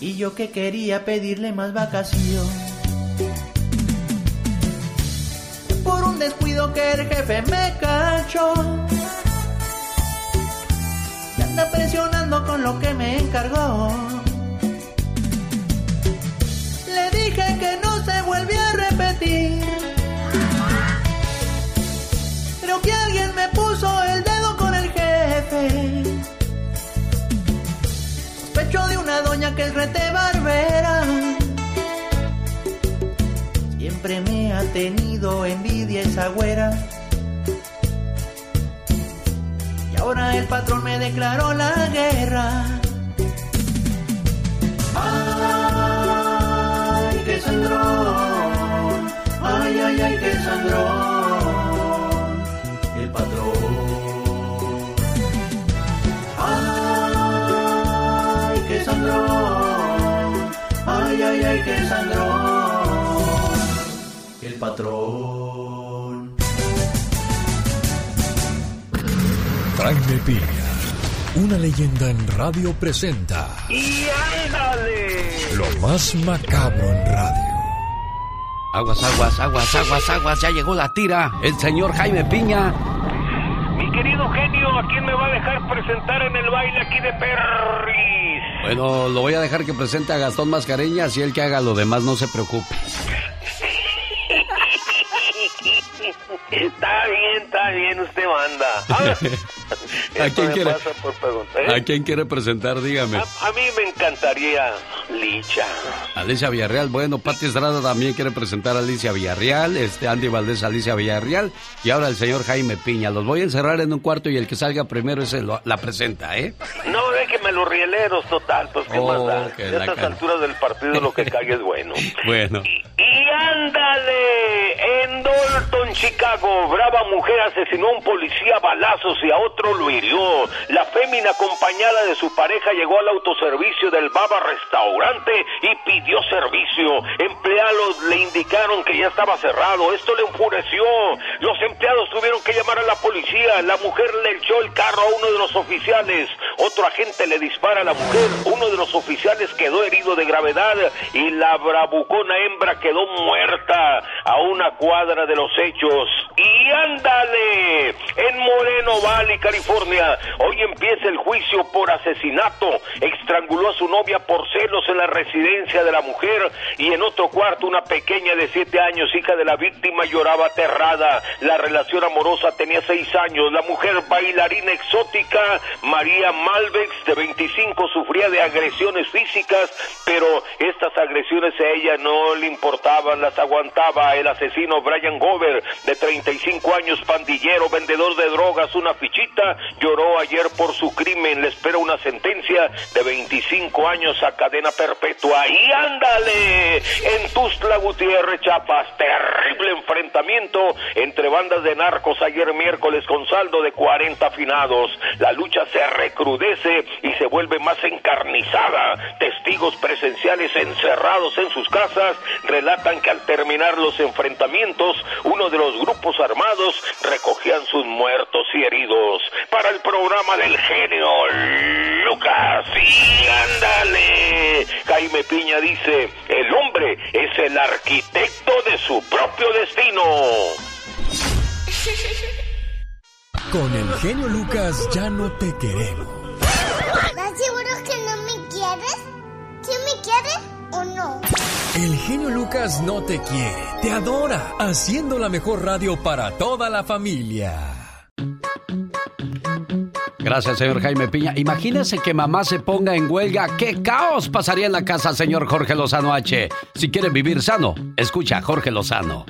Y yo que quería pedirle más vacación. Por un descuido que el jefe me cachó. Y anda presionando con lo que me encargó. Es rete barbera. Siempre me ha tenido envidia esa güera. Y ahora el patrón me declaró la guerra. Ay, qué sangrón. Ay, ay, ay, qué sangrón. Sangrón. Ay, ay, ay, qué sangrón. El patrón. Jaime Piña, una leyenda en radio presenta ¡Y ándale! lo más macabro en radio. Aguas, aguas, aguas, aguas, aguas. Ya llegó la tira. El señor Jaime Piña. Mi querido genio, ¿a quién me va a dejar presentar en el baile aquí de Perris? Bueno, lo voy a dejar que presente a Gastón Mascareñas y él que haga lo demás, no se preocupe. Está bien, está bien, usted manda. A, ver, ¿A esto quién quiere? preguntar, ¿eh? ¿A quién quiere presentar? Dígame. A, a mí me encantaría Licha. Alicia Villarreal, bueno, Pati Estrada también quiere presentar a Alicia Villarreal, este Andy Valdés Alicia Villarreal y ahora el señor Jaime Piña. Los voy a encerrar en un cuarto y el que salga primero ese lo- la presenta, ¿eh? No, déjeme los rieleros, total, pues qué Oh, más da. A estas alturas del partido lo que caiga es bueno. Bueno. Y ándale, en Dalton, Chicago, brava mujer asesinó a un policía a balazos y a otro lo hirió. La fémina acompañada de su pareja llegó al autoservicio del Baba Restaurante y pidió servicio. Empleados le indicaron que ya estaba cerrado. Esto le enfureció. Los empleados tuvieron que llamar a la policía. La mujer le echó el carro a uno de los oficiales. Otro agente le dispara a la mujer. Uno de los oficiales quedó herido de gravedad y la bravucona hembra quedó muerta a una cuadra de los hechos. Y ándale, en Moreno Valley, California, hoy empieza el juicio por asesinato. Estranguló a su novia por celos en la residencia de la mujer y en otro cuarto una pequeña de siete años, hija de la víctima, lloraba aterrada. La relación amorosa tenía seis años. La mujer bailarina exótica, María Malvex, de 25, sufría de agresiones físicas, pero estas agresiones a ella no le importaban, las aguantaba. El asesino Brian Gover, de 35 años, pandillero, vendedor de drogas, una fichita, lloró ayer por su crimen. Le espera una sentencia de 25 años a cadena perpetua. Y ándale, en Tuzla Gutiérrez, Chiapas, terrible enfrentamiento entre bandas de narcos ayer miércoles con saldo de 40 finados. La lucha se recrudece y se vuelve más encarnizada. Testigos presenciales encerrados en sus casas relatan que al terminar los enfrentamientos, uno de los grupos armados recogían sus muertos y heridos. Programa del genio Lucas, y ándale. Jaime Piña dice, el hombre es el arquitecto de su propio destino. Con el genio Lucas ya no te queremos. ¿Estás seguro que no me quieres? ¿Quién me quiere o no? El genio Lucas no te quiere, te adora, haciendo la mejor radio para toda la familia. Gracias, señor Jaime Piña. Imagínese que mamá se ponga en huelga. ¿Qué caos pasaría en la casa, señor Jorge Lozano H? Si quiere vivir sano, escucha a Jorge Lozano.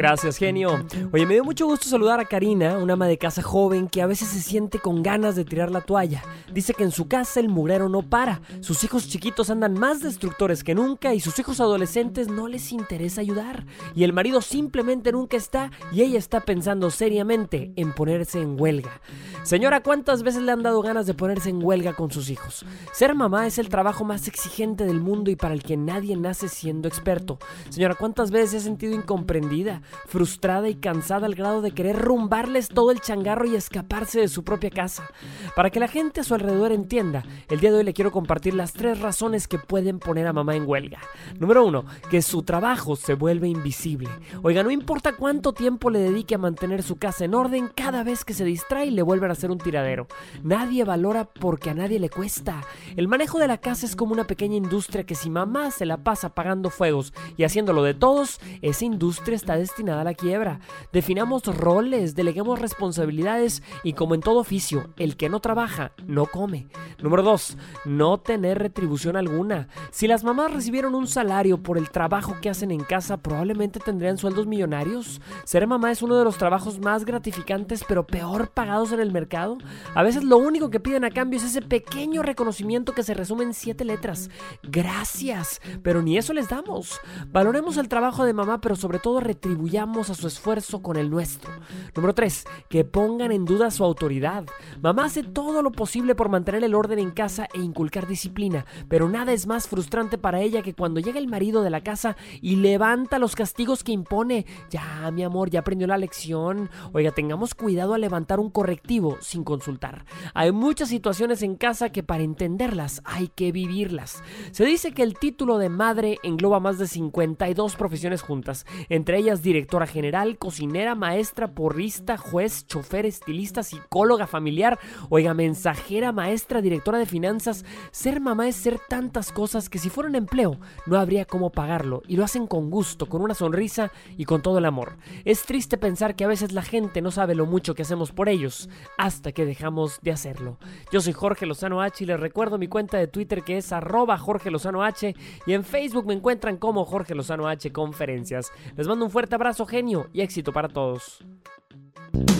Gracias, genio. Oye, me dio mucho gusto saludar a Karina, una ama de casa joven que a veces se siente con ganas de tirar la toalla. Dice que en su casa el mugrero no para. Sus hijos chiquitos andan más destructores que nunca y sus hijos adolescentes no les interesa ayudar. Y el marido simplemente nunca está y ella está pensando seriamente en ponerse en huelga. Señora, ¿cuántas veces le han dado ganas de ponerse en huelga con sus hijos? Ser mamá es el trabajo más exigente del mundo y para el que nadie nace siendo experto. Señora, ¿cuántas veces se ha sentido incomprendida, frustrada y cansada al grado de querer rumbarles todo el changarro y escaparse de su propia casa? Para que la gente a su alrededor entienda, el día de hoy le quiero compartir las tres razones que pueden poner a mamá en huelga. Número uno, que su trabajo se vuelve invisible. Oiga, no importa cuánto tiempo le dedique a mantener su casa en orden, cada vez que se distrae le vuelven a hacer un tiradero. Nadie valora porque a nadie le cuesta. El manejo de la casa es como una pequeña industria que si mamá se la pasa apagando fuegos y haciéndolo de todos, esa industria está destinada a la quiebra. Definamos roles, deleguemos responsabilidades y como en todo oficio, el que no trabaja no come. Número 2. No tener retribución alguna. Si las mamás recibieron un salario por el trabajo que hacen en casa, probablemente tendrían sueldos millonarios. Ser mamá es uno de los trabajos más gratificantes pero peor pagados en el mercado. A veces lo único que piden a cambio es ese pequeño reconocimiento que se resume en siete letras. Gracias. Pero ni eso les damos. Valoremos el trabajo de mamá, pero sobre todo a su esfuerzo con el nuestro. Número 3. Que pongan en duda su autoridad. Mamá hace todo lo posible por mantener el orden en casa e inculcar disciplina, pero nada es más frustrante para ella que cuando llega el marido de la casa y levanta los castigos que impone. Ya, mi amor, ya aprendió la lección. Oiga, tengamos cuidado al levantar un correctivo sin consultar. Hay muchas situaciones en casa que para entenderlas hay que vivirlas. Se dice que el título de madre engloba más de 52 profesiones juntas, entre ellas directora general, cocinera, maestra, porrista, juez, chofer, estilista, psicóloga familiar, oiga, mensajera, maestra, directora de finanzas. Ser mamá es ser tantas cosas que si fuera un empleo no habría cómo pagarlo y lo hacen con gusto, con una sonrisa y con todo el amor. Es triste pensar que a veces la gente no sabe lo mucho que hacemos por ellos hasta que dejamos de hacerlo. Yo soy Jorge Lozano H y les recuerdo mi cuenta de Twitter que es arroba Jorge Lozano H y en Facebook me encuentran como Jorge Lozano H Conferencias. Les mando un fuerte abrazo genio y éxito para todos.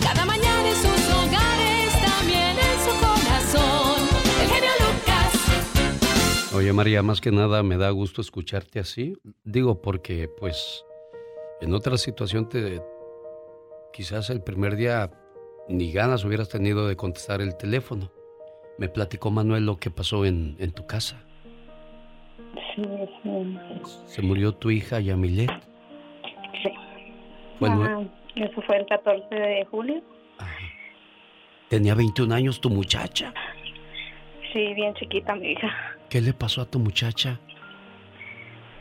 Cada mañana en sus hogares, también en su corazón. El genio Lucas. Oye María, más que nada me da gusto escucharte así. Digo porque pues en otra situación te quizás el primer día ni ganas hubieras tenido de contestar el teléfono. Me platicó Manuel lo que pasó en, en tu casa. Sí, sí. Se murió tu hija Yamilet. Bueno, Ah, eso fue el 14 de julio. tenía 21 años tu muchacha. Sí, bien chiquita mi hija. ¿Qué le pasó a tu muchacha?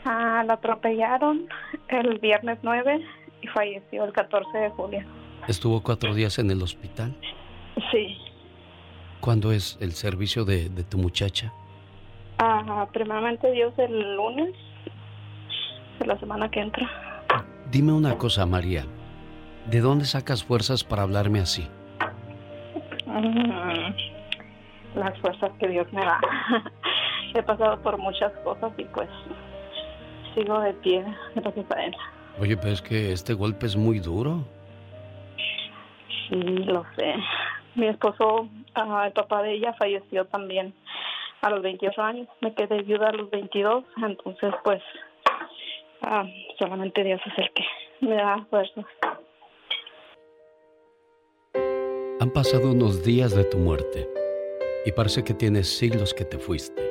Ah, la atropellaron el viernes 9 y falleció el 14 de julio. ¿Estuvo cuatro días en el hospital? Sí. ¿Cuándo es el servicio de, de tu muchacha? Ah, primeramente Dios el lunes de la semana que entra. Dime una cosa, María. ¿De dónde sacas fuerzas para hablarme así? Mm, las fuerzas que Dios me da. He pasado por muchas cosas y pues sigo de pie gracias a Él. Oye, pero es que este golpe es muy duro. Sí, lo sé. Mi esposo, ah, el papá de ella, falleció también a los 28 años. Me quedé viuda a los 22, entonces pues ah, solamente Dios es el que me da fuerza. Han pasado unos días de tu muerte y parece que tienes siglos que te fuiste.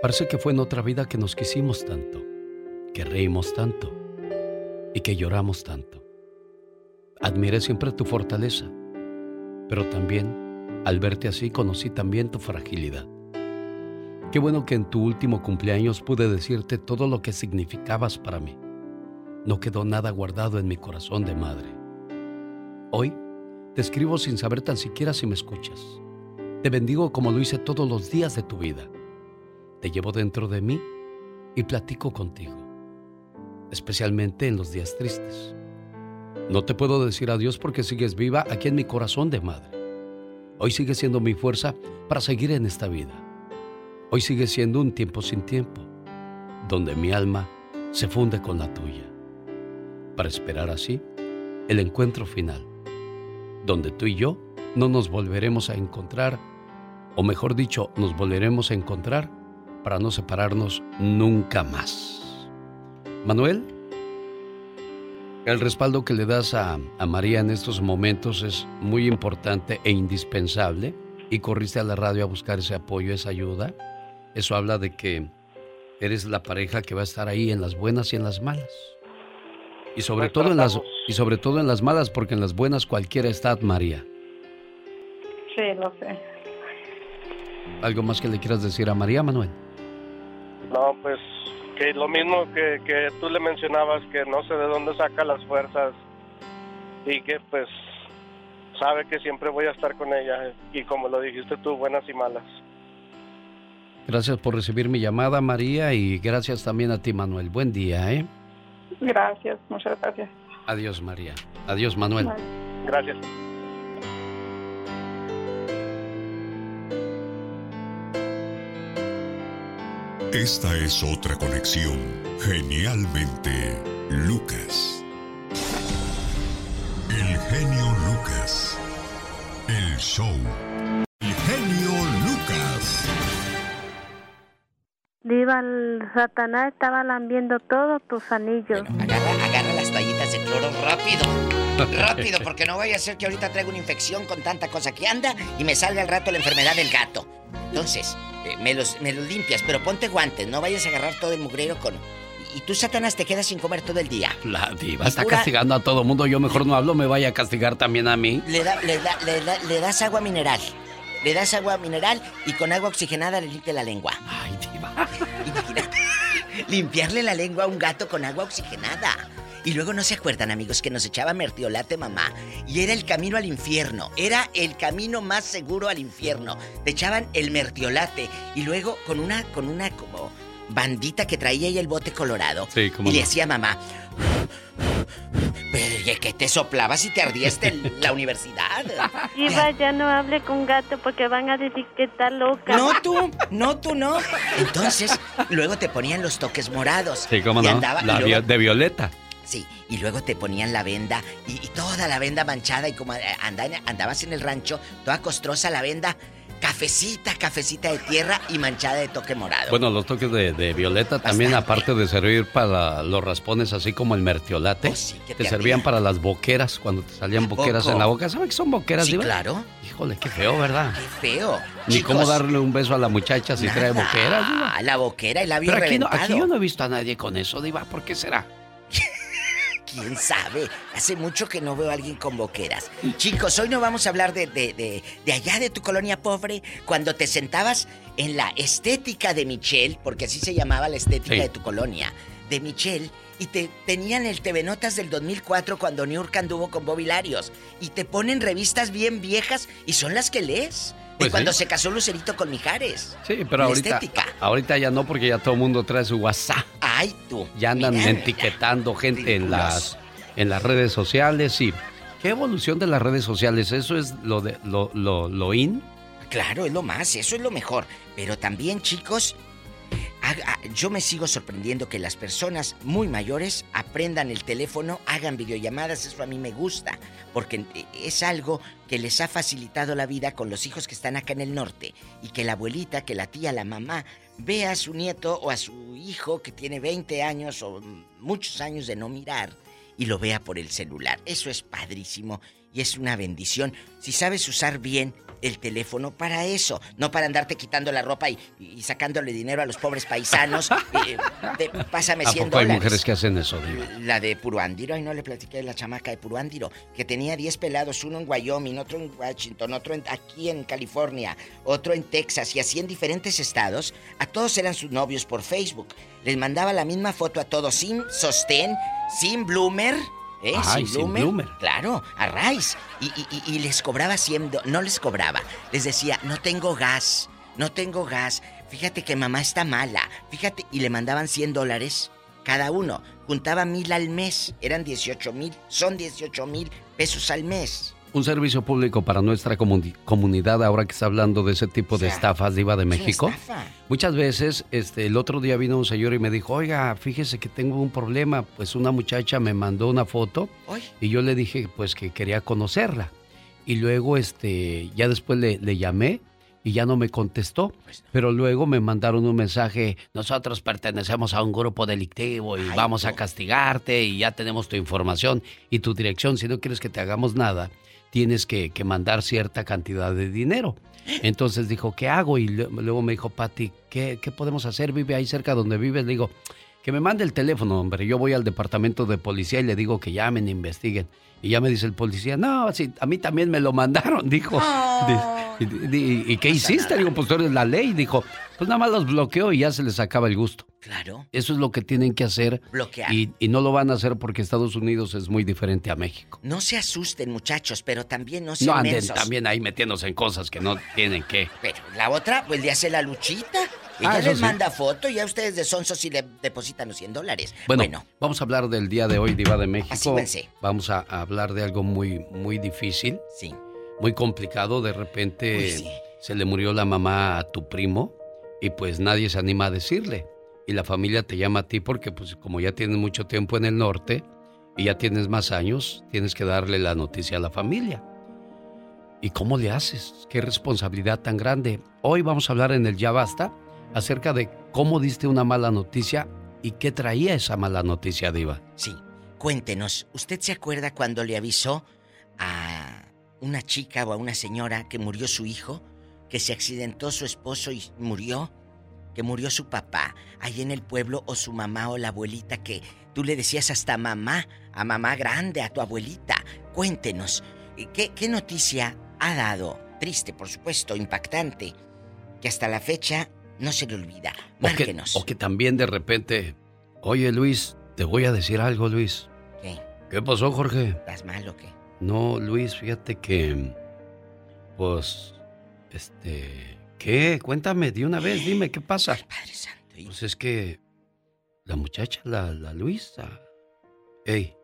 Parece que fue en otra vida que nos quisimos tanto, que reímos tanto y que lloramos tanto. Admiré siempre tu fortaleza, pero también al verte así conocí también tu fragilidad. Qué bueno que en tu último cumpleaños pude decirte todo lo que significabas para mí. No quedó nada guardado en mi corazón de madre. Hoy te escribo sin saber tan siquiera si me escuchas. Te bendigo como lo hice todos los días de tu vida. Te llevo dentro de mí y platico contigo, especialmente en los días tristes. No te puedo decir adiós porque sigues viva aquí en mi corazón de madre. Hoy sigue siendo mi fuerza para seguir en esta vida. Hoy sigue siendo un tiempo sin tiempo, donde mi alma se funde con la tuya, para esperar así el encuentro final donde tú y yo no nos volveremos a encontrar, o mejor dicho, nos volveremos a encontrar para no separarnos nunca más. Manuel, el respaldo que le das a, María en estos momentos es muy importante e indispensable y corriste a la radio a buscar ese apoyo, esa ayuda. Eso habla de que eres la pareja que va a estar ahí en las buenas y en las malas. Y sobre todo en las y sobre todo en las malas porque en las buenas cualquiera está María. Sí, lo sé. ¿Algo más que le quieras decir a María Manuel? No, pues que lo mismo que, que tú le mencionabas, que no sé de dónde saca las fuerzas y que pues sabe que siempre voy a estar con ella y como lo dijiste tú, buenas y malas. Gracias por recibir mi llamada, María, y gracias también a ti, Manuel. Buen día, ¿eh? Gracias, muchas gracias. Adiós, María. Adiós, Manuel. Gracias. Esta es otra conexión. Genialmente, Lucas. El genio Lucas. El show. Diva, el Satanás estaba lambiendo todos tus anillos. Agarra, agarra las toallitas de cloro rápido. Rápido, porque no vaya a ser que ahorita traiga una infección con tanta cosa que anda y me salga al rato la enfermedad del gato. Entonces, eh, me, los, me los limpias, pero ponte guantes, no vayas a agarrar todo el mugrero con... Y tú, Satanás, te quedas sin comer todo el día. La diva está pura- castigando a todo mundo. Yo mejor no hablo, me vaya a castigar también a mí. Le, da- le, da- le da- le das agua mineral. Le das agua mineral y con agua oxigenada le limpia la lengua. Ay, diva. Imagínate. Limpiarle la lengua a un gato con agua oxigenada. Y luego no se acuerdan, amigos, que nos echaba mertiolate mamá. Y era el camino al infierno. Era el camino más seguro al infierno. Te echaban el mertiolate. Y luego con una, con una como bandita que traía ahí el bote colorado. Sí, cómo y le decía a mamá. Pero ¿y que te soplabas y te ardías en la universidad. Diva, ya no hable con gato porque van a decir que está loca. No tú, no tú no. Entonces, luego te ponían los toques morados. Sí, cómo Y no. andaba- y luego- de Violeta. Sí, y luego te ponían la venda y, y toda la venda manchada y como eh, anda- andabas en el rancho, toda costrosa la venda, cafecita, cafecita de tierra y manchada de toque morado. Bueno, los toques de, de Violeta también, aparte de servir para los raspones, así como el mertiolate, Oh, que te te servían para las boqueras, cuando te salían boqueras en la boca. ¿Sabes qué son boqueras, Sí, diva? claro. Híjole, qué feo, ¿verdad? Feo. Ni Chicos, cómo darle un beso a la muchacha si trae nada. boqueras, diva. La boquera, el labio Pero aquí, no, aquí yo no he visto a nadie con eso, diva. ¿Por qué será? ¿Quién sabe? Hace mucho que no veo a alguien con boqueras. Chicos, hoy no vamos a hablar de, de, de- de allá de tu colonia pobre, cuando te sentabas en la estética de Michelle, porque así se llamaba la estética Sí. de tu colonia. de Michelle y te tenían el TV Notas del 2004 cuando Niurka anduvo con Bobby Larios y te ponen revistas bien viejas y son las que lees. De Pues cuando sí. se casó Lucerito con Mijares. Sí, pero ahorita, estética. ahorita ya no, porque ya todo el mundo trae su WhatsApp. Ay, tú. Ya andan Mira, etiquetando gente en las, en las redes sociales y... ¿Qué evolución de las redes sociales? ¿Eso es lo, de, lo, lo, lo in? Claro, es lo más, eso es lo mejor. Pero también, chicos, yo me sigo sorprendiendo que las personas muy mayores aprendan el teléfono, hagan videollamadas, eso a mí me gusta, porque es algo que les ha facilitado la vida con los hijos que están acá en el norte y que la abuelita, que la tía, la mamá vea a su nieto o a su hijo que tiene 20 años o muchos años de no mirar y lo vea por el celular. Eso es padrísimo y es una bendición si sabes usar bien el teléfono para eso, no para andarte quitando la ropa y, y sacándole dinero a los pobres paisanos. Eh, de- pásame ¿A 100 poco hay mujeres que hacen eso, Diva? La de Puruándiro, y no le platiqué de la chamaca de Puruándiro, que tenía 10 pelados, uno en Wyoming, otro en Washington, otro en- aquí en California, otro en Texas, y así en diferentes estados. A todos eran sus novios por Facebook. Les mandaba la misma foto a todos, sin sostén, sin bloomer. ¿Eh? Sin bloomer. Claro, a Rice. Y, y- y- les cobraba 100 do- No les cobraba. Les decía, no tengo gas. No tengo gas. Fíjate que mamá está mala. Fíjate. Y le mandaban 100 dólares cada uno. Juntaba mil al mes. Eran 18 mil. Son 18 mil pesos al mes. Un servicio público para nuestra comuni- comunidad ahora que está hablando de ese tipo de sea, estafas, Diva de México. estafa. Muchas veces, este, el otro día vino un señor y me dijo, oiga, fíjese que tengo un problema. Pues una muchacha me mandó una foto y yo le dije, pues que quería conocerla. Y luego, este, ya después le, le llamé y ya no me contestó. Pues Pero luego me mandaron un mensaje, nosotros pertenecemos a un grupo delictivo y vamos a castigarte y ya tenemos tu información y tu dirección. Si no quieres que te hagamos nada, tienes que, que mandar cierta cantidad de dinero. Entonces dijo, ¿qué hago? Y luego me dijo, Pati, ¿qué, ¿qué podemos hacer? Vive ahí cerca donde vives. Le digo, que me mande el teléfono, hombre. Yo voy al departamento de policía y le digo que llamen, investiguen. Y ya me dice el policía, no, sí, a mí también me lo mandaron, dijo. Di- di- di- ¿Y, qué hiciste? Digo, pues tú eres la ley. Dijo, pues nada más los bloqueó y ya se les acaba el gusto. Claro. Eso es lo que tienen que hacer. Bloquear. Y, y no lo van a hacer porque Estados Unidos es muy diferente a México. No se asusten, muchachos, pero también no No sean anden mensos. también ahí metiéndose en cosas que no tienen que. Pero la otra, pues le hace la luchita. Ella Ah, les sí. manda foto y a ustedes de sonsos si le depositan los 100 dólares. Bueno, bueno vamos a hablar del día de hoy, Diva de México. Asíguense. Vamos a, a hablar de algo muy, muy difícil. Sí. Muy complicado. De repente Uy, sí. se le murió la mamá a tu primo y pues nadie se anima a decirle. Y la familia te llama a ti porque pues como ya tienes mucho tiempo en el norte y ya tienes más años, tienes que darle la noticia a la familia. ¿Y cómo le haces? ¿Qué responsabilidad tan grande? Hoy vamos a hablar en el Ya Basta acerca de cómo diste una mala noticia y qué traía esa mala noticia, Diva. Sí. Cuéntenos, ¿usted se acuerda cuando le avisó a una chica o a una señora que murió su hijo? Que se accidentó su esposo y murió. Que murió su papá ahí en el pueblo o su mamá o la abuelita que tú le decías hasta mamá, a mamá grande, a tu abuelita. Cuéntenos, ¿qué, qué noticia ha dado? Triste, por supuesto, impactante, que hasta la fecha no se le olvida. O que, Márquenos. o que también de repente, oye Luis, te voy a decir algo, Luis. ¿Qué? ¿Qué pasó, Jorge? ¿Estás mal o qué? No, Luis, fíjate que, pues, este, ¿qué? Cuéntame de una vez, dime, ¿qué pasa? Padre Santo. Pues es que la muchacha, la, la Luisa, ey,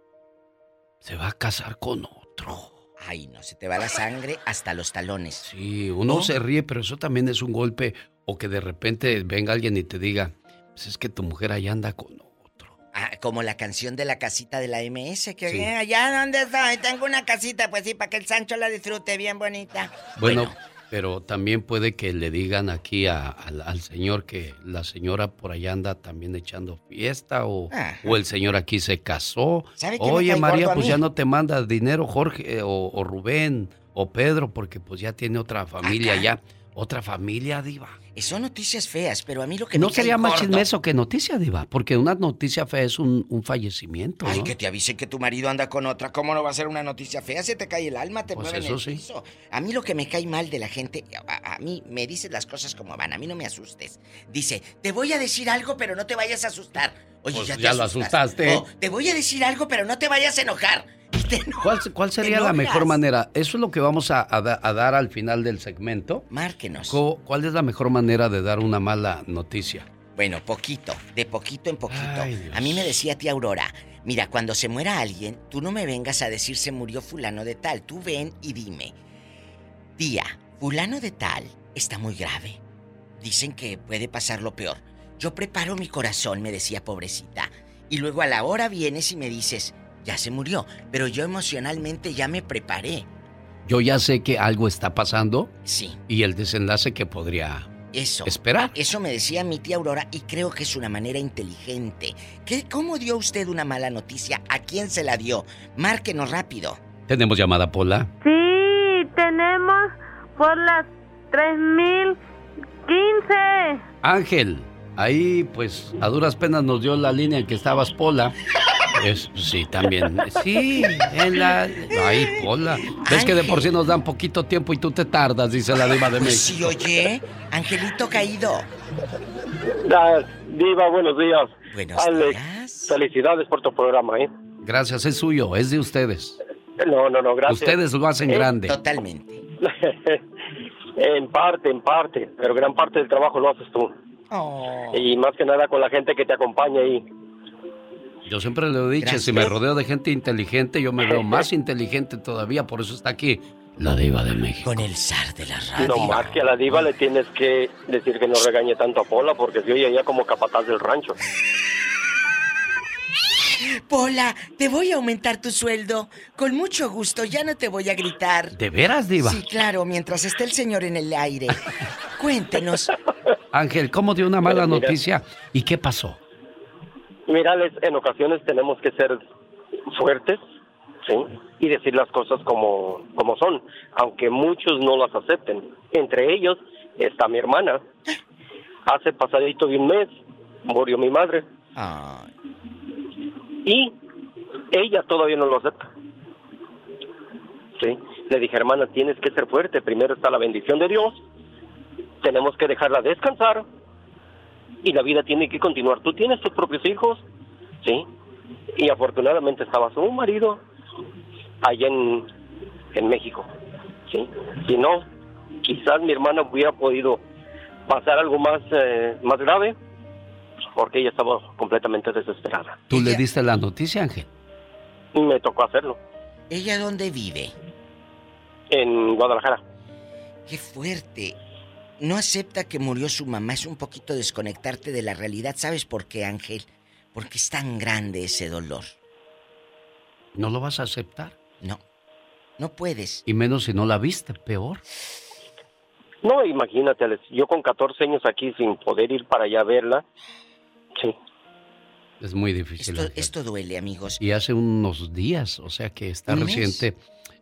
se va a casar con otro. Ay, no, se te va la sangre hasta los talones. Sí, uno se ríe, pero eso también es un golpe. O que de repente venga alguien y te diga, pues es que tu mujer allá anda con Ah, como la canción de la casita de la MS, que Sí. "Eh, allá donde estoy, tengo una casita, pues sí, para que el Sancho la disfrute bien bonita. Bueno, pero también puede que le digan aquí a- al, al señor que la señora por allá anda también echando fiesta o, o el señor aquí se casó. ¿Sabe qué me Oye, María, pues ya no te manda dinero Jorge eh, o, o Rubén o Pedro porque pues ya tiene otra familia Acá. ya. otra familia, Diva. Son noticias feas, pero a mí lo que No me sería más gordo- chismeso que noticia, Diva, porque una noticia fea es un, un fallecimiento. Ay, ¿no? que te avisen que tu marido anda con otra. ¿Cómo no va a ser una noticia fea? Se te cae el alma, te Pues mueven eso el sí. piso. A mí lo que me cae mal de la gente, a, a mí me dices las cosas como van, a mí no me asustes. Dice, te voy a decir algo, pero no te vayas a asustar. Oye, Pues ya te ya lo asustas. asustaste. O, te voy a decir algo, pero no te vayas a enojar. ¿Cuál, cuál sería la mejor manera? Eso es lo que vamos a, a da- a dar al final del segmento. Márquenos. ¿Cuál es la mejor manera de dar una mala noticia? Bueno, poquito, de poquito en poquito. Ay, a mí me decía tía Aurora, mira, cuando se muera alguien, tú no me vengas a decir se murió fulano de tal, tú ven y dime, tía, fulano de tal está muy grave. Dicen que puede pasar lo peor. Yo preparo mi corazón, me decía pobrecita. Y luego a la hora vienes y me dices, ya se murió, pero yo emocionalmente ya me preparé. Yo ya sé que algo está pasando. Sí. Y el desenlace que podría Eso. esperar. Eso me decía mi tía Aurora y creo que es una manera inteligente. ¿Qué, ¿Cómo dio usted una mala noticia? ¿A quién se la dio? Márquenos rápido. Tenemos llamada, Pola. Sí, tenemos por las 3015. Ángel, ahí pues a duras penas nos dio la línea en que estabas, Pola. Es, sí, también. Sí, en la... Ahí, Pola. ¿Ves que de por sí nos dan poquito tiempo y tú te tardas, dice la diva de México? sí, oye, Angelito caído. Ah, Diva, buenos días. Buenos Alex, felicidades por tu programa, ¿eh? Gracias, es suyo, es de ustedes. No, no, no, gracias. Ustedes lo hacen Eh, grande. Totalmente. en parte, en parte, pero gran parte del trabajo lo haces tú. Oh. Y más que nada con la gente que te acompaña ahí. Yo siempre le he dicho, si me rodeo de gente inteligente, yo me veo más inteligente todavía, por eso está aquí la diva de México. Con el zar de la radio. No más que a la diva le tienes que decir que no regañe tanto a Pola porque se oye ya como capataz del rancho. Pola, te voy a aumentar tu sueldo. Con mucho gusto, ya no te voy a gritar. ¿De veras, diva? Sí, claro, mientras esté el señor en el aire. Cuéntenos. Ángel, ¿cómo dio una mala noticia? ¿Y qué pasó? Mira, Alex, en ocasiones tenemos que ser fuertes, ¿sí? Y decir las cosas como, como son, aunque muchos no las acepten. Entre ellos está mi hermana. Hace pasadito de un mes murió mi madre. Y ella todavía no lo acepta. Sí. Le dije, hermana, tienes que ser fuerte. Primero está la bendición de Dios. Tenemos que dejarla descansar. Y la vida tiene que continuar. Tú tienes tus propios hijos. Sí. Y afortunadamente estaba su marido allá en, en México. Sí. Si no, quizás mi hermana hubiera podido pasar algo más, eh, más grave. Porque ella estaba completamente desesperada. ¿Tú le diste la noticia, Ángel? Me tocó hacerlo. ¿Ella dónde vive? En Guadalajara. Qué fuerte. No acepta que murió su mamá. Es un poquito desconectarte de la realidad. ¿Sabes por qué, Ángel? Porque es tan grande ese dolor. ¿No lo vas a aceptar? No. No puedes. Y menos si no la viste, peor. No, imagínate, Alex, yo con 14 años aquí sin poder ir para allá a verla. Sí. Es muy difícil. Esto, duele, amigos. Y hace unos días, o sea que está Un mes.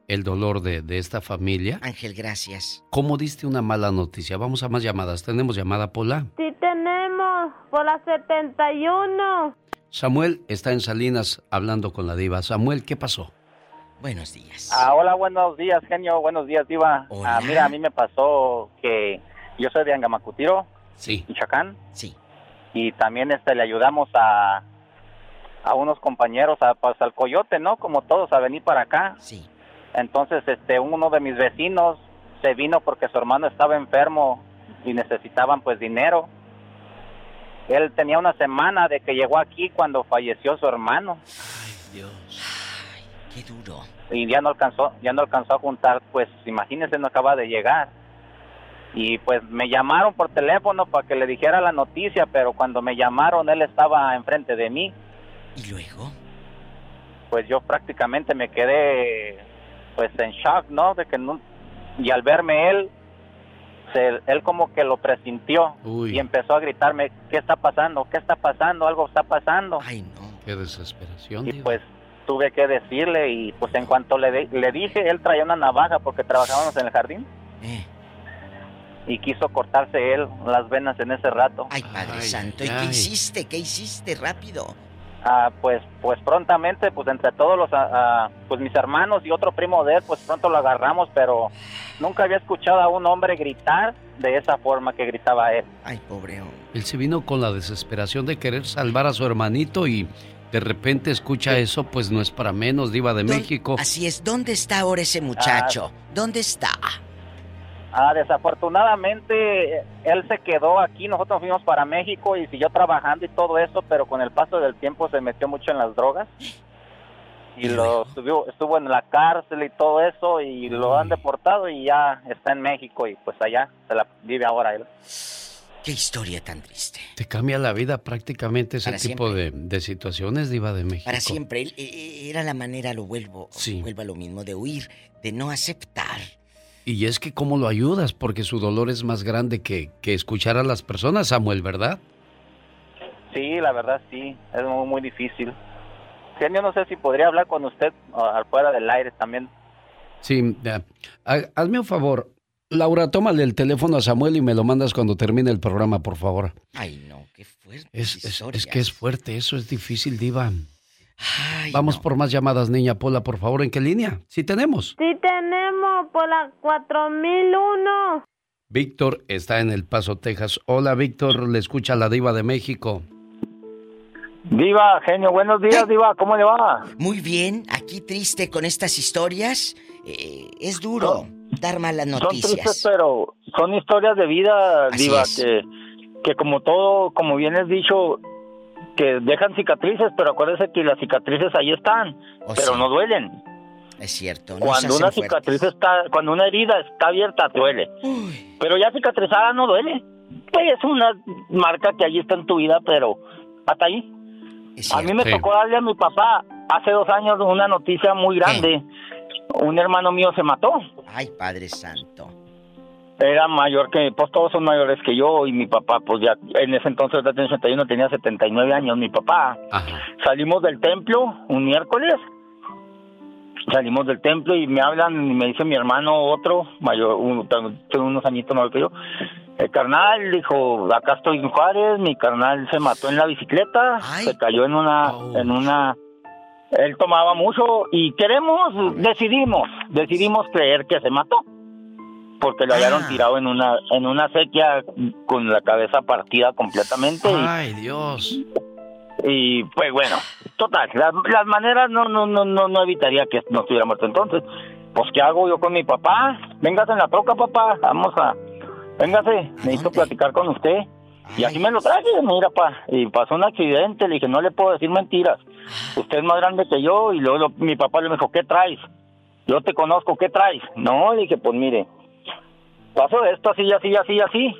El dolor de, de esta familia. Ángel, gracias. ¿Cómo diste una mala noticia? Vamos a más llamadas. ¿Tenemos llamada, Pola? Sí tenemos por las 71. Samuel está en Salinas hablando con la diva. Samuel, ¿qué pasó? Buenos días. Ah, hola, buenos días, genio. Buenos días, Diva. Ah, mira, a mí me pasó que yo soy de Angamacutiro, sí. Michoacán. Sí. Y también este, le ayudamos a, a unos compañeros, a, pues, al coyote, ¿no? Como todos, a venir para acá. Sí. Entonces, este, uno de mis vecinos se vino porque su hermano estaba enfermo y necesitaban, pues, dinero. Él tenía una semana de que llegó aquí cuando falleció su hermano. Dios. qué duro. y ya no alcanzó ya no alcanzó a juntar pues imagínense no acaba de llegar y pues me llamaron por teléfono para que le dijera la noticia pero cuando me llamaron él estaba enfrente de mí y luego pues yo prácticamente me quedé pues en shock no de que no y al verme él se- él como que lo presintió y empezó a gritarme qué está pasando qué está pasando algo está pasando Qué desesperación. y pues tuve que decirle y pues en cuanto le, de- le dije, él traía una navaja porque trabajábamos en el jardín. y quiso cortarse él las venas en ese rato. Ay, Padre Santo, ¿y qué hiciste? ¿Qué hiciste? Rápido. Ah, pues, pues prontamente, pues entre todos los, ah, ah, pues mis hermanos y otro primo de él, pues pronto lo agarramos, pero nunca había escuchado a un hombre gritar de esa forma que gritaba él. Ay, pobre Él se vino con la desesperación de querer salvar a su hermanito y de repente escucha eso, pues no es para menos, diva de México. Así es, ¿dónde está ahora ese muchacho? ¿Dónde está? Ah, desafortunadamente él se quedó aquí, nosotros fuimos para México y siguió trabajando y todo eso, pero con el paso del tiempo se metió mucho en las drogas y lo estuvo, estuvo en la cárcel y todo eso y lo han deportado y ya está en México y pues allá se la vive ahora él. Qué historia tan triste. Te cambia la vida prácticamente ese tipo de, de, situaciones, Diva de México. Para siempre. Eh, eh, era la manera, lo vuelvo, vuelvo a lo mismo, de huir, de no aceptar y es que cómo lo ayudas, porque su dolor es más grande que, que escuchar a las personas, Samuel, ¿verdad? Sí, la verdad sí, es muy, muy difícil. Genio, no sé si podría hablar con usted afuera del aire también. Sí, hazme un favor. Laura, tómale el teléfono a Samuel y me lo mandas cuando termine el programa, por favor. Ay, no, qué fuerte. Es, es, que es fuerte, eso es difícil, Diva. Vamos por más llamadas, niña Pola, por favor. ¿En qué línea? Sí tenemos. Sí tenemos, por la 4001. Víctor está en El Paso, Texas. Hola, Víctor, le escucha la diva de México. Diva, genio, buenos días, Diva, ¿cómo le va? Muy bien, aquí triste con estas historias. Eh, es duro dar malas noticias. Son tristes, pero son historias de vida, Diva, que, que como todo, como bien es dicho, que dejan cicatrices, pero acuérdese que las cicatrices ahí están, oh, pero no duelen. Es cierto. cuando una cicatriz está, cuando una herida está abierta duele, pero ya cicatrizada no duele. Pues es una marca que ahí está en tu vida, pero hasta ahí. A mí me tocó darle a mi papá hace dos años una noticia muy grande. Un hermano mío se mató. Ay, Padre Santo era mayor que, pues todos son mayores que yo y mi papá, pues ya en ese entonces, en 81, tenía 79 años mi papá. Salimos del templo un miércoles, salimos del templo y me hablan y me dice mi hermano otro, mayor, tengo unos añitos mayor que yo, el carnal dijo, acá estoy en Juárez, mi carnal se mató en la bicicleta, se cayó en una, oh. en una, él tomaba mucho y queremos, decidimos, decidimos creer que se mató porque lo hallaron ah. tirado en una en una sequía con la cabeza partida completamente. Ay, Dios. Y pues bueno, total, las, maneras no no no no no evitaría que no estuviera muerto entonces. Pues qué hago yo con mi papá? Véngase en la troca, papá. Vamos a Véngase, necesito platicar con usted. Y así me lo traje, mira, pa. Y pasó un accidente, le dije, no le puedo decir mentiras. Usted es más grande que yo. Y luego mi papá le dijo, ¿qué traes? Yo te conozco, ¿qué traes? No, le dije, pues mire, pasó esto así, así, así, así.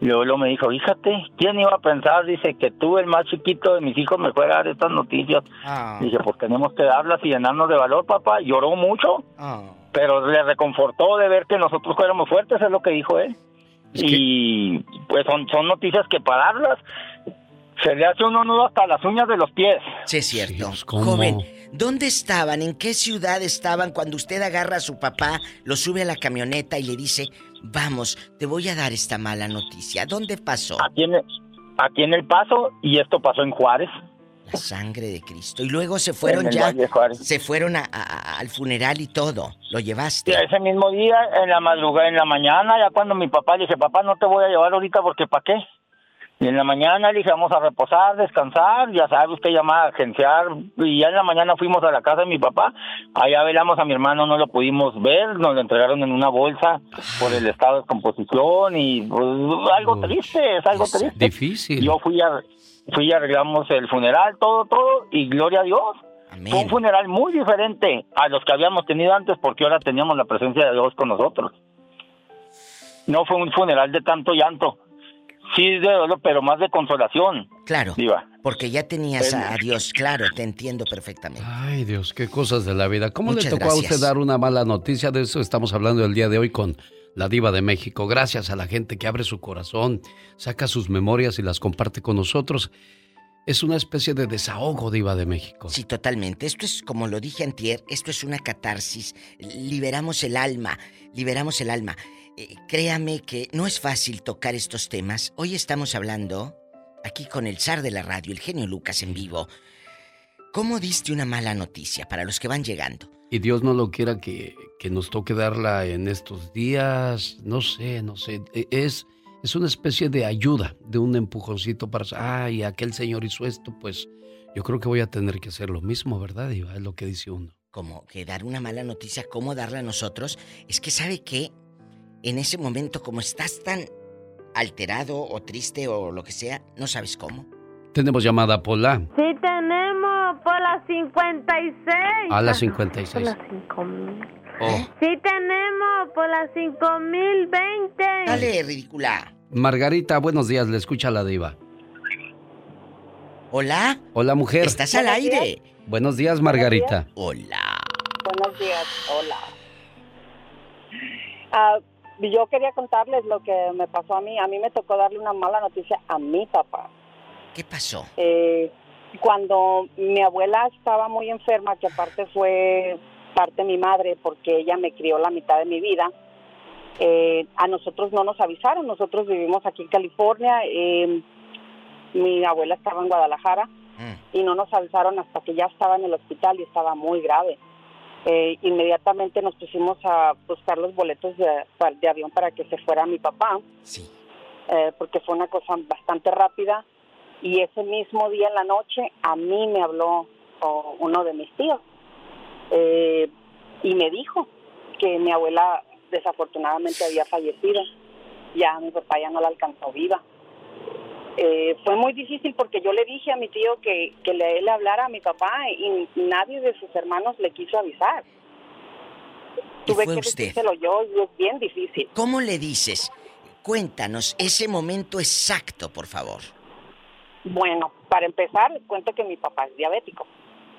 Y luego me dijo, fíjate, ¿quién iba a pensar? Dice que tú, el más chiquito de mis hijos, me fuera a dar estas noticias. Ah. Dice, pues tenemos que darlas y llenarnos de valor, papá. Lloró mucho, ah. pero le reconfortó de ver que nosotros fuéramos fuertes, es lo que dijo él. y pues son, son noticias que para darlas se le hace uno nudo hasta las uñas de los pies. Sí, es cierto. Joven, ¿dónde estaban? ¿En qué ciudad estaban cuando usted agarra a su papá, lo sube a la camioneta y le dice, vamos, te voy a dar esta mala noticia? ¿Dónde pasó? Aquí en el, aquí en el Paso y esto pasó en Juárez. La sangre de Cristo. Y luego se fueron ya, se fueron al funeral y todo. ¿Lo llevaste? ese mismo día, en la madrugada, en la mañana, ya cuando mi papá le dice, papá, no te voy a llevar ahorita porque ¿para qué? Y en la mañana le dije, vamos a reposar, descansar, ya sabe usted llamar a agenciar. Y ya en la mañana fuimos a la casa de mi papá. Allá velamos a mi hermano, no lo pudimos ver, nos lo entregaron en una bolsa por el estado de composición y pues, algo triste, es algo triste. Difícil. Yo fui a, fui y arreglamos el funeral, todo, todo, y gloria a Dios. Fue un funeral muy diferente a los que habíamos tenido antes porque ahora teníamos la presencia de Dios con nosotros. No fue un funeral de tanto llanto Sí, de dolor, pero más de consolación. Claro. Porque ya tenías a, Dios, claro, te entiendo perfectamente. Ay, Dios, qué cosas de la vida. ¿Cómo le tocó a usted dar una mala noticia? De eso estamos hablando el día de hoy con la diva de México. Gracias a la gente que abre su corazón, saca sus memorias y las comparte con nosotros. Es una especie de desahogo, diva de México. Sí, totalmente. Esto es, como lo dije antier, esto es una catarsis. Liberamos el alma, liberamos el alma. Eh, créame que no es fácil tocar estos temas. Hoy estamos hablando, aquí con el zar de la radio, el genio Lucas en vivo. ¿Cómo diste una mala noticia para los que van llegando? Y Dios no lo quiera que, que nos toque darla en estos días, no sé, no sé. E, es, es una especie de ayuda, de un empujoncito para, ay, aquel señor hizo esto, pues yo creo que voy a tener que hacer lo mismo, ¿verdad, Iba? Es lo que dice uno. Como que dar una mala noticia, ¿cómo darla a nosotros? Es que sabe que en ese momento, como estás tan alterado o triste o lo que sea, no sabes cómo. Tenemos llamada Pola. Sí, tenemos por las 56. A las 56. Por las 5000. Oh. Sí, tenemos por las 5020. Dale, ridícula. Margarita, buenos días, le escucha la diva. Hola. Hola, mujer. Estás al aire. Buenos días, Margarita. Hola. Buenos días, hola. Ah, yo quería contarles lo que me pasó a mí. A mí me tocó darle una mala noticia a mi papá. ¿Qué pasó? Eh, cuando mi abuela estaba muy enferma, que aparte fue parte de mi madre, porque ella me crió la mitad de mi vida, eh, a nosotros no nos avisaron. Nosotros vivimos aquí en California. eh, mi abuela estaba en Guadalajara y no nos avisaron hasta que ya estaba en el hospital y estaba muy grave. Eh, inmediatamente nos pusimos a buscar los boletos de, de avión para que se fuera mi papá, eh, porque fue una cosa bastante rápida. Y ese mismo día en la noche a mí me habló oh, uno de mis tíos eh, y me dijo que mi abuela desafortunadamente había fallecido. Ya mi papá ya no la alcanzó viva. Eh, fue muy difícil porque yo le dije a mi tío que, que le, le hablara a mi papá y nadie de sus hermanos le quiso avisar. ¿Y Tuve fue que usted? decírselo yo y es bien difícil. ¿Cómo le dices? Cuéntanos ese momento exacto, por favor. Bueno, para empezar, les cuento que mi papá es diabético.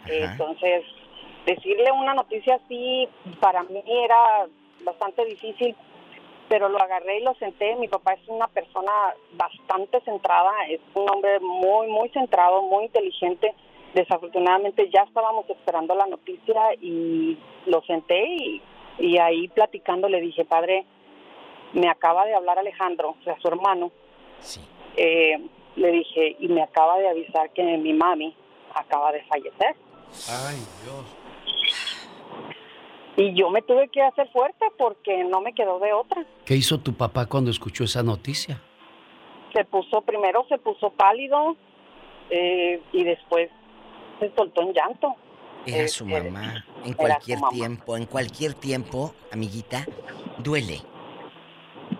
Entonces, decirle una noticia así para mí era bastante difícil, pero lo agarré y lo senté. Mi papá es una persona bastante centrada, es un hombre muy, muy centrado, muy inteligente. Desafortunadamente ya estábamos esperando la noticia y lo senté y, y ahí platicando le dije, padre, me acaba de hablar Alejandro, o sea, su hermano. Eh, le dije, y me acaba de avisar que mi mami acaba de fallecer. Ay, Dios. Y yo me tuve que hacer fuerte porque no me quedó de otra. ¿Qué hizo tu papá cuando escuchó esa noticia? Se puso, primero se puso pálido eh, y después se soltó en llanto. Era Eh, su mamá. En cualquier mamá. tiempo, en cualquier tiempo, amiguita, duele.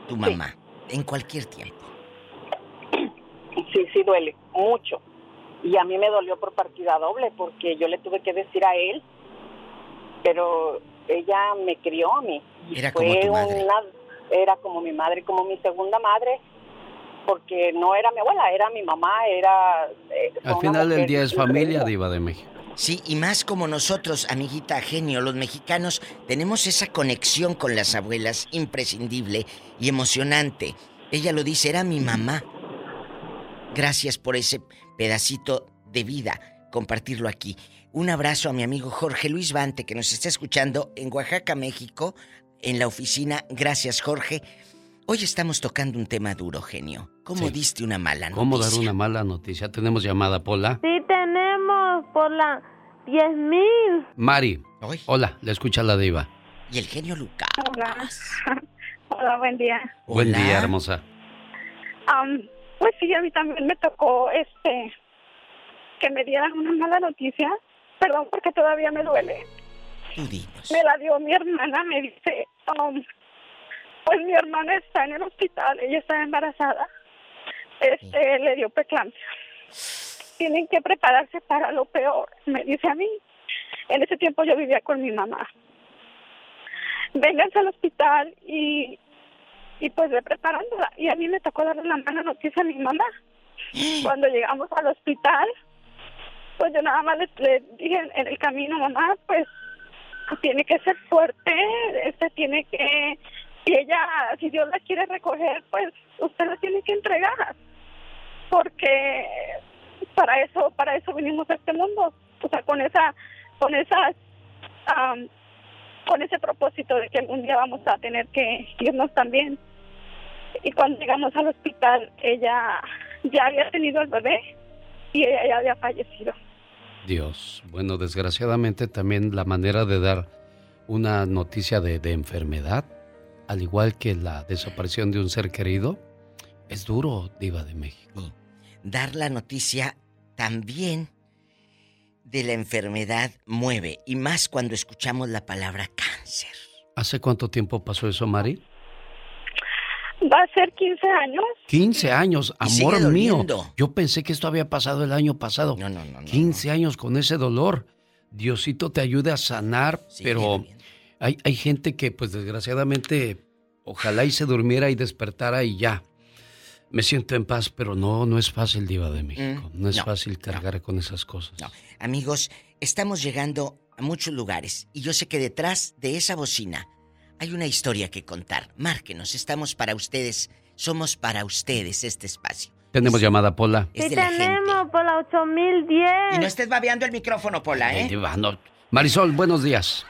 Tu mamá. En cualquier tiempo. Sí, sí duele, mucho. Y a mí me dolió por partida doble porque yo le tuve que decir a él, pero ella me crió a mí. Era fue como tu madre. una- era como mi madre, como mi segunda madre, porque no era mi abuela, era mi mamá, era... eh, Al final del día es familia. Diva de México. Sí, y más como nosotros, amiguita genio, los mexicanos, tenemos esa conexión con las abuelas imprescindible y emocionante. Ella lo dice, era mi mamá. Gracias por ese pedacito de vida, compartirlo aquí. Un abrazo a mi amigo Jorge Luis Vante, que nos está escuchando en Oaxaca, México, en la oficina. Gracias, Jorge. Hoy estamos tocando un tema duro, genio. ¿Cómo Sí. diste una mala noticia? ¿Cómo dar una mala noticia? Tenemos llamada, Pola. Sí, tenemos por las 10.000. Mari. Hola, le escucha la diva. Y el genio Lucas. Hola. Hola, buen día. Buen día, hermosa. Pues sí, a mí también me tocó este que me dieran una mala noticia. Perdón, porque todavía me duele. Me la dio mi hermana, me dice, um, pues mi hermana está en el hospital, ella está embarazada. Este, le dio preeclampsia. Tienen que prepararse para lo peor, me dice a mí. En ese tiempo yo vivía con mi mamá. Vénganse al hospital y, y pues ve preparándola. Y a mí me tocó darle la mala noticia a mi mamá. Cuando llegamos al hospital, pues yo nada más le, dije en- el camino, mamá, pues tiene que ser fuerte, este tiene que, y ella, si Dios la quiere recoger, pues usted la tiene que entregar, porque para eso, para eso vinimos a este mundo, o sea, con esa, con esas, am, con ese propósito de que algún día vamos a tener que irnos también. Y cuando llegamos al hospital, ella ya había tenido el bebé y ella ya había fallecido. Dios, bueno, desgraciadamente también la manera de dar una noticia de, de enfermedad, al igual que la desaparición de un ser querido, es duro, diva de México. Dar la noticia también de la enfermedad mueve, y más cuando escuchamos la palabra cáncer. ¿Hace cuánto tiempo pasó eso, Mari? Va a ser 15 años. 15 años, amor mío. Yo pensé que esto había pasado el año pasado. No, no, no. 15 años con ese dolor. Diosito te ayude a sanar, pero hay, hay gente que, pues desgraciadamente, ojalá y se durmiera y despertara y ya. Me siento en paz, pero no, no es fácil, Diva de México. no es Mm, no, fácil cargar con esas cosas. Amigos, estamos llegando a muchos lugares y yo sé que detrás de esa bocina hay una historia que contar. Márquenos, estamos para ustedes, somos para ustedes este espacio. Tenemos llamada, Pola. Es Sí de la gente. tenemos por la 8010. Y no estés babeando el micrófono, Pola, ¿eh? Marisol, buenos días.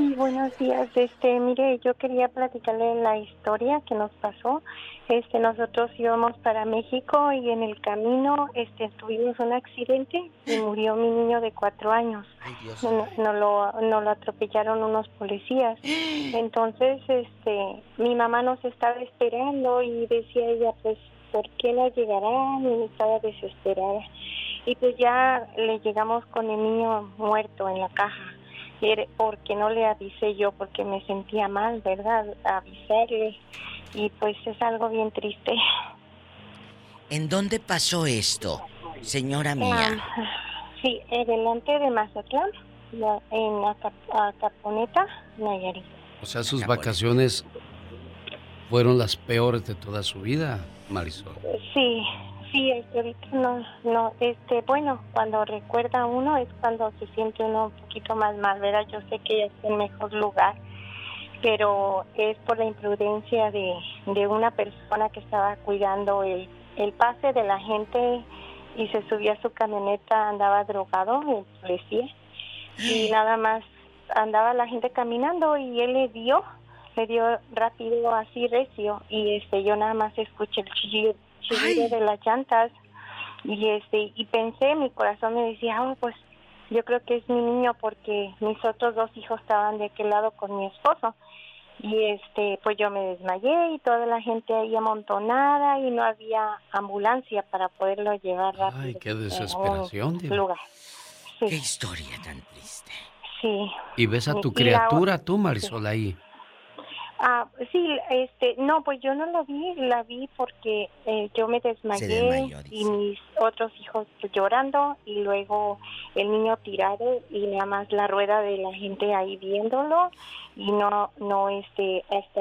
Sí, buenos días. Este, mire, yo quería platicarle la historia que nos pasó. Este, nosotros íbamos para México y en el camino, este, tuvimos un accidente y murió mi niño de cuatro años. No, no lo, no lo atropellaron unos policías. Entonces, este, mi mamá nos estaba esperando y decía ella, pues, ¿por qué no llegarán? Y estaba desesperada. Y pues ya le llegamos con el niño muerto en la caja. Porque no le avisé yo, porque me sentía mal, ¿verdad? Avisarle. Y pues es algo bien triste. ¿En dónde pasó esto, señora mía? Ah, sí, eh, delante de Mazatlán, en Acap- Acaponeta, Nayarit. O sea, sus vacaciones fueron las peores de toda su vida, Marisol. Sí, sí, este, ahorita no, no, este, bueno, cuando recuerda uno es cuando se siente uno un poquito más mal, ¿verdad? Yo sé que es el mejor lugar, pero es por la imprudencia de, de una persona que estaba cuidando el, el pase de la gente y se subió a su camioneta, andaba drogado, el policía, y nada más andaba la gente caminando y él le dio, le dio rápido así recio y este yo nada más escuché el chillido, de las llantas. Y este y pensé mi corazón me decía oh pues yo creo que es mi niño porque mis otros dos hijos estaban de aquel lado con mi esposo y este pues yo me desmayé y toda la gente ahí amontonada y no había ambulancia para poderlo llevar rápido Ay, qué desesperación, lugar. Qué historia tan triste. sí. Y ves a tu Y la- criatura, tú, Marisol, ahí. Ah, sí, este, no, pues yo no la vi, la vi porque eh, yo me desmayé desmayó, y mis otros hijos pues, llorando y luego el niño tirado y nada más la rueda de la gente ahí viéndolo y no, no, este, hasta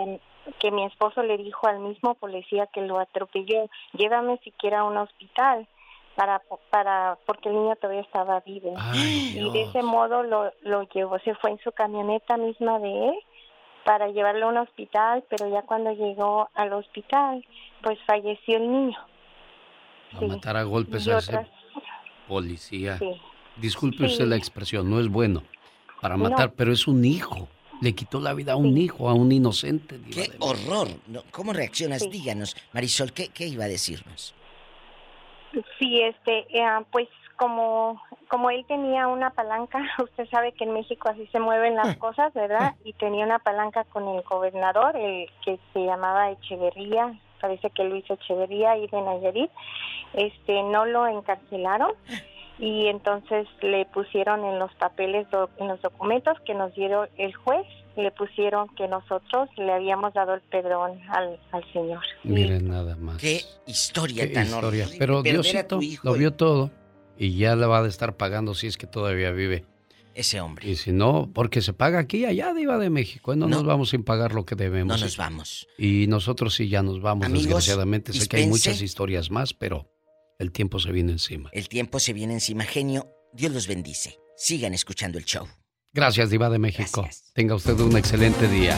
que mi esposo le dijo al mismo policía que lo atropelló, llévame siquiera a un hospital para, para, porque el niño todavía estaba vivo. y de ese modo lo, lo llevó, se fue en su camioneta misma de él para llevarlo a un hospital, pero ya cuando llegó al hospital, pues falleció el niño. A matar a golpes Y a ese policía. Sí. Disculpe Sí. usted la expresión, no es bueno para No. matar, pero es un hijo. Le quitó la vida a un hijo, a un inocente. ¡Qué horror! ¿Cómo reaccionas? Díganos, Marisol, ¿qué, ¿qué iba a decirnos? Sí, este, eh, pues como como él tenía una palanca, usted sabe que en México así se mueven las cosas, ¿verdad? Y tenía una palanca con el gobernador, el que se llamaba Echeverría, parece que Luis Echeverría y de Nayarit, este, no lo encarcelaron y entonces le pusieron en los papeles, do- en los documentos que nos dieron el juez, le pusieron que nosotros le habíamos dado el perdón al, al señor. Miren nada más. Qué historia Qué tan historia. horrible. Pero Diosito lo vio todo y ya le va a estar pagando si es que todavía vive. Ese hombre. Y si no, porque se paga aquí, allá, Diva de México. ¿eh? No, nos vamos sin pagar lo que debemos. No nos vamos. Y nosotros sí ya nos vamos, Amigos, desgraciadamente. Sé que hay muchas historias más, pero el tiempo se viene encima. El tiempo se viene encima, genio. Dios los bendice. Sigan escuchando el show. Gracias, Diva de México. Tenga usted un excelente día.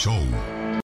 Show.